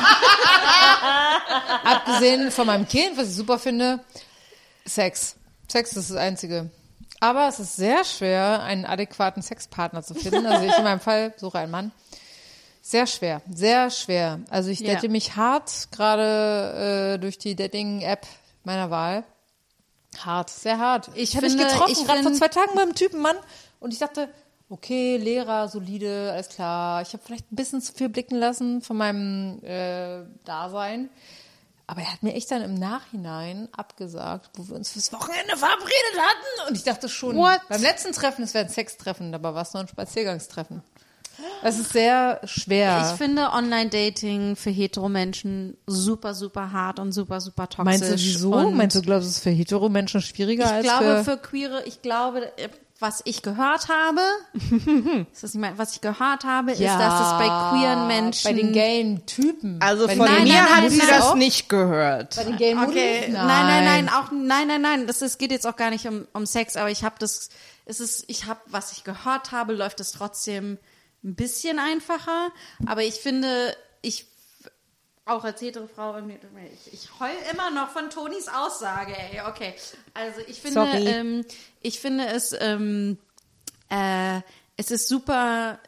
abgesehen von meinem Kind, was ich super finde, Sex. Sex ist das Einzige. Aber es ist sehr schwer, einen adäquaten Sexpartner zu finden. Also ich in meinem Fall suche einen Mann. Sehr schwer, sehr schwer. Also ich Ja. date mich hart, gerade äh, durch die Dating-App meiner Wahl. Hart, sehr hart. Ich habe mich getroffen, ich gerade vor zwei Tagen beim Typen Mann und ich dachte, okay, Lehrer, solide, alles klar. Ich habe vielleicht ein bisschen zu viel blicken lassen von meinem äh, Dasein. Aber er hat mir echt dann im Nachhinein abgesagt, wo wir uns fürs Wochenende verabredet hatten. Und ich dachte schon, What? beim letzten Treffen, es wäre ein Sextreffen, dabei war es nur ein Spaziergangstreffen. Es ist sehr schwer. Ich finde Online-Dating für Hetero-Menschen super, super hart und super, super toxisch. Meinst du wieso? Meinst du, glaubst du, es ist für Hetero-Menschen schwieriger ich als glaube, für... für Queere, ich glaube, was ich gehört habe, ist das nicht mein, was ich gehört habe, ist, dass es bei queeren Menschen. Bei den gayen Typen. Also bei von den Nein, mir nein, hat nein, sie nein, das auch? nicht gehört. Bei den gayen Okay, Muddis? nein, nein, nein, auch nein, nein, nein. Das ist, geht jetzt auch gar nicht um, um Sex, aber ich habe das, es ist, ich habe, was ich gehört habe, läuft es trotzdem ein bisschen einfacher. Aber ich finde, ich auch als hetero Frau, ich, ich heul immer noch von Tonis Aussage, ey, okay. Also ich finde, ähm, ich finde es, ähm, äh, es ist super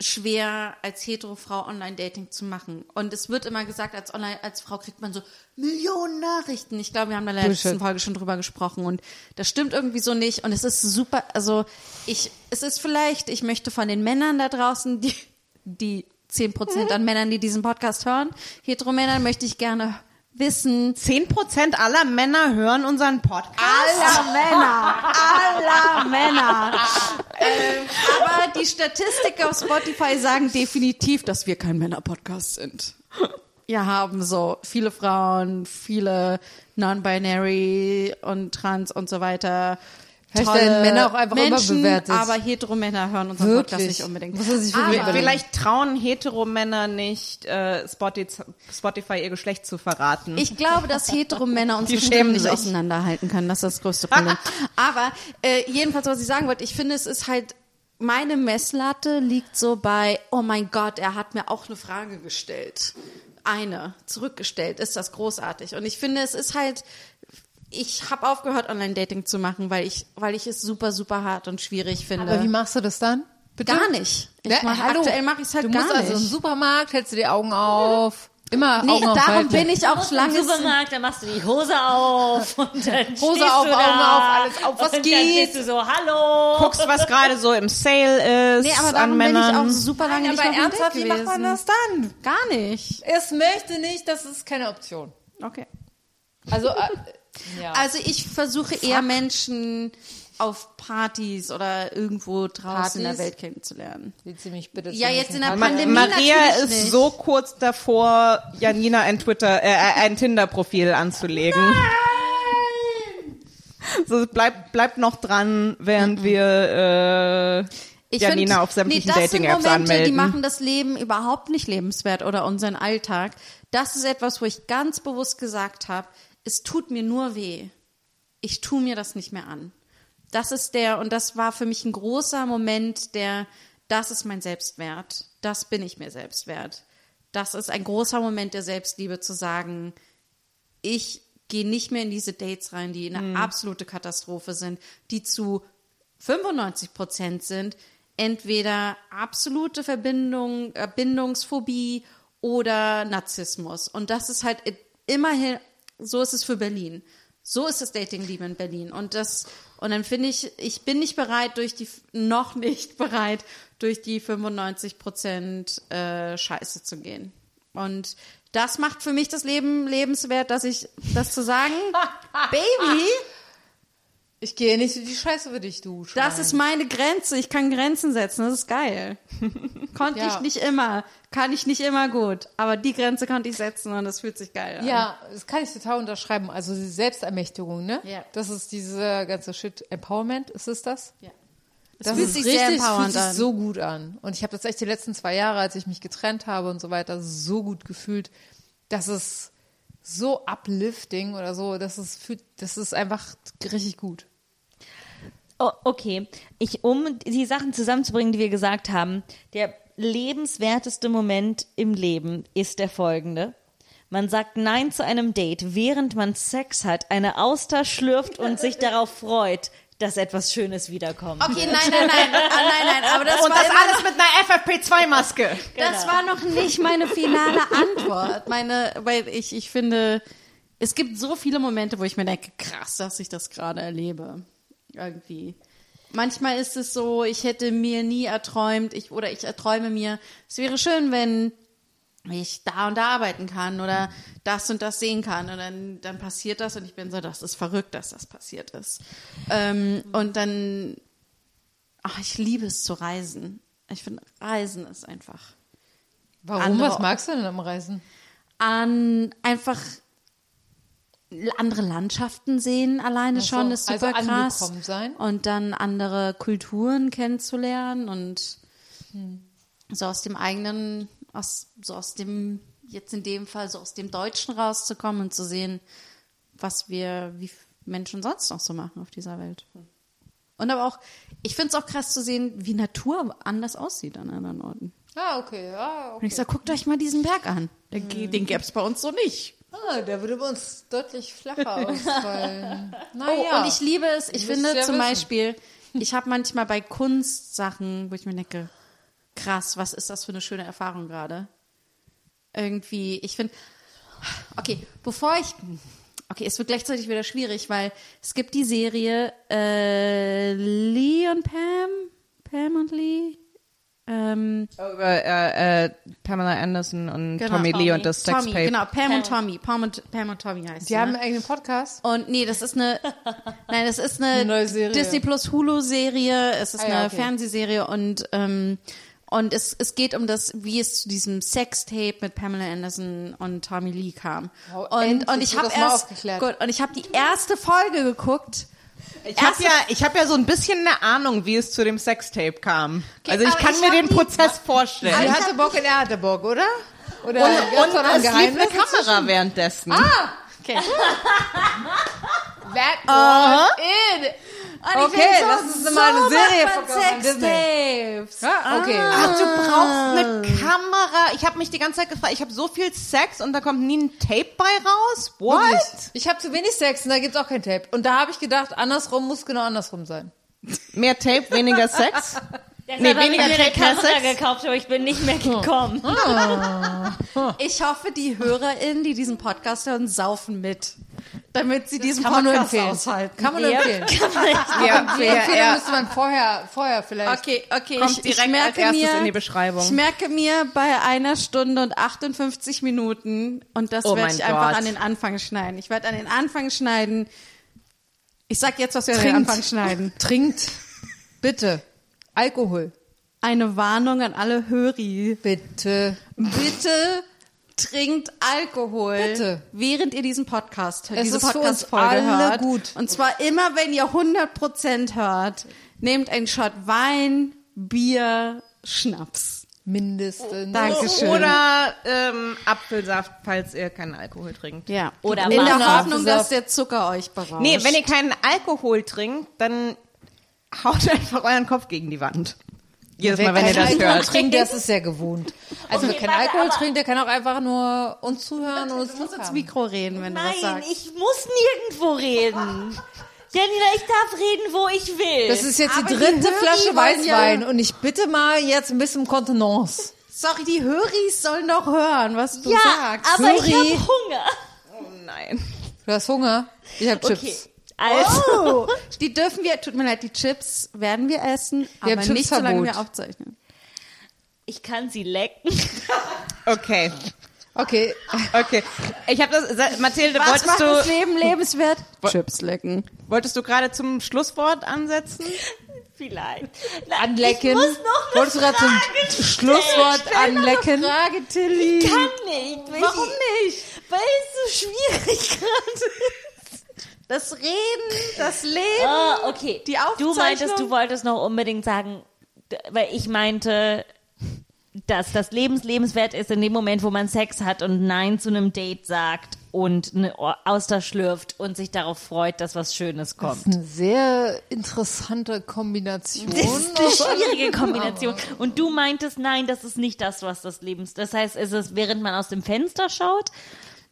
schwer als hetero Frau Online-Dating zu machen. Und es wird immer gesagt, als Online, als Frau kriegt man so Millionen Nachrichten. Ich glaube, wir haben da in der letzten. Folge schon drüber gesprochen und das stimmt irgendwie so nicht. Und es ist super, also ich, es ist vielleicht, ich möchte von den Männern da draußen, die, die 10% an Männern, die diesen Podcast hören, hetero Männern möchte ich gerne wissen, 10% aller Männer hören unseren Podcast. aller Männer, aller Männer. ähm, aber die Statistiken auf Spotify sagen definitiv, dass wir kein Männer-Podcast sind. Wir haben so viele Frauen, viele Non-Binary und Trans und so weiter. Vielleicht Tolle werden Männer auch einfach Menschen, überbewertet. aber hetero Männer hören unseren Wirklich? Podcast nicht unbedingt. Muss sich wirklich aber, überlegen. Vielleicht trauen Hetero-Männer nicht, äh, Spotify, ihr Geschlecht zu verraten. Ich glaube, dass hetero Männer uns schämen nicht auseinanderhalten können. Das ist das größte Problem. Aber äh, jedenfalls, was ich sagen wollte, ich finde, es ist halt, meine Messlatte liegt so bei, oh mein Gott, er hat mir auch eine Frage gestellt. Eine, zurückgestellt. Ist das großartig. Und ich finde, es ist halt, ich habe aufgehört, Online-Dating zu machen, weil ich, weil ich es super, super hart und schwierig finde. Aber wie machst du das dann? Bitte? Gar nicht. Ich Ne, mach, hallo. aktuell mache ich es halt du gar musst also im nicht. Supermarkt, hältst du die Augen auf. Immer Nee, Augen darum aufhalten. bin ich auch Im lange Supermarkt, dann machst du die Hose auf und dann Hose auf, du da Augen auf, alles auf, was und geht? Dann bist du so, hallo. Guckst, was gerade so im Sale ist Nee, aber an darum bin ich Männern. auch super lange Nein, nicht aber auf ernsthaft, wie macht man das dann? Gar nicht. Es möchte nicht, das ist keine Option. Okay. Also, äh, ja. Also ich versuche eher Menschen auf Partys oder irgendwo draußen in der Partys? Welt kennenzulernen. Willst du mich bitte Ja, jetzt in der Ma Pandemie Maria natürlich ist nicht. so kurz davor, Janina ein Twitter, äh, ein Tinder-Profil anzulegen. So bleibt bleibt noch dran, während wir äh, Janina find- auf sämtlichen nee, das Dating-Apps sind Momente, anmelden. Die machen das Leben überhaupt nicht lebenswert oder unseren Alltag. Das ist etwas, wo ich ganz bewusst gesagt habe, es tut mir nur weh. Ich tu mir das nicht mehr an. Das ist der, und das war für mich ein großer Moment, der, das ist mein Selbstwert. Das bin ich mir selbst wert. Das ist ein großer Moment der Selbstliebe zu sagen, ich gehe nicht mehr in diese Dates rein, die eine absolute Katastrophe sind, die zu 95 Prozent sind entweder absolute Verbindung, äh, Bindungsphobie oder Narzissmus. Und das ist halt immerhin, so ist es für Berlin. So ist das Dating-Liebe in Berlin. Und das, und dann finde ich, ich bin nicht bereit, durch die, noch nicht bereit, durch die 95 Prozent äh, Scheiße zu gehen. Und das macht für mich das Leben lebenswert, dass ich das zu sagen, Baby, Ich gehe nicht in die Scheiße für dich, du. Schwein. das ist meine Grenze. Ich kann Grenzen setzen. Das ist geil. Konnte Ja. ich nicht immer. Kann ich nicht immer gut. Aber die Grenze konnte ich setzen und das fühlt sich geil an. Ja, das kann ich total unterschreiben. Also die Selbstermächtigung, ne? Ja. Das ist diese ganze Shit. Empowerment, ist es das? Ja. Es Das fühlt sich richtig, sehr es fühlt empowernd sich an. so gut an. Und ich habe das echt die letzten zwei Jahre, als ich mich getrennt habe und so weiter, so gut gefühlt. Das ist so uplifting oder so. Das ist, fühlt- das ist einfach richtig gut. Oh, okay. Ich, um die Sachen zusammenzubringen, die wir gesagt haben, der lebenswerteste Moment im Leben ist der folgende. Man sagt Nein zu einem Date, während man Sex hat, eine Auster schlürft und sich darauf freut. dass etwas Schönes wiederkommt. Okay, nein, nein, nein, ah, nein, nein, aber das Und war das alles mit einer FFP2-Maske. Das war noch nicht meine finale Antwort. Meine, weil ich, ich finde, es gibt so viele Momente, wo ich mir denke, krass, dass ich das gerade erlebe. Irgendwie. Manchmal ist es so, ich hätte mir nie erträumt, ich, oder ich erträume mir, es wäre schön, wenn ich da und da arbeiten kann oder das und das sehen kann und dann, dann passiert das und ich bin so, das ist verrückt, dass das passiert ist. Ähm, und dann, ach, ich liebe es zu reisen. Ich finde, Reisen ist einfach Warum? Andere- Was magst du denn am Reisen? an einfach andere Landschaften sehen alleine Ach so, schon ist also super krass angekommen sein? und dann andere Kulturen kennenzulernen und Hm. so aus dem eigenen aus so aus dem jetzt in dem Fall so aus dem Deutschen rauszukommen und zu sehen was wir wie Menschen sonst noch so machen auf dieser Welt und aber auch ich finde es auch krass zu sehen wie Natur anders aussieht an anderen Orten Ah, okay. Ah, und okay. ich sag guckt euch mal diesen Berg an den, den gäbe es bei uns so nicht Ah, der würde bei uns deutlich flacher ausfallen. Oh, Naja. und ich liebe es. Ich finde ihr zum wissen. Beispiel, ich habe manchmal bei Kunstsachen, wo ich mir denke, krass, was ist das für eine schöne Erfahrung gerade? Irgendwie, ich finde, okay, bevor ich, okay, es wird gleichzeitig wieder schwierig, weil es gibt die Serie äh, Lee und Pam, Pam und Lee. Ähm, Über äh, äh, Pamela Anderson und genau, Tommy Lee und das Tommy, Sextape. Genau, Pam, und Tommy. Pam und, Pam und Tommy heißt die sie, haben ne? einen eigenen Podcast. Und nee, das ist eine, nein, das ist eine, Eine neue Serie. Disney Plus Hulu Serie. Es ist Ah ja, eine okay. Fernsehserie und ähm, und es, es geht um das, wie es zu diesem Sextape mit Pamela Anderson und Tommy Lee kam. Wow, und und ich habe erst aufgeklärt. gut und ich habe die erste Folge geguckt. Ich habe ja, ich hab ja so ein bisschen eine Ahnung, wie es zu dem Sextape kam. also ich kann ich mir den die- Prozess vorstellen. Sie hatte Bock und er hatte Bock, oder? Oder Und, und noch ein es lief eine Kamera währenddessen. Okay. That was it. Und ich Okay, so, lass uns mal eine so Serie Disney. Sextapes. Ja, okay. Ach, du brauchst eine Kamera. Ich habe mich die ganze Zeit gefragt, ich habe so viel Sex und da kommt nie ein Tape bei raus? What? Ich habe zu wenig Sex und da gibt's auch kein Tape. Und da habe ich gedacht, andersrum muss genau andersrum sein. Mehr Tape, weniger Sex? Deshalb Nee, habe ich weniger mir eine Kamera gekauft, aber ich bin nicht mehr gekommen. Ich hoffe, die HörerInnen, die diesen Podcast hören, saufen mit, damit sie diesen Kann man nur Podcast empfehlen. aushalten. Kann man nur Ja. empfehlen. Ja, Die Empfehlung müsste man vorher, vorher vielleicht. Okay, okay, Kommt ich, ich direkt als merke erstes mir, in die Beschreibung. Ich merke mir bei einer Stunde und 58 Minuten und das Oh werde ich einfach Gott. an den Anfang schneiden. Ich werde an den Anfang schneiden. Ich sag jetzt, was wir an den Trinkt. Anfang schneiden. Trinkt. Bitte. Alkohol. Eine Warnung an alle Höri. Bitte. Bitte trinkt Alkohol, Bitte. während ihr diesen Podcast hört, Es diese ist für uns Podcast-Folge hört. gut. Und zwar immer, wenn ihr 100% hört, nehmt einen Shot Wein, Bier, Schnaps. Mindestens. Dankeschön. Oder ähm, Apfelsaft, falls ihr keinen Alkohol trinkt. Ja. Oder in der. Hoffnung, dass der Zucker euch berauscht. Nee, wenn ihr keinen Alkohol trinkt, dann haut einfach euren Kopf gegen die Wand. Jedes Mal, wenn ihr das Alkohol hört. trinkt, das ist ja gewohnt. Also wer Okay, keinen warte, Alkohol aber- trinkt, der kann auch einfach nur uns zuhören und uns du musst ins. Mikro reden, wenn du was Nein, sagst. ich muss nirgendwo reden. Janina, ich darf reden, wo ich will. Das ist jetzt Aber die die dritte Höri Flasche Weißwein ja- und ich bitte mal jetzt ein bisschen Kontenance. Sorry, die Höris sollen doch hören, was du ja, sagst. aber ich Sorry. habe Hunger. Oh nein. Du hast Hunger? Ich habe Okay. Also, Oh, die dürfen wir, tut mir leid, die Chips werden wir essen, Wir aber nicht solange Chipsverbot. wir aufzeichnen. ich kann sie lecken. Okay. Okay. Okay. Ich habe das, Mathilde, Was wolltest macht das du, Leben lebenswert? Chips lecken. wolltest du gerade zum Schlusswort ansetzen? Vielleicht. Na, Anlecken. Ich muss noch eine Wolltest du gerade zum stellen. Schlusswort anlecken? Frage, Tilly. Ich kann nicht. Weil Warum ich, nicht? Weil es so schwierig gerade ist. Das Reden, das Leben. Ah, okay. Die Du meintest, Aufzeichnung? du wolltest noch unbedingt sagen, weil ich meinte, dass das Lebens lebenswert ist in dem Moment, wo man Sex hat und Nein zu einem Date sagt und eine Auster schlürft und sich darauf freut, dass was Schönes kommt. Eine sehr interessante Kombination. Das ist eine schwierige Kombination. Und du meintest, nein, das ist nicht das, was das Lebens. Das heißt, ist es, während man aus dem Fenster schaut?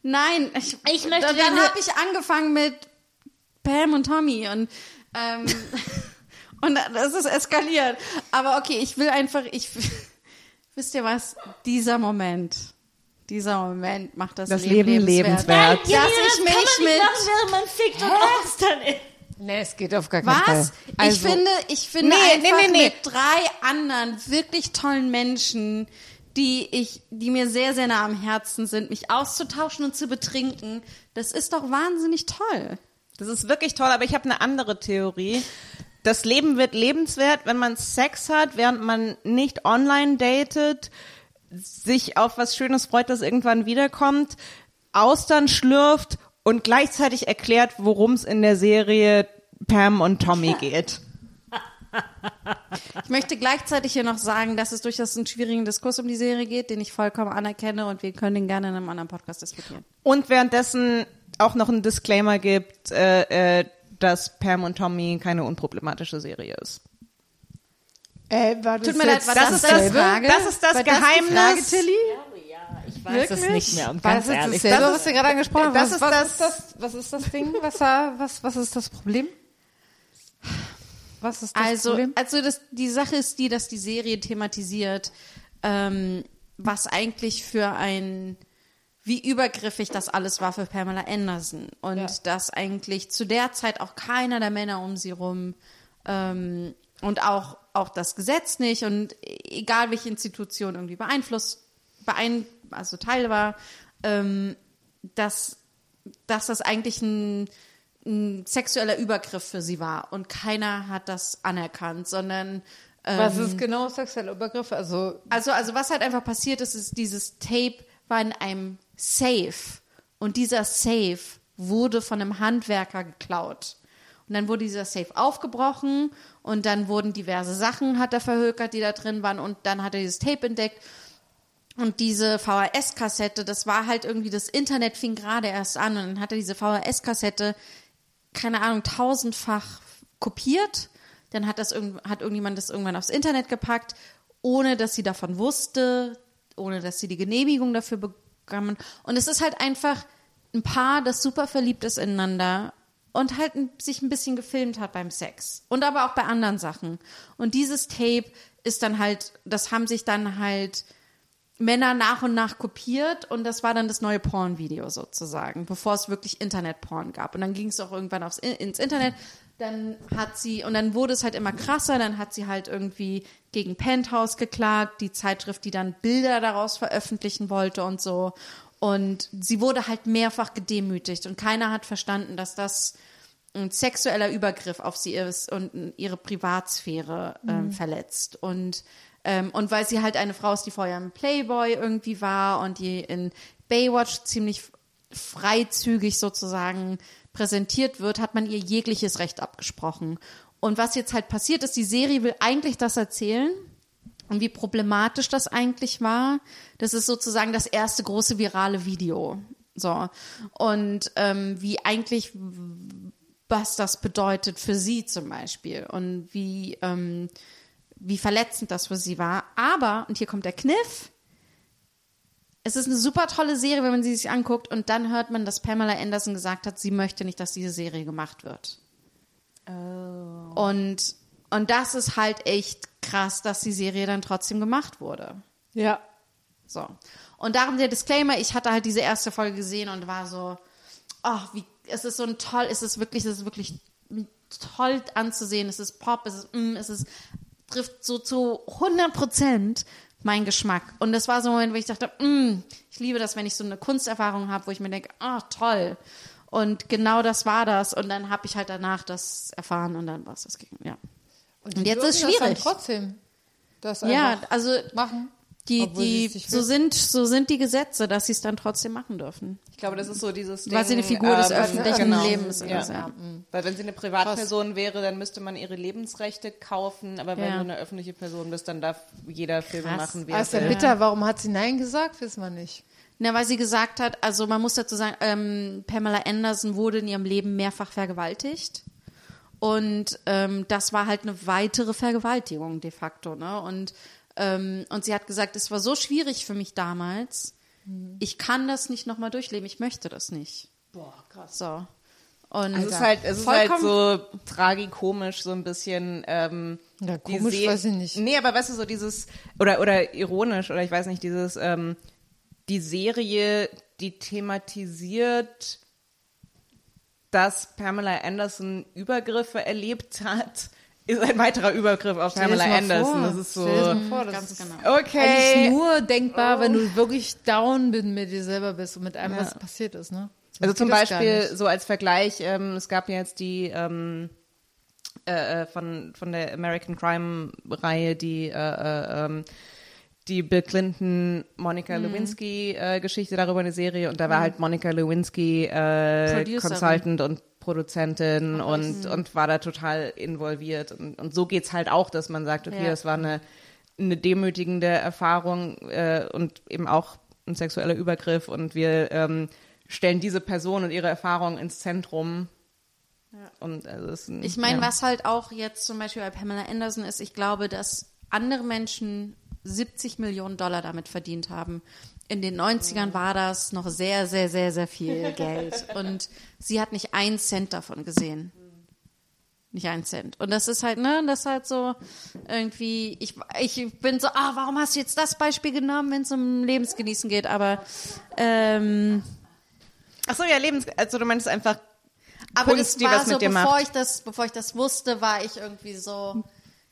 Nein, ich, Ich möchte dann deine- habe ich angefangen mit Pam und Tommy und Ähm, und das ist eskaliert. Aber okay, ich will einfach, ich, wisst ihr was? Dieser Moment, dieser Moment macht das, Das Leben, Leben lebenswert. Dass Ja, ich das kann mich man mit nicht machen, während man fickt und Angst dann ist. Nee, es geht auf gar keinen Was? Fall. ich Also, finde, ich finde Nee, einfach nee, nee, nee. mit drei anderen wirklich tollen Menschen, die ich, die mir sehr, sehr nah am Herzen sind, mich auszutauschen und zu betrinken, das ist doch wahnsinnig toll. Das ist wirklich toll, aber ich habe eine andere Theorie. Das Leben wird lebenswert, wenn man Sex hat, während man nicht online datet, sich auf was Schönes freut, das irgendwann wiederkommt, Austern schlürft und gleichzeitig erklärt, worum es in der Serie Pam und Tommy geht. Ich möchte gleichzeitig hier noch sagen, dass es durchaus einen schwierigen Diskurs um die Serie geht, den ich vollkommen anerkenne und wir können den gerne in einem anderen Podcast diskutieren. Und währenddessen auch noch einen Disclaimer gibt, äh, äh, dass Pam und Tommy keine unproblematische Serie ist. äh, war das Tut mir leid, war das Das ist das, Frage? das, ist das War das die Frage, Geheimnis. Tilly? Ja, ich weiß es nicht mehr, War ganz das ehrlich. Das was ist- wir gerade angesprochen haben? das was, ist was das- ist das, was ist das Ding? Was, da, was, was ist das Problem? Was ist das Also, Problem? also das, die Sache ist die, dass die Serie thematisiert, ähm, was eigentlich für ein, wie übergriffig das alles war für Pamela Anderson. Und Ja. dass eigentlich zu der Zeit auch keiner der Männer um sie rum ähm, und auch, auch das Gesetz nicht und egal welche Institution irgendwie beeinflusst, beein, also Teil war, ähm, dass, dass das eigentlich ein, ein sexueller Übergriff für sie war und keiner hat das anerkannt, sondern ähm, was ist genau sexuelle Übergriffe? Also, also, also was halt einfach passiert ist, ist, dieses Tape war in einem Safe und dieser Safe wurde von einem Handwerker geklaut. Und dann wurde dieser Safe aufgebrochen und dann wurden diverse Sachen, hat er verhökert, die da drin waren und dann hat er dieses Tape entdeckt und diese VHS-Kassette, das war halt irgendwie, das Internet fing gerade erst an und dann hat er diese VHS-Kassette, keine Ahnung, tausendfach kopiert. Dann hat das hat irgendjemand das irgendwann aufs Internet gepackt, ohne dass sie davon wusste, ohne dass sie die Genehmigung dafür bekommen. Und es ist halt einfach ein Paar, das super verliebt ist ineinander und halt sich ein bisschen gefilmt hat beim Sex. Und aber auch bei anderen Sachen. Und dieses Tape ist dann halt, das haben sich dann halt Männer nach und nach kopiert und das war dann das neue Porn-Video sozusagen, bevor es wirklich Internet-Porn gab. Und dann ging es auch irgendwann aufs, ins Internet. Dann hat sie, und dann wurde es halt immer krasser, dann hat sie halt irgendwie gegen Penthouse geklagt, die Zeitschrift, die dann Bilder daraus veröffentlichen wollte und so. Und sie wurde halt mehrfach gedemütigt und keiner hat verstanden, dass das ein sexueller Übergriff auf sie ist und ihre Privatsphäre ähm, verletzt. Und, ähm, und weil sie halt eine Frau ist, die vorher im Playboy irgendwie war und die in Baywatch ziemlich freizügig sozusagen präsentiert wird, hat man ihr jegliches Recht abgesprochen. Und was jetzt halt passiert ist, die Serie will eigentlich das erzählen, und wie problematisch das eigentlich war. Das ist sozusagen das erste große virale Video. So. Und ähm, wie eigentlich, was das bedeutet für sie zum Beispiel und wie, ähm, wie verletzend das für sie war. Aber, und hier kommt der Kniff, es ist eine super tolle Serie, wenn man sie sich anguckt und dann hört man, dass Pamela Anderson gesagt hat, sie möchte nicht, dass diese Serie gemacht wird. Und, und das ist halt echt krass, dass die Serie dann trotzdem gemacht wurde. ja. So. Und darum der Disclaimer, ich hatte halt diese erste Folge gesehen und war so, ach, wie, es ist so ein toll, es ist wirklich, es ist wirklich toll anzusehen, es ist Pop, es ist, mm, es ist, trifft so zu 100 Prozent mein Geschmack. Und das war so ein Moment, wo ich dachte, mm, ich liebe das, wenn ich so eine Kunsterfahrung habe, wo ich mir denke, ah, toll. Und genau das war das. Und dann habe ich halt danach das erfahren und dann war es das. Ja. Und, Und jetzt ist dürfen das dann schwierig. trotzdem das Ja, einfach also machen. Die, obwohl die, so sind, so sind die Gesetze, dass sie es dann trotzdem machen dürfen. Ich glaube, das ist so dieses Ding. Weil sie eine Figur des ähm, öffentlichen genau. Lebens ja. ist, ja. Weil wenn sie eine Privatperson wäre, dann müsste man ihre Lebensrechte kaufen. Aber wenn Ja. du eine öffentliche Person bist, dann darf jeder Filme Krass. machen, wie er ist ja will. bitter. Warum hat sie Nein gesagt? Wissen wir nicht. Na, weil sie gesagt hat, also man muss dazu sagen, ähm, Pamela Anderson wurde in ihrem Leben mehrfach vergewaltigt. Und ähm, das war halt eine weitere Vergewaltigung de facto. Ne? Und, ähm, und sie hat gesagt, es war so schwierig für mich damals. Ich kann das nicht nochmal durchleben. Ich möchte das nicht. Boah, krass. So. Und Es ist halt, es ist halt so tragikomisch, so ein bisschen. Ähm, Ja, komisch, Se- weiß ich nicht. Nee, aber weißt du, so dieses, oder, oder ironisch, oder ich weiß nicht, dieses, ähm, die Serie, die thematisiert, dass Pamela Anderson Übergriffe erlebt hat, ist ein weiterer Übergriff auf Pamela Anderson. vor. Das ist so. Stell dir das mal vor, das ganz ist genau. eigentlich Okay. nur denkbar, wenn du wirklich down mit, mit dir selber bist und mit allem, was passiert ist, ne? So Also zum Beispiel so als Vergleich, ähm, es gab ja jetzt die ähm, äh, äh, von von der American Crime Reihe die äh, äh, ähm, die Bill Clinton Monica Mhm. Lewinsky äh, Geschichte darüber eine Serie und da war halt Monica Lewinsky äh. Consultant und Produzentin und und war da total involviert und, und so geht's halt auch, dass man sagt, okay, Ja. das war eine eine demütigende Erfahrung äh, und eben auch ein sexueller Übergriff und wir ähm, stellen diese Person und ihre Erfahrung ins Zentrum. Und also es ist ein, Ich meine, ja. was halt auch jetzt zum Beispiel bei Pamela Anderson ist, ich glaube, dass andere Menschen 70 Millionen Dollar damit verdient haben. In den 90ern war das noch sehr, sehr, sehr, sehr viel Geld. Und sie hat nicht einen Cent davon gesehen. Nicht einen Cent. Und das ist halt, ne, das ist halt so irgendwie, ich, ich bin so, ah, warum hast du jetzt das Beispiel genommen, wenn es um Lebensgenießen geht? Aber, ähm, Ach so, ja, Lebens, also du meinst einfach aber Kunst, das die war was so, mit dir bevor macht. ich das, bevor ich das wusste, war ich irgendwie so,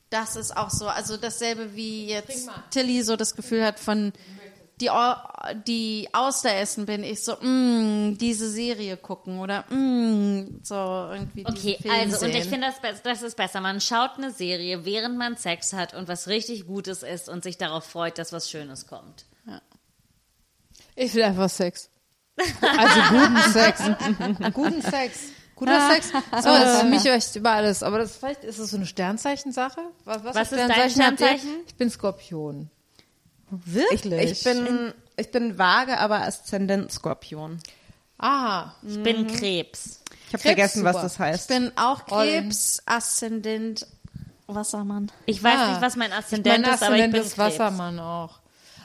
das ist auch so, also dasselbe wie jetzt Tilly so das Gefühl hat von die, die Auster essen bin ich so, mm, diese Serie gucken oder mm, so irgendwie diesen Okay, Film also, und sehen. ich finde, das, das ist besser. Man schaut eine Serie, während man Sex hat und was richtig Gutes ist und sich darauf freut, dass was Schönes kommt. Ich will einfach Sex. Also guten Sex. guten Sex. Guter Sex. So, das ist für mich echt über alles. Aber das vielleicht ist es so eine Sternzeichensache. Was, Was für ist dein habt ihr? Sternzeichen? Ich bin Skorpion. Ich, Wirklich? ich bin ich bin vage, aber Aszendent Skorpion. Ah, Ich bin Krebs. Ich habe vergessen, was das ich heißt. bin auch. Krebs, Aszendent, Wassermann. Ich weiß ah. nicht, was mein Aszendent mein ist, aber ich bin ist. Wassermann auch.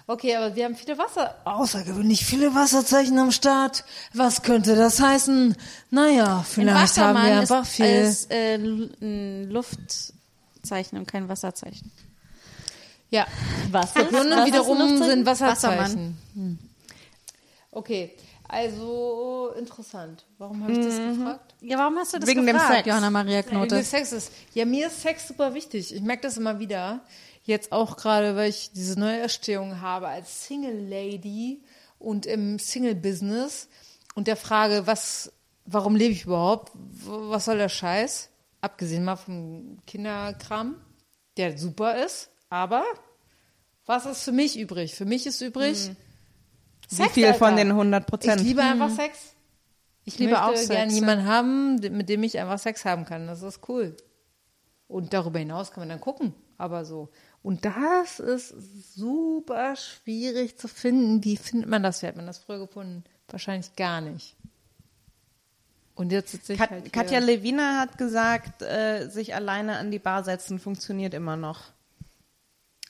Okay, aber wir haben viele Wasser, außergewöhnlich viele Wasserzeichen am Start. Was könnte das heißen? Naja, vielleicht haben wir ist, einfach viel. ist äh, ein Luftzeichen und kein Wasserzeichen. Ja, Was ist, Skorpione was wiederum sind Wasserzeichen. Hm. Okay, also interessant. Warum habe ich das gefragt? Ja, warum hast du das Wegen dem gefragt, Sex. Johanna Maria Knote? Sex ist. Ja, mir ist Sex super wichtig. Ich merke das immer wieder. Jetzt auch gerade, weil ich diese neue Erstehung habe als Single Lady und im Single-Business und der Frage, was, warum lebe ich überhaupt? Was soll der Scheiß? Abgesehen mal vom Kinderkram, der super ist, aber was ist für mich übrig? Für mich ist übrig Wie viel von Alter. den 100% Ich Prozent? liebe einfach Sex. Ich liebe auch Sex, gerne jemanden haben, mit dem ich einfach Sex haben kann. Das ist cool. Und darüber hinaus kann man dann gucken. Aber so. Und das ist super schwierig zu finden. Wie findet man das? Wie hat man das früher gefunden? Wahrscheinlich gar nicht. Und jetzt sitze ich Kat halt hier. Katja Lewina hat gesagt, äh, sich alleine an die Bar setzen funktioniert immer noch.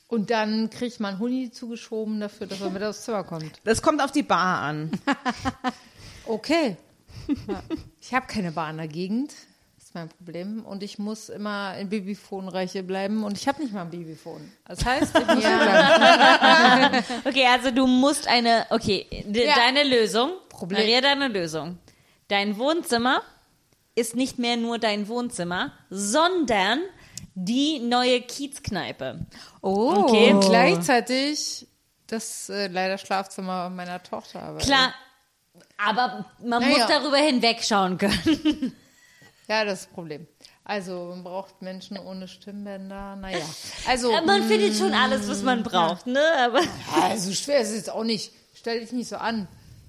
Und dann kriegt man Huni zugeschoben dafür, dass er mit aufs Zimmer kommt. Das kommt auf die Bar an. Okay. Ja. Ich habe keine Bar in der Gegend. Das ist mein Problem. Und ich muss immer in Babyphone-Reiche bleiben. Und ich habe nicht mal ein Babyphone. Das heißt, ich muss hier bleiben. Okay, also du musst eine, okay, d- Ja. deine Lösung, Problem. Maria, deine Lösung. Dein Wohnzimmer ist nicht mehr nur dein Wohnzimmer, sondern die neue Kiezkneipe. Oh. Okay. Und gleichzeitig das äh, leider Schlafzimmer meiner Tochter. Aber Klar, aber man Ja, muss ja. darüber hinwegschauen können. Ja, das ist das Problem. Also man braucht Menschen ohne Stimmbänder. Naja. Also, man findet schon alles, was man braucht, ne? Aber also schwer ist es jetzt auch nicht. Stell dich nicht so an.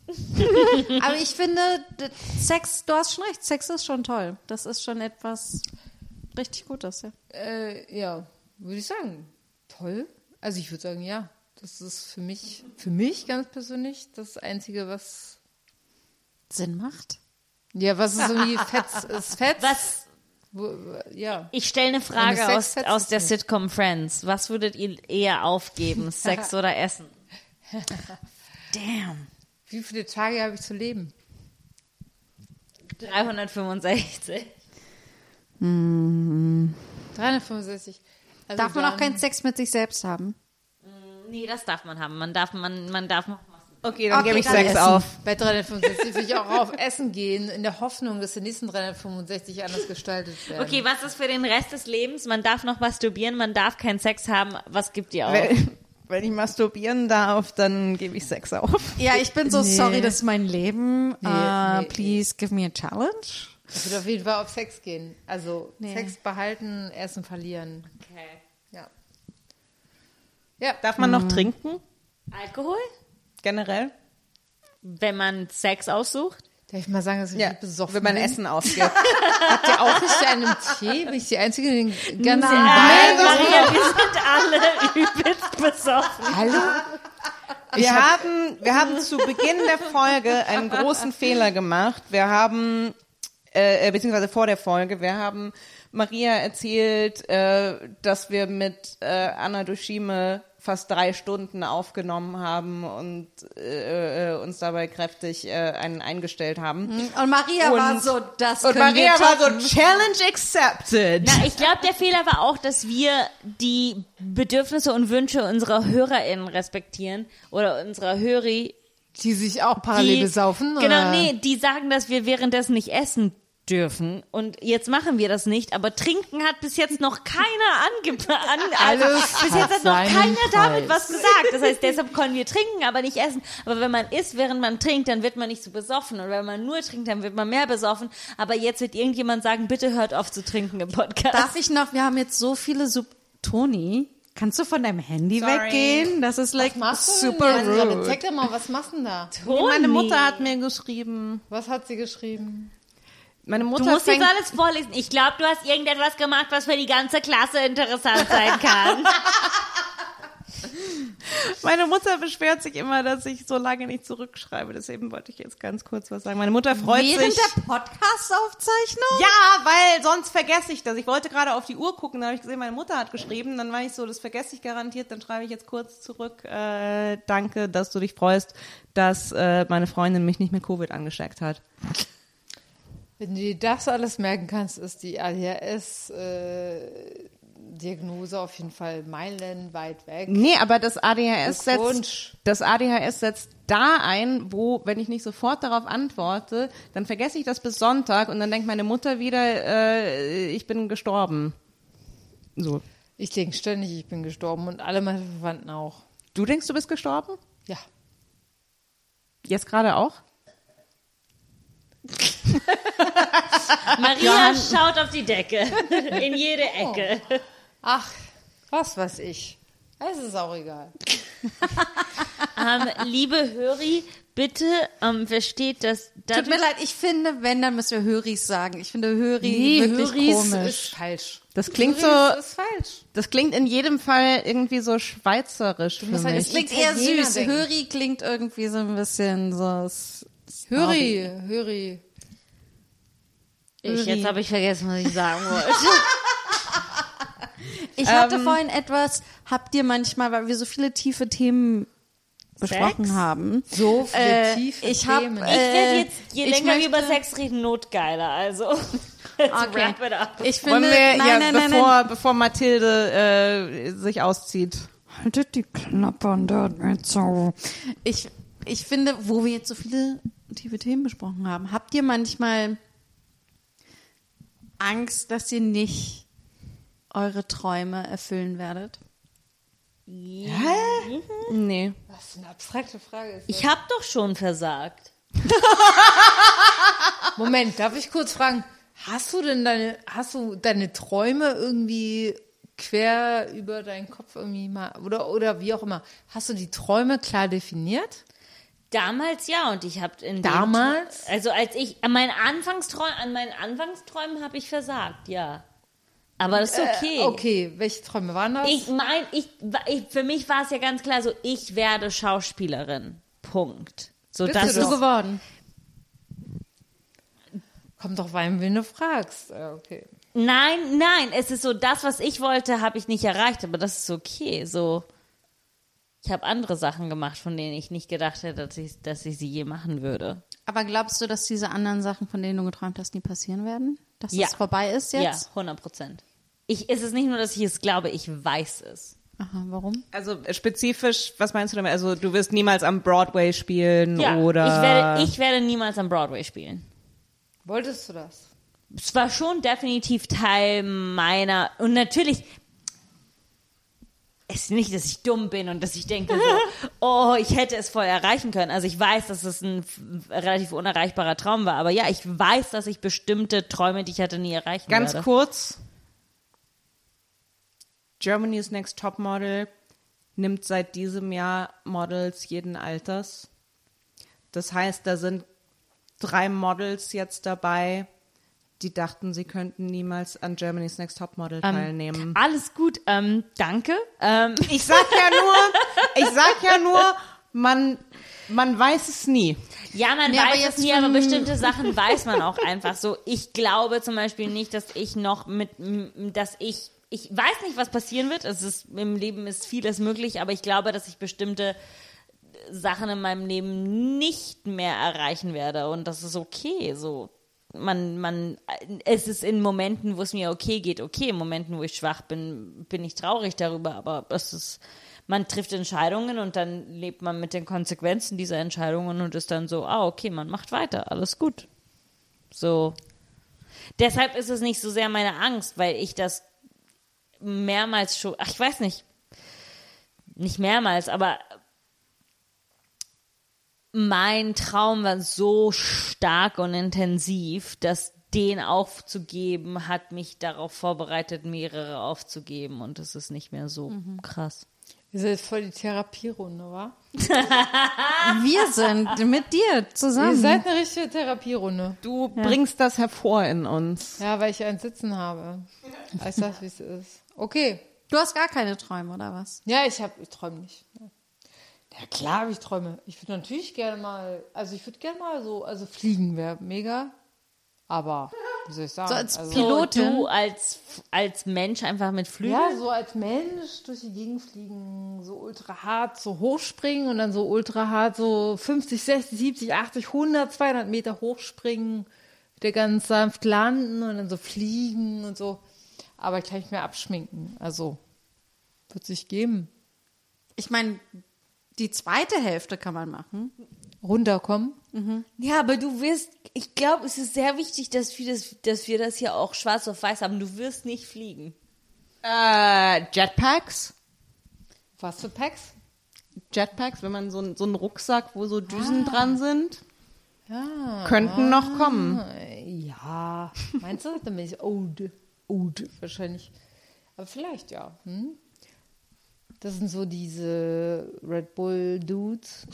Aber ich finde, Sex, du hast schon recht, Sex ist schon toll. Das ist schon etwas richtig Gutes, ja. Äh, ja, würde ich sagen. Toll. Also ich würde sagen, ja. Das ist für mich, für mich ganz persönlich das Einzige, was, Sinn macht. ja, was ist irgendwie fetz, ist fetz. was, Wo, ich stelle eine Frage Sex aus, aus der. Sitcom Friends. Was würdet ihr eher aufgeben, Sex oder Essen? Damn. Wie viele Tage habe ich zu leben? 365. 365. Also Darf man auch keinen Sex mit sich selbst haben? Nee, das darf man haben. Man darf, man, man darf noch Okay, dann Okay, gebe ich dann Sex essen. auf. Bei 365 will ich auch auf Essen gehen, in der Hoffnung, dass die nächsten 365 anders gestaltet werden. Okay, was ist für den Rest des Lebens? Man darf noch masturbieren, man darf keinen Sex haben. Was gibt ihr auf? Wenn, wenn ich masturbieren darf, dann gebe ich Sex auf. Ja, ich bin so Nee. sorry, das ist mein Leben. Nee, uh, nee, please give me a challenge. Ich würde auf jeden Fall auf Sex gehen. Also Nee. Sex behalten, Essen verlieren. Okay. Ja. Ja. Darf man noch trinken? Alkohol? Generell? Wenn man Sex aussucht? Darf ich mal sagen, dass ich Ja, besoffen wenn man bin? Essen ausgibt. Habt ihr auch nicht einen Tee? Bin ich die Einzige, die den ganzen Nein, Wein Maria, wir sind alle übelst besoffen. Hallo? Wir haben, wir haben zu Beginn der Folge einen großen Fehler gemacht. Wir haben, äh, äh, beziehungsweise vor der Folge, wir haben Maria erzählt, äh, dass wir mit äh, Anna Dushime fast drei Stunden aufgenommen haben und äh, äh, uns dabei kräftig äh, einen eingestellt haben. Und Maria war Und- so, das Und können Maria wir war so, Challenge accepted. Na, ich glaube, der Fehler war auch, dass wir die Bedürfnisse und Wünsche unserer HörerInnen respektieren oder unserer Höri. Die sich auch parallel Die, besaufen? Genau, oder? nee, die sagen, dass wir währenddessen nicht essen dürfen. Und jetzt machen wir das nicht, aber trinken hat bis jetzt noch keiner ange an, also, Alles bis jetzt hat noch keiner damit Preis. was gesagt. Das heißt, deshalb können wir trinken, aber nicht essen. Aber wenn man isst, während man trinkt, dann wird man nicht so besoffen. Und wenn man nur trinkt, dann wird man mehr besoffen. Aber jetzt wird irgendjemand sagen, bitte hört auf zu trinken im Podcast. Darf ich noch, wir haben jetzt so viele Sub Toni, kannst du von deinem Handy Sorry. weggehen? Das ist like super rude. Zeig doch mal, was machst du denn da? Meine Mutter hat mir geschrieben. Was hat sie geschrieben? Meine Du Mutter musst jetzt alles vorlesen. Ich glaube, du hast irgendetwas gemacht, was für die ganze Klasse interessant sein kann. meine Mutter beschwert sich immer, dass ich so lange nicht zurückschreibe. Deswegen wollte ich jetzt ganz kurz was sagen. Meine Mutter freut Während sich. der Podcast-Aufzeichnung? Ja, weil sonst vergesse ich das. Ich wollte gerade auf die Uhr gucken, da habe ich gesehen, meine Mutter hat geschrieben. Dann war ich so, das vergesse ich garantiert. Dann schreibe ich jetzt kurz zurück. Äh, danke, dass du dich freust, dass äh, meine Freundin mich nicht mit Covid angesteckt hat. Wenn du dir das alles merken kannst, ist die ADHS-Diagnose auf jeden Fall meilenweit weg. Nee, aber das ADHS setzt, das ADHS setzt da ein, wo, wenn ich nicht sofort darauf antworte, dann vergesse ich das bis Sonntag und dann denkt meine Mutter wieder, äh, ich bin gestorben. So. Ich denke ständig, ich bin gestorben und alle meine Verwandten auch. Du denkst, du bist gestorben? Ja. Jetzt gerade auch? Maria schaut auf die Decke. In jede Ecke. Ach, was weiß ich. Es ist auch egal. Ähm, liebe Höri, bitte ähm, versteht das. Tut mir leid, ich finde, wenn, dann müssen wir Höris sagen. Ich finde Höri Nee, wirklich Höris komisch. ist falsch. Das klingt Höris so, ist falsch. das klingt in jedem Fall irgendwie so schweizerisch für musst halt- mich. es Klingt eher süß. denken. Höri klingt irgendwie so ein bisschen so. Höri, Höri. Ich, jetzt habe ich vergessen, was ich sagen wollte. Ich hatte vorhin etwas, habt ihr manchmal, weil wir so viele tiefe Themen besprochen haben. So viele Äh, tiefe ich hab, Themen. Ich werde Äh, jetzt, je ich länger wir über möchte- Sex reden, notgeiler. Also, Okay. wrap it up. Ich finde, wir, nein, ja, nein, nein, bevor, nein. bevor Mathilde äh, sich auszieht. Haltet die Klappe und hört mir zu. Ich, ich finde, wo wir jetzt so viele tiefe Themen besprochen haben, habt ihr manchmal Angst, dass ihr nicht eure Träume erfüllen werdet? Nee. Was für eine abstrakte Frage ist das? Ich habe doch schon versagt. Moment, darf ich kurz fragen, hast du denn deine, hast du deine Träume irgendwie quer über deinen Kopf irgendwie mal, oder, oder wie auch immer, hast du die Träume klar definiert? Damals ja, und ich habe in Damals? Tr- also als ich an meinen Anfangsträumen, an meinen Anfangsträumen habe ich versagt, ja. Aber das ist okay. Äh, okay, welche Träume waren das? Ich mein, ich, ich für mich war es ja ganz klar so, ich werde Schauspielerin. Punkt. So Bist das du ist, geworden. Kommt doch rein, wenn du fragst. Okay. Nein, nein, es ist so, das, was ich wollte, habe ich nicht erreicht, aber das ist okay. So, ich habe andere Sachen gemacht, von denen ich nicht gedacht hätte, dass ich, dass ich sie je machen würde. Aber glaubst du, dass diese anderen Sachen, von denen du geträumt hast, nie passieren werden? Dass Ja. es vorbei ist Ja, jetzt? 100 Prozent. Ich, es ist nicht nur, dass ich es glaube, ich weiß es. Aha, warum? Also spezifisch, was meinst du damit? Also du wirst niemals am Broadway spielen Ja, oder ich, werde, ich werde niemals am Broadway spielen. Wolltest du das? Es war schon definitiv Teil meiner, und natürlich, es ist nicht, dass ich dumm bin und dass ich denke so, oh, ich hätte es voll erreichen können. Also ich weiß, dass es ein relativ unerreichbarer Traum war, aber ja, ich weiß, dass ich bestimmte Träume, die ich hatte, nie erreichen Ganz werde. kurz. Germany's Next Top Model nimmt seit diesem Jahr Models jeden Alters. Das heißt, da sind drei Models jetzt dabei, die dachten, sie könnten niemals an Germany's Next Top Model teilnehmen. Alles gut, ähm, danke. Ähm, Ich sag ja nur, ich sag ja nur, man, man weiß es nie. Ja, man Nee, weiß es nie, aber bestimmte Sachen weiß man auch einfach so. Ich glaube zum Beispiel nicht, dass ich noch mit, dass ich, ich weiß nicht, was passieren wird. Es ist, im Leben ist vieles möglich, aber ich glaube, dass ich bestimmte Sachen in meinem Leben nicht mehr erreichen werde und das ist okay, so. Man, man, es ist in Momenten, wo es mir okay geht, okay. In Momenten, wo ich schwach bin, bin ich traurig darüber, aber es ist, man trifft Entscheidungen und dann lebt man mit den Konsequenzen dieser Entscheidungen und ist dann so, ah, okay, man macht weiter, alles gut. So. Deshalb ist es nicht so sehr meine Angst, weil ich das mehrmals schon, ach, ich weiß nicht, nicht mehrmals, aber mein Traum war so stark und intensiv, dass den aufzugeben, hat mich darauf vorbereitet, mehrere aufzugeben und es ist nicht mehr so krass. Wir sind voll die Therapierunde, wa? Wir sind mit dir Ihr zusammen. seid eine richtige Therapierunde. Du bringst das hervor in uns. Ja, weil ich ein Sitzen habe. Ich sag, wie es ist. Okay. Du hast gar keine Träume, oder was? Ja, ich hab, ich träume nicht. Ja, klar habe ich Träume. Ich würde natürlich gerne mal, also ich würde gerne mal so, also fliegen wäre mega. Aber, wie soll ich sagen? So als also, Pilot. So, Pilotin? du als, als Mensch einfach mit Flügeln? Ja, so als Mensch durch die Gegend fliegen, so ultra hart, so hochspringen und dann so ultra hart, so 50, 60, 70, 80, 100, 200 Meter hochspringen, wieder ganz sanft landen und dann so fliegen und so. Aber kann ich mir abschminken. Also, wird sich geben. Ich meine, die zweite Hälfte kann man machen. Runterkommen. Ja, aber du wirst, ich glaube, es ist sehr wichtig, dass wir das, dass wir das hier auch schwarz auf weiß haben. Du wirst nicht fliegen. Äh, Jetpacks? Was für Packs? Jetpacks, wenn man so, ein- so einen Rucksack, wo so Düsen dran sind, Ja. könnten noch kommen. Ja. Meinst du? Dann bin ich old. Old wahrscheinlich. Aber vielleicht, ja. Hm? Das sind so diese Red Bull Dudes,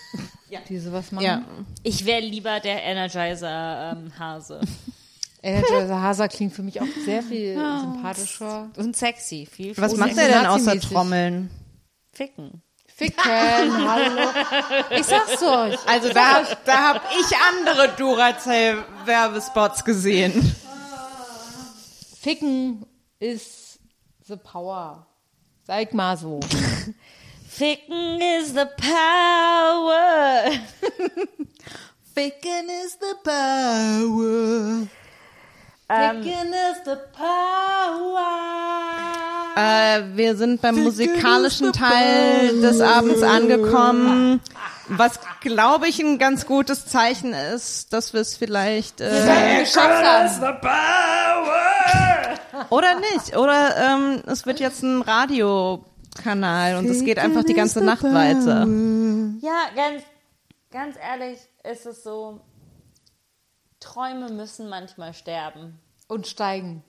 die sowas machen. Ja. Ich wäre lieber der Energizer ähm, Hase. Energizer Hasa klingt für mich auch sehr viel sympathischer. Und sexy. Viel Was macht er denn außer. Trommeln? Ficken. Ficken, hallo. Ich sag's euch. Also da, da habe ich andere Duracell-Werbespots gesehen. Ficken ist the power. Sag mal so. Ficken is the power. Ficken is the power. Ficken is the power. Äh, wir sind beim musikalischen Teil des Abends angekommen, was glaube ich ein ganz gutes Zeichen ist, dass wir es vielleicht äh, geschafft haben. oder nicht oder ähm, es wird jetzt ein Radiokanal und es geht einfach die ganze Nacht weiter. Ja, ganz, ganz ehrlich ist es so, Träume müssen manchmal sterben Und steigen.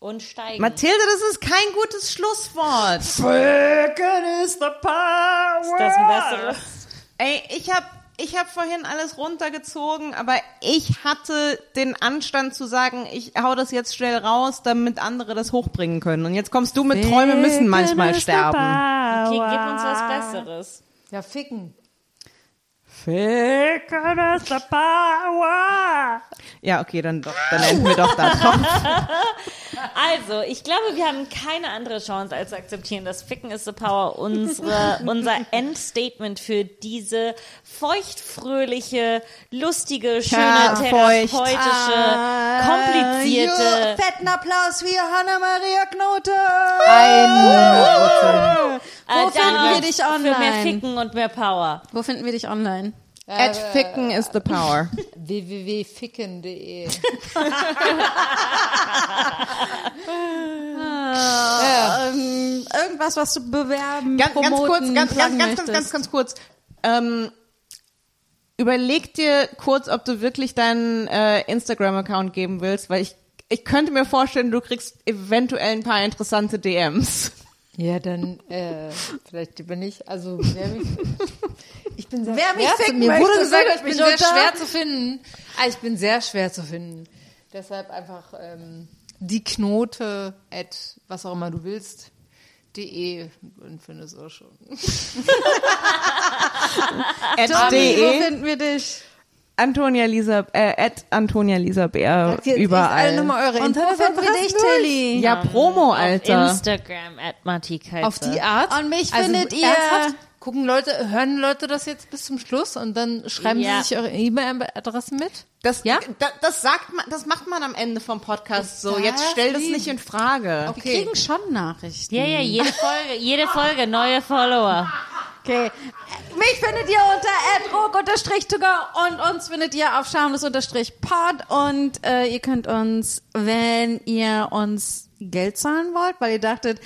und steigen. Mathilde, das ist kein gutes Schlusswort. ist das ein besseres? Ey, ich habe ich hab vorhin alles runtergezogen, aber ich hatte den Anstand zu sagen, ich hau das jetzt schnell raus, damit andere das hochbringen können. Und jetzt kommst du mit Träume müssen manchmal sterben. Okay, gib uns was Besseres. Ja, ficken. Ja, okay, dann doch, dann enden wir doch da. Also, ich glaube, wir haben keine andere Chance, als zu akzeptieren, dass Ficken is the Power unsere, unser Endstatement für diese feuchtfröhliche, lustige, schöne, Ja, therapeutische, Ah, komplizierte. Fetten Applaus für Hanna-Maria Knote. 100 Wo äh, finden wir dich Für mehr online? Ficken und mehr Power. Wo finden wir dich online? At Ficken is the power. www.ficken.de. Ähm, irgendwas, was du bewerben, Ganz, ganz promoten, kurz, ganz, ganz, ganz, ganz, ganz, ganz kurz. Ähm, überleg dir kurz, ob du wirklich deinen äh, Instagram-Account geben willst, weil ich, ich könnte mir vorstellen, du kriegst eventuell ein paar interessante DMs. Ja, dann äh, vielleicht bin ich, also wer mich, ich bin sehr Wer mich schwer zu, ficken mir möchte, wurde gesagt, sagt ich bin mich sehr unter. schwer zu finden. Ah, ich bin sehr schwer zu finden. Deshalb einfach ähm, die Knote at was auch immer du willst de und findest auch schon. At Tommy, wo de, finden wir dich? Antonia Lisa, äh, at Antonia Lisa Bär, Alle überall. nochmal eure Und wo finden wir dich, Tilly? Ja, Promo, Alter. Instagram at. Auf die Art. Und mich Also findet ihr- ernsthaft? Gucken Leute, hören Leute das jetzt bis zum Schluss und dann schreiben Ja. sie sich eure E-Mail-Adresse mit? Das, Ja? da, das sagt man, das macht man am Ende vom Podcast so. Jetzt stell das nicht in Frage. Wir kriegen schon Nachrichten. Ja, ja, jede Folge, jede Folge, neue Follower. Okay. Mich findet ihr unter adrock-togo und uns findet ihr auf schamlos-pod und äh, ihr könnt uns, wenn ihr uns Geld zahlen wollt, weil ihr dachtet,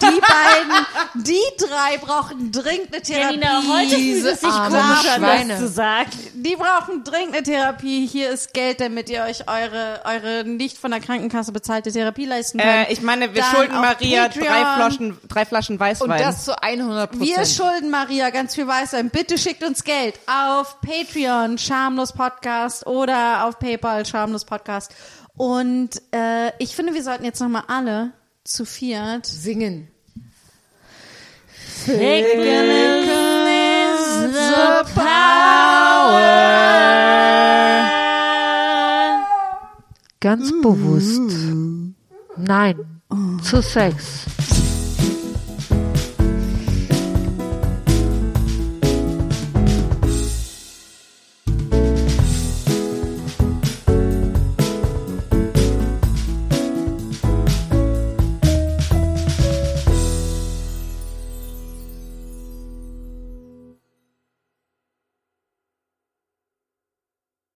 die beiden, die drei brauchen dringend eine Therapie. Janina, heute fühlt es sich komisch an, Schweine. das zu sagen. Die brauchen dringend eine Therapie. Hier ist Geld, damit ihr euch eure, eure nicht von der Krankenkasse bezahlte Therapie leisten könnt. Äh, ich meine, wir Dann schulden Maria Patreon. drei Flaschen, drei Flaschen Weißwein. Und das zu 100 Wir Prozent. schulden Maria ganz viel Weißwein. Bitte schickt uns Geld auf Patreon, Schamlos Podcast oder auf PayPal, Schamlos Podcast. Und äh, ich finde, wir sollten jetzt nochmal alle zu viert Singen. Ficken is the power. Ganz bewusst. Nein. Zu Sex.